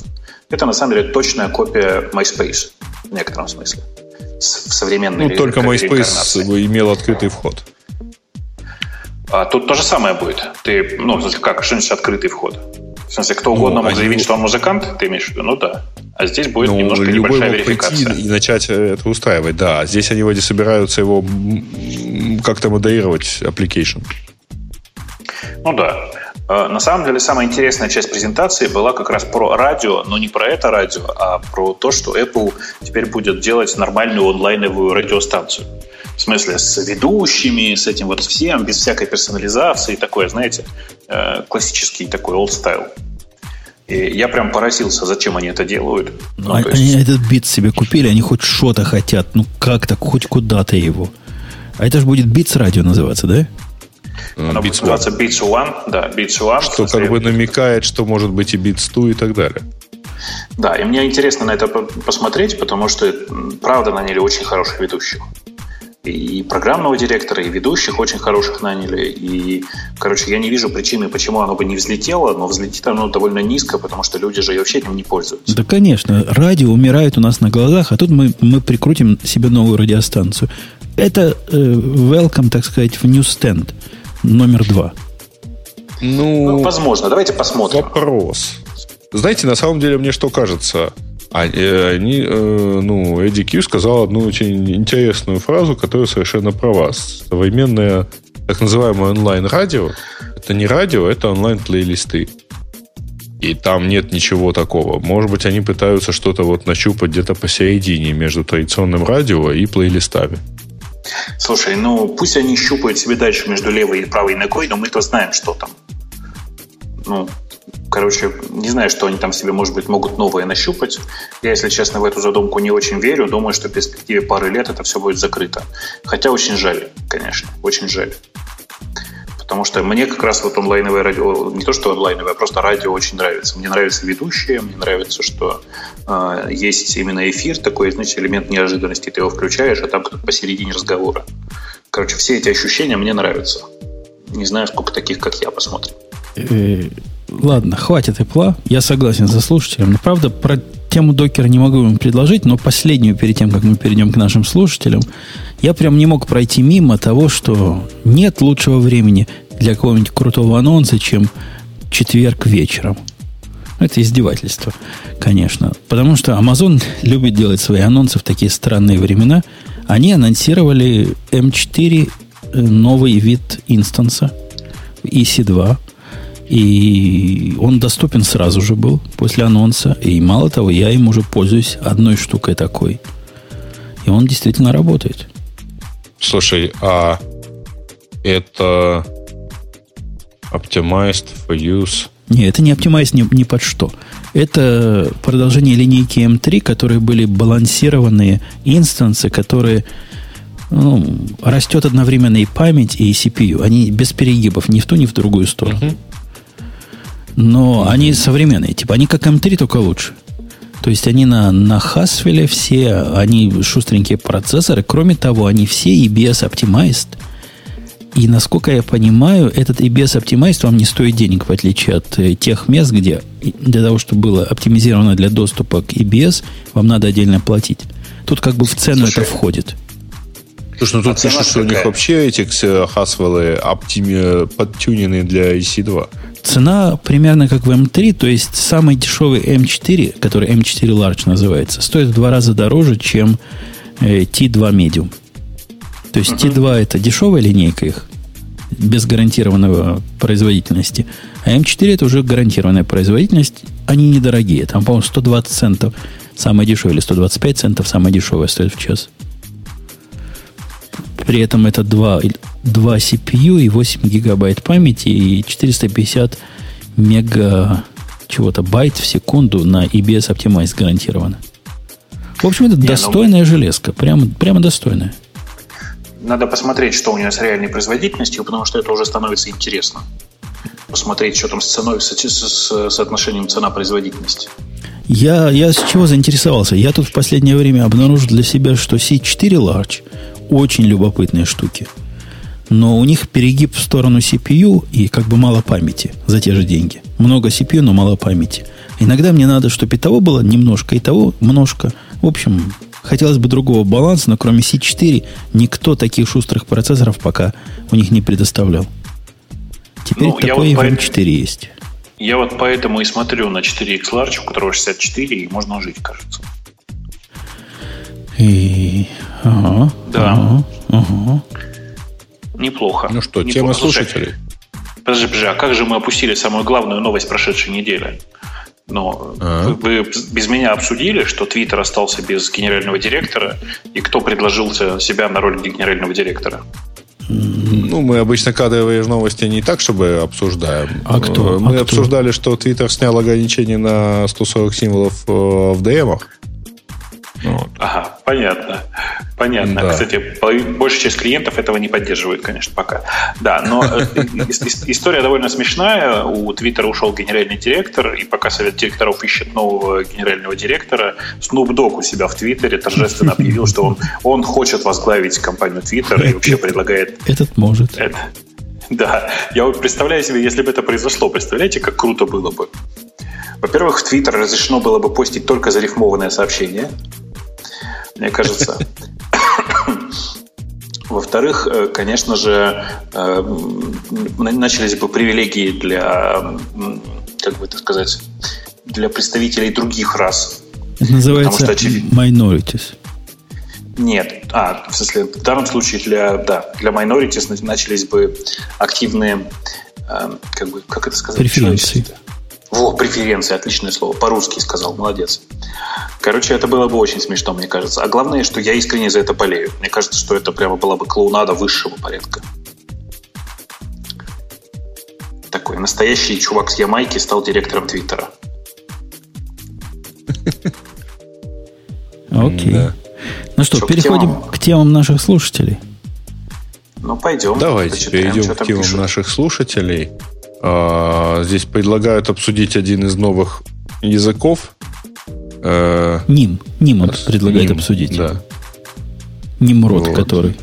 Это на самом деле точная копия MySpace в некотором смысле. В современной Ну, только MySpace имел открытый вход. А тут то же самое будет. Ты, ну, как, что значит открытый вход? В смысле, кто угодно ну, мог заявить, они... что он музыкант, ты имеешь в виду? Ну да. А здесь будет ну, немножко любой небольшая мог верификация. Прийти и начать это устраивать, да. А здесь они вроде собираются его как-то модерировать, application. Ну да. Э, на самом деле, самая интересная часть презентации была как раз про радио, но не про это радио, а про то, что Apple теперь будет делать нормальную онлайновую радиостанцию. В смысле, с ведущими, с этим вот всем, без всякой персонализации, такое, знаете, э, классический такой old style. И я прям поразился, зачем они это делают. Ну, они есть... этот бит себе купили, они хоть что-то хотят. Ну как так, хоть куда-то его. А это же будет Beats радио называться, да? Она будет называться Beats One, да, Beats One. Что как бы намекает, что может быть и Beats 2 и так далее. Да, и мне интересно на это посмотреть, потому что, правда, наняли очень хороших ведущих. И программного директора, и ведущих очень хороших наняли. И, короче, я не вижу причины, почему оно бы не взлетело, но взлетит оно довольно низко, потому что люди же вообще этим не пользуются. Да, конечно. Радио умирает у нас на глазах, а тут мы, мы прикрутим себе новую радиостанцию. Это э, welcome, так сказать, в newsstand номер два? Ну, ну, возможно. Давайте посмотрим. Вопрос. Знаете, на самом деле мне что кажется? А, э, они, э, ну, Эдди Кью сказал одну очень интересную фразу, которая совершенно права. Современное так называемое онлайн-радио это не радио, это онлайн-плейлисты. И там нет ничего такого. Может быть, они пытаются что-то вот нащупать где-то посередине между традиционным радио и плейлистами. Слушай, ну пусть они щупают себе дальше между левой и правой ногой, но мы-то знаем, что там. Ну, короче, не знаю, что они там себе, может быть, могут новое нащупать. Я, если честно, в эту задумку не очень верю. Думаю, что в перспективе пары лет это все будет закрыто. Хотя очень жаль, конечно, очень жаль. Потому что мне как раз вот онлайновое радио, не то что онлайновое, а просто радио очень нравится. Мне нравятся ведущие, мне нравится, что э, есть именно эфир, такой, знаете, элемент неожиданности. Ты его включаешь, а там кто-то посередине разговора. Короче, все эти ощущения мне нравятся. Не знаю, сколько таких, как я, посмотрим. Ладно, хватит Apple. Я согласен со слушателем. Но, правда, про тему докера не могу вам предложить, но последнюю, перед тем, как мы перейдем к нашим слушателям, я прям не мог пройти мимо того, что нет лучшего времени для какого-нибудь крутого анонса, чем четверг вечером. Это издевательство, конечно. Потому что Amazon любит делать свои анонсы в такие странные времена. Они анонсировали M4 э, новый вид инстанса EC2. И он доступен сразу же был после анонса. И мало того, я им уже пользуюсь одной штукой такой. И он действительно работает. Слушай, а это optimized for use? Не, это не optimized ни, ни под что. Это продолжение линейки M3, которые были балансированные инстансы, которые ну, растет одновременно и память, и CPU. Они без перегибов ни в ту, ни в другую сторону. Uh-huh. Но они современные. Типа они как M3, только лучше. То есть они на, на Haswell все, они шустренькие процессоры. Кроме того, они все EBS Optimized. И насколько я понимаю, этот EBS Optimized вам не стоит денег, в отличие от э, тех мест, где для того, чтобы было оптимизировано для доступа к EBS, вам надо отдельно платить. Тут как бы в цену Слушай, это входит. Слушай, ну тут а пишут, что у них вообще эти Haswell оптими, подтюнены для EC2. Цена примерно как в M3, то есть самый дешевый M4, который M4 Large называется, стоит в два раза дороже, чем э, T2 Medium. То есть uh-huh. T2 это дешевая линейка их, без гарантированного производительности. А M4 это уже гарантированная производительность. Они недорогие. Там, по-моему, 120 центов самое дешевое, или 125 центов самое дешевое стоит в час. При этом это 2, 2 CPU и 8 гигабайт памяти и 450 мега чего-то байт в секунду на EBS Optimize гарантированно. В общем, это Не, ну достойная ну... железка. Прямо, прямо достойная. Надо посмотреть, что у нее с реальной производительностью, потому что это уже становится интересно. Посмотреть, что там с ценой, с, с соотношением цена-производительность. Я, я с чего заинтересовался? Я тут в последнее время обнаружил для себя, что C4 Large очень любопытные штуки. Но у них перегиб в сторону CPU и как бы мало памяти за те же деньги. Много CPU, но мало памяти. Иногда мне надо, чтобы и того было немножко, и того множко. В общем, хотелось бы другого баланса, но кроме C4 никто таких шустрых процессоров пока у них не предоставлял. Теперь ну, такой вот в M4 по... есть. Я вот поэтому и смотрю на 4X Large, у которого 64, и можно жить, кажется. И... Ага, да. Ага, ага. Неплохо. Ну что, Неплохо. тема слушателей? Подожди, подожди, а как же мы опустили самую главную новость прошедшей недели? Но а вы, вы без меня обсудили, что Твиттер остался без генерального директора, и кто предложил себя на роль генерального директора? Ну, мы обычно кадровые новости не так, чтобы обсуждаем. А кто? Мы а обсуждали, кто? что Твиттер снял ограничения на 140 символов э, в DM-ах. Вот. Ага, понятно. Понятно. Да. Кстати, большая часть клиентов этого не поддерживает, конечно, пока. Да, но э, история довольно смешная. У Твиттера ушел генеральный директор, и пока совет директоров ищет нового генерального директора, Snoop Dogg у себя в Твиттере торжественно объявил, что он, он хочет возглавить компанию Твиттер и вообще предлагает... Этот может. Это. Да, я вот представляю себе, если бы это произошло, представляете, как круто было бы. Во-первых, в Твиттер разрешено было бы постить только зарифмованное сообщение мне кажется. Во-вторых, э, конечно же, э, начались бы привилегии для, как бы это сказать, для представителей других рас. Это называется что, minorities. Нет, а, в смысле, в данном случае для, да, для minorities начались бы активные, э, как бы, как это сказать? Преференции. Во, преференции, отличное слово. По-русски сказал, молодец. Короче, это было бы очень смешно, мне кажется. А главное, что я искренне за это болею. Мне кажется, что это прямо была бы клоунада высшего порядка. Такой настоящий чувак с Ямайки стал директором Твиттера. Окей. Ну что, переходим к темам наших слушателей. Ну, пойдем. Давайте перейдем к темам наших слушателей. А, здесь предлагают обсудить один из новых языков. Э, Ним. Ним он предлагает Ним, обсудить. Да. Нимрод, вот. который.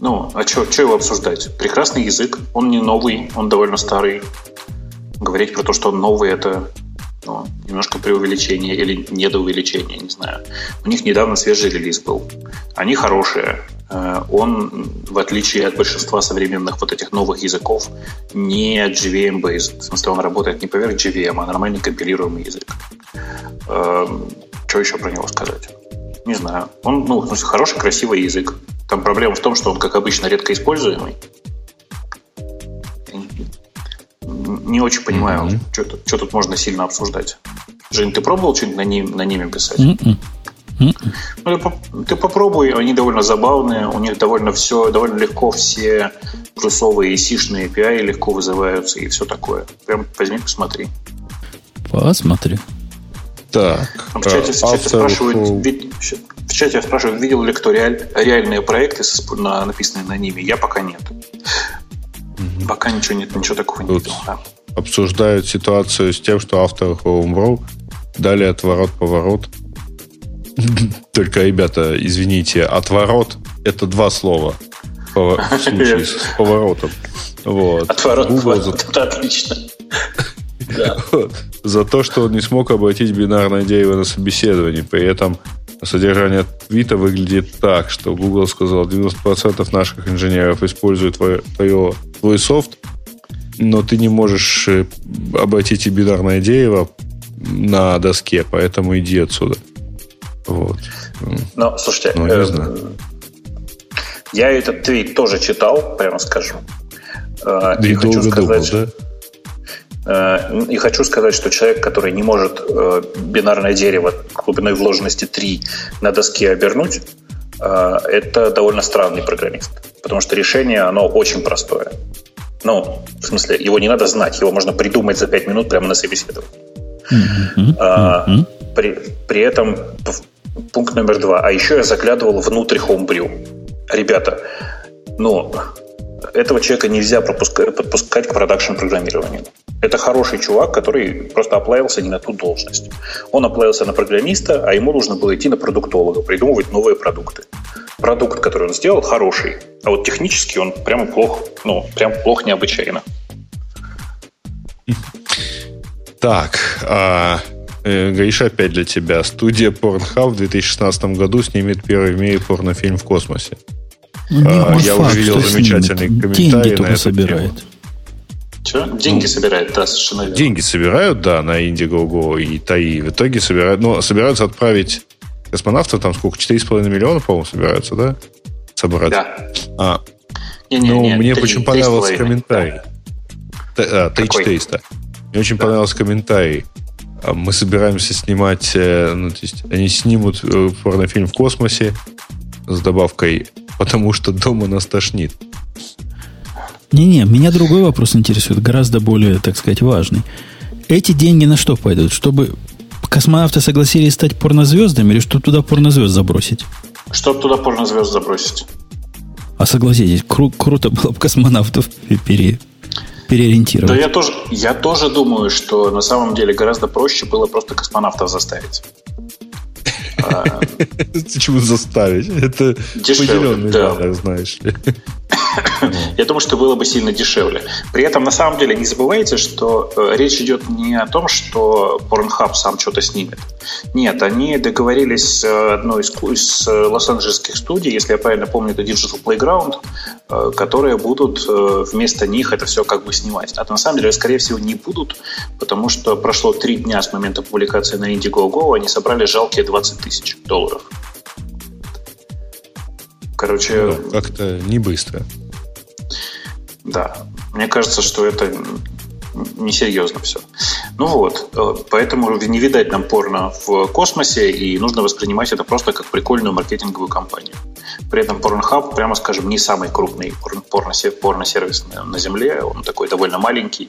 Ну, а что его обсуждать? Прекрасный язык. Он не новый, он довольно старый. Говорить про то, что он новый, это ну, немножко преувеличение или недоувеличение, не знаю. У них недавно свежий релиз был. Они хорошие. Э, он, в отличие от большинства современных вот этих новых языков, не JVM-based. В смысле, он работает не поверх JVM, а нормальный компилируемый язык. Эм, что еще про него сказать? Не знаю. Он, ну, в смысле, хороший, красивый язык. Там проблема в том, что он, как обычно, редко используемый. Не очень понимаю, mm-hmm. что, тут, что тут можно сильно обсуждать. Жень, ты пробовал что-нибудь на, ним, на ними писать? Mm-mm. Ну, ты попробуй, они довольно забавные, у них довольно все, довольно легко все плюсовые и сишные API легко вызываются и все такое. Прям возьми, посмотри. Посмотри. Так. В чате, в чате спрашивают, в чате спрашивают, видел ли кто реаль, реальные проекты, на, написанные на ними. Я пока нет. Угу. Пока ничего нет, ничего такого не видел. Да. Обсуждают ситуацию с тем, что авторы Homebrew дали отворот-поворот. Только, ребята, извините, отворот – это два слова в случае с поворотом. Вот. Отворот, поворот, это отлично. Да. За то, что он не смог обратить бинарное дерево на собеседование. При этом содержание твита выглядит так, что Google сказал, 90% наших инженеров используют твое, твое, твой софт, но ты не можешь э, обратить и бинарное дерево на доске, поэтому иди отсюда. Вот. Ну, слушайте, ну, не знаю. я этот твит тоже читал, прямо скажем. Э, и, и хочу сказать, думал, да? Э, и хочу сказать, что человек, который не может э, бинарное дерево глубиной вложенности 3 на доске обернуть, э, это довольно странный программист. Потому что решение, оно очень простое. Ну, в смысле, его не надо знать, его можно придумать за 5 минут прямо на собеседовании. При, при этом пункт номер два. А еще я заглядывал внутрь Homebrew. Ребята, ну, этого человека нельзя пропускать, подпускать к продакшн-программированию. Это хороший чувак, который просто оплавился не на ту должность. Он оплавился на программиста, а ему нужно было идти на продуктолога, придумывать новые продукты. Продукт, который он сделал, хороший, а вот технически он прямо плох, ну, прям плох необычайно. Так, а, Гриша, опять для тебя. Студия Pornhub в 2016 году снимет первый в мире порнофильм в космосе. Ну, а, я факт, увидел замечательный комментарий Деньги на это собирает. Тему. Что? Деньги ну, собирают, да, совершенно верно. Деньги собирают, да, на Indiegogo и ТАИ. В итоге собирают, ну, собираются отправить космонавтов, там сколько, 4,5 миллиона, по-моему, собираются, да? Собрать. Да. А, не, не, ну, не, мне 3, очень 3, понравился 3, комментарий. Да. А, 3-400. Мне очень да. понравился комментарий. А, мы собираемся снимать, э, ну, то есть они снимут э, порнофильм в космосе с добавкой, потому что дома нас тошнит. Не-не, меня другой вопрос интересует, гораздо более, так сказать, важный. Эти деньги на что пойдут? Чтобы космонавты согласились стать порнозвездами или чтобы туда порнозвезд забросить? Чтобы туда порнозвезд забросить. А согласитесь, кру- круто было бы космонавтов пере, переориентировать. Да я тоже, я тоже думаю, что на самом деле гораздо проще было просто космонавтов заставить. Почему заставить? Это поделенный да. знаешь ли. Я думаю, что было бы сильно дешевле. При этом, на самом деле, не забывайте, что э, речь идет не о том, что Pornhub сам что-то снимет. Нет, они договорились с одной из, из лос-анджелесских студий, если я правильно помню, это Digital Playground, э, которые будут э, вместо них это все как бы снимать. А на самом деле, скорее всего, не будут, потому что прошло три дня с момента публикации на Indiegogo, они собрали жалкие 20 тысяч долларов. Короче... Ну, как-то не быстро. Да. Мне кажется, что это несерьезно все. Ну вот, э, поэтому не видать нам порно в космосе, и нужно воспринимать это просто как прикольную маркетинговую кампанию. При этом Pornhub, прямо скажем, не самый крупный порно-сервис на Земле, он такой довольно маленький,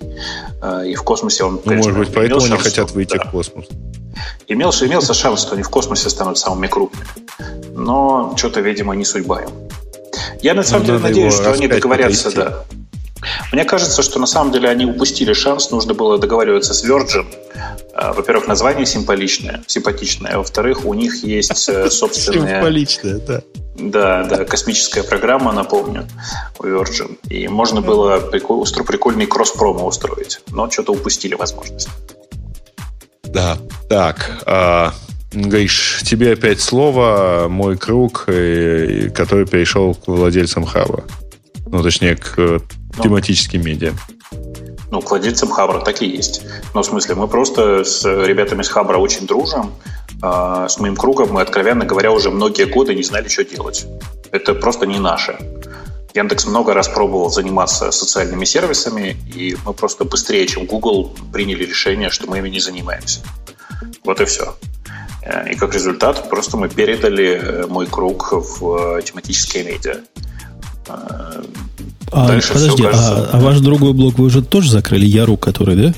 э, и в космосе он... Ну, может быть, поэтому они хотят выйти да. в космос. Имелся, имелся шанс, что они в космосе станут самыми крупными. Но что-то, видимо, не судьба им. Я на самом ну, деле надеюсь, что они договорятся, да. Мне кажется, что на самом деле они упустили шанс, нужно было договариваться с Virgin. А, во-первых, название симпатичное, симпатичное, а во-вторых, у них есть э, собственная... Симпатичное, да. Да, да, космическая программа, напомню, у Virgin. И можно было прикол, прикольный кросс-промо устроить, но что-то упустили возможность. Да, так, э, Гриш, тебе опять слово, мой круг, э, который перешел к владельцам хаба. Ну, точнее, к тематическим медиа. Ну, к владельцам Хабра так и есть. Но в смысле, мы просто с ребятами с Хабра очень дружим. э, с моим кругом мы, откровенно говоря, уже многие годы не знали, что делать. Это просто не наше. Яндекс много раз пробовал заниматься социальными сервисами, и мы просто быстрее, чем Google, приняли решение, что мы ими не занимаемся. Вот и все. Э, и как результат просто мы передали э, мой круг в э, тематические медиа. А, Дальше подожди, а, кажется... а, а ваш другой блок вы уже тоже закрыли, Яру, который, да?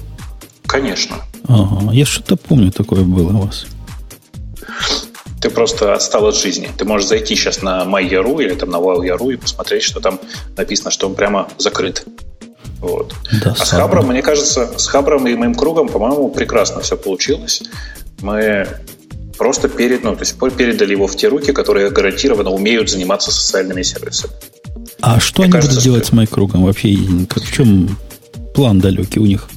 Конечно. Ага, я что-то помню, такое было у вас. Ты просто отстал от жизни. Ты можешь зайти сейчас на MyYaru или там на WowYaru и посмотреть, что там написано, что он прямо закрыт. Вот. Да, а с Хабром, мне кажется, с Хабром и моим кругом, по-моему, прекрасно все получилось. Мы просто перед, ну, то есть передали его в те руки, которые гарантированно умеют заниматься социальными сервисами. А что Мне они кажется, будут делать что... с MyKругом? Вообще, как, в чем план далекий у них?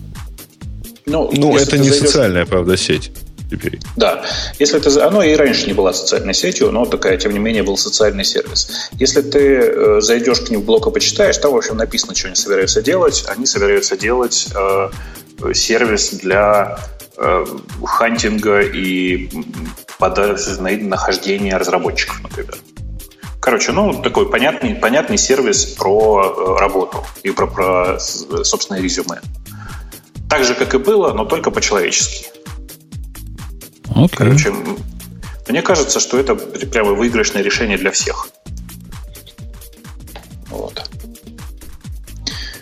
Ну, ну это не зайдешь... социальная, правда, сеть теперь. Да. Если ты... Оно и раньше не была социальной сетью, но такая, тем не менее, был социальный сервис. Если ты э, зайдешь к ним в блог и почитаешь, там, в общем, написано, что они собираются делать. Они собираются делать э, сервис для э, хантинга и нахождения разработчиков, например. Короче, ну, такой понятный, понятный сервис про э, работу и про, про собственное резюме. Так же, как и было, но только по-человечески. Okay. Короче, мне кажется, что это прямо выигрышное решение для всех. Вот.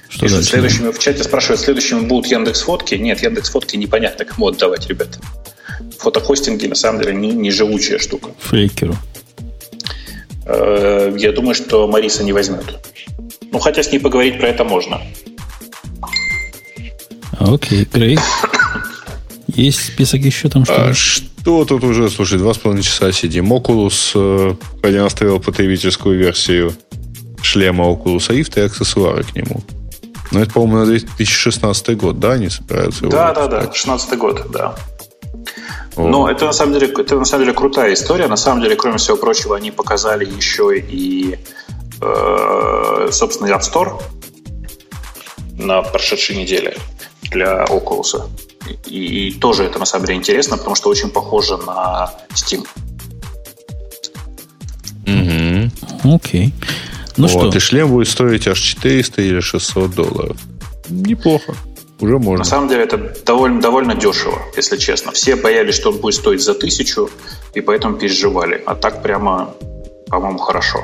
Что Пишут, следующими в чате спрашивают, следующими будут Яндекс Фотки. Нет, Яндекс Фотки непонятно, кому отдавать, ребята. Фотохостинги на самом деле не, не живучая штука. Фейкеру. Э, я думаю, что Мариса не возьмет. Ну, хотя с ней поговорить про это можно. Окей, okay. Есть список еще там что-то? А что тут уже, слушай, два с половиной часа сидим. Oculus э, продемонстрировал потребительскую версию шлема Oculus Rift и аксессуары к нему. Ну, это, по-моему, на 2016 год, да, они собираются его Да, да, да, 2016 год, да. Но это на самом деле это на самом деле крутая история. На самом деле, кроме всего прочего, они показали еще и э, собственный App Store на прошедшей неделе для Oculus. И, и тоже это на самом деле интересно, потому что очень похоже на Steam. Угу. Окей. Ну вот, что? И шлем будет стоить аж 400 или 600 долларов. Неплохо. Уже можно. На самом деле это довольно, довольно дешево, если честно. Все боялись, что он будет стоить за тысячу, и поэтому переживали. А так прямо, по-моему, хорошо.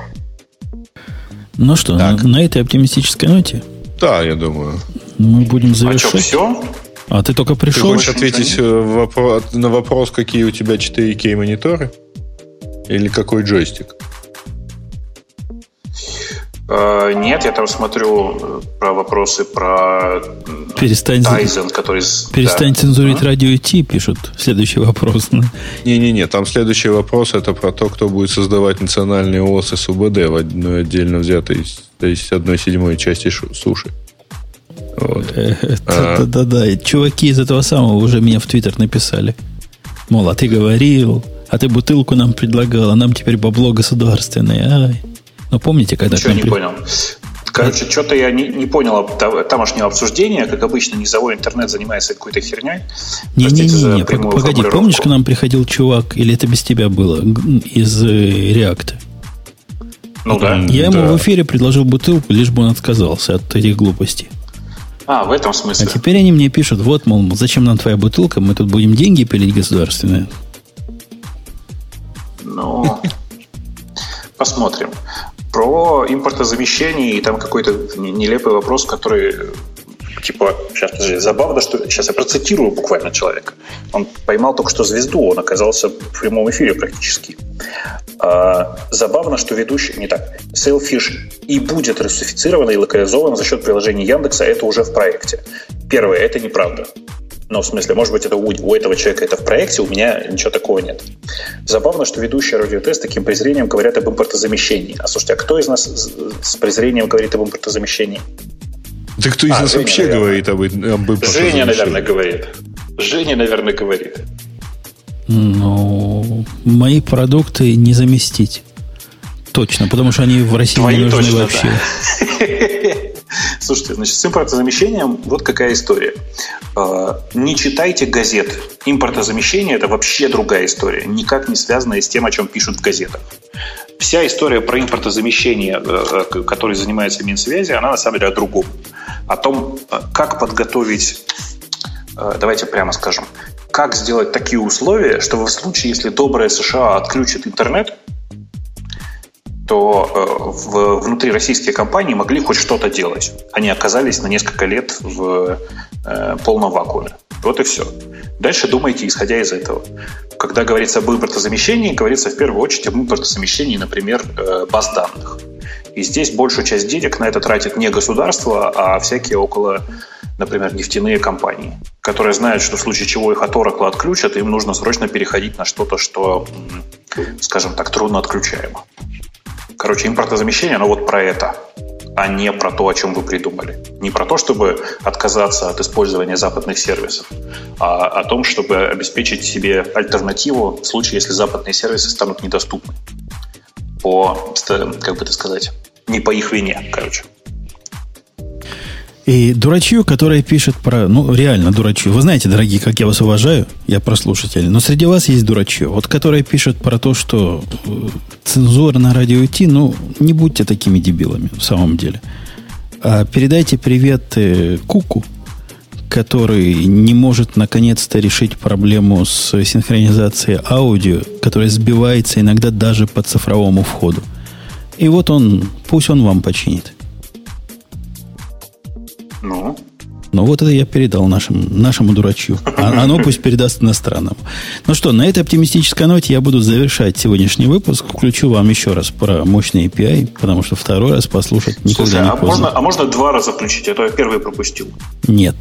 Ну что, на, на этой оптимистической ноте? Да, я думаю. Мы будем завершать. А что, все? А ты только пришел? Ты хочешь ответить э, на вопрос, какие у тебя 4К мониторы? Или какой джойстик? Э, нет, я там смотрю э, про вопросы про перестань, Тайзен, который... Перестань да. цензурить а? радио Ти, пишут. Следующий вопрос. Не-не-не, там следующий вопрос это про то, кто будет создавать национальные ОС СУБД в одной отдельно взятой, то есть одной седьмой части суши. Вот. А. Да-да-да. Чуваки из этого самого уже меня в Твиттер написали. Мол, а ты говорил, а ты бутылку нам предлагал, а нам теперь бабло государственное. Ай. Но помните, когда... Ничего не при... понял. Короче, что-то я не, не понял тамошнего обсуждения. Как обычно, низовой интернет занимается какой-то херней. Не-не-не, погоди, помнишь, к нам приходил чувак, или это без тебя было, из Реакта? Ну да. Я ему да. в эфире предложил бутылку, лишь бы он отказался от этих глупостей. А, в этом смысле. А теперь они мне пишут, вот, мол, зачем нам твоя бутылка, мы тут будем деньги пилить государственные. Ну, посмотрим про импортозамещение и там какой-то нелепый вопрос, который типа, сейчас, подожди, забавно, что сейчас я процитирую буквально человека. Он поймал только что звезду, он оказался в прямом эфире практически. А, забавно, что ведущий, не так, Sailfish и будет русифицирован и локализован за счет приложения Яндекса, это уже в проекте. Первое, это неправда. Ну, в смысле, может быть, это у, у этого человека это в проекте, у меня ничего такого нет. Забавно, что ведущие радиотест таким презрением говорят об импортозамещении. А слушайте, а кто из нас с презрением говорит об импортозамещении? Да кто из а, нас Женя, вообще наверное. говорит об, об импортозамещении? Женя, наверное, говорит. Женя, наверное, говорит. Ну, мои продукты не заместить. Точно, потому что они в России Твои не нужны точно, вообще. Да. Слушайте, значит, с импортозамещением вот какая история. А, не читайте газет. Импортозамещение – это вообще другая история, никак не связанная с тем, о чем пишут в газетах. Вся история про импортозамещение, э, э, которой занимается Минсвязи, она на самом деле о другом. О том, э, как подготовить, давайте прямо скажем, как сделать такие условия, чтобы в случае, если добрая США отключит интернет, то э, в, внутри российские компании могли хоть что-то делать. Они оказались на несколько лет в э, полном вакууме. Вот и все. Дальше думайте, исходя из этого. Когда говорится об импортозамещении, говорится в первую очередь об импортозамещении, например, э, баз данных. И здесь большую часть денег на это тратит не государство, а всякие около, например, нефтяные компании, которые знают, что в случае чего их от Oracle отключат, им нужно срочно переходить на что-то, что, скажем так, трудно отключаемо. Короче, импортозамещение, оно вот про это, а не про то, о чем вы придумали. Не про то, чтобы отказаться от использования западных сервисов, а о том, чтобы обеспечить себе альтернативу в случае, если западные сервисы станут недоступны. По, как бы это сказать, не по их вине, короче. И дурачью, которая пишет про... Ну, реально дурачью. Вы знаете, дорогие, как я вас уважаю, я про слушателей. Но среди вас есть дурачью. Вот которая пишет про то, что э, цензура на радио идти, ну, не будьте такими дебилами в самом деле. А передайте привет э, Куку, который не может наконец-то решить проблему с синхронизацией аудио, которая сбивается иногда даже по цифровому входу. И вот он, пусть он вам починит. Ну? Ну, вот это я передал нашим, нашему дурачью. А оно пусть передаст иностранному. Ну что, на этой оптимистической ноте я буду завершать сегодняшний выпуск. Включу вам еще раз про мощный API, потому что второй раз послушать никогда Слушай, не а поздно. Можно, а можно два раза включить? А то я первый пропустил. Нет.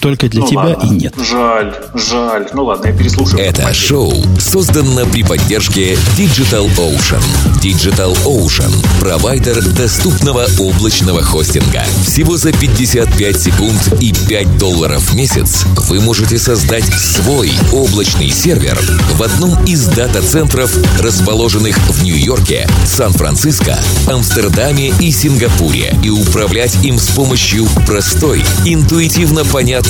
Только для ну, тебя ладно. и нет. Жаль, жаль. Ну ладно, я переслушаю. Это шоу создано при поддержке Digital Ocean. Digital Ocean – провайдер доступного облачного хостинга. Всего за 55 секунд и 5 долларов в месяц вы можете создать свой облачный сервер в одном из дата-центров, расположенных в Нью-Йорке, Сан-Франциско, Амстердаме и Сингапуре, и управлять им с помощью простой, интуитивно понятной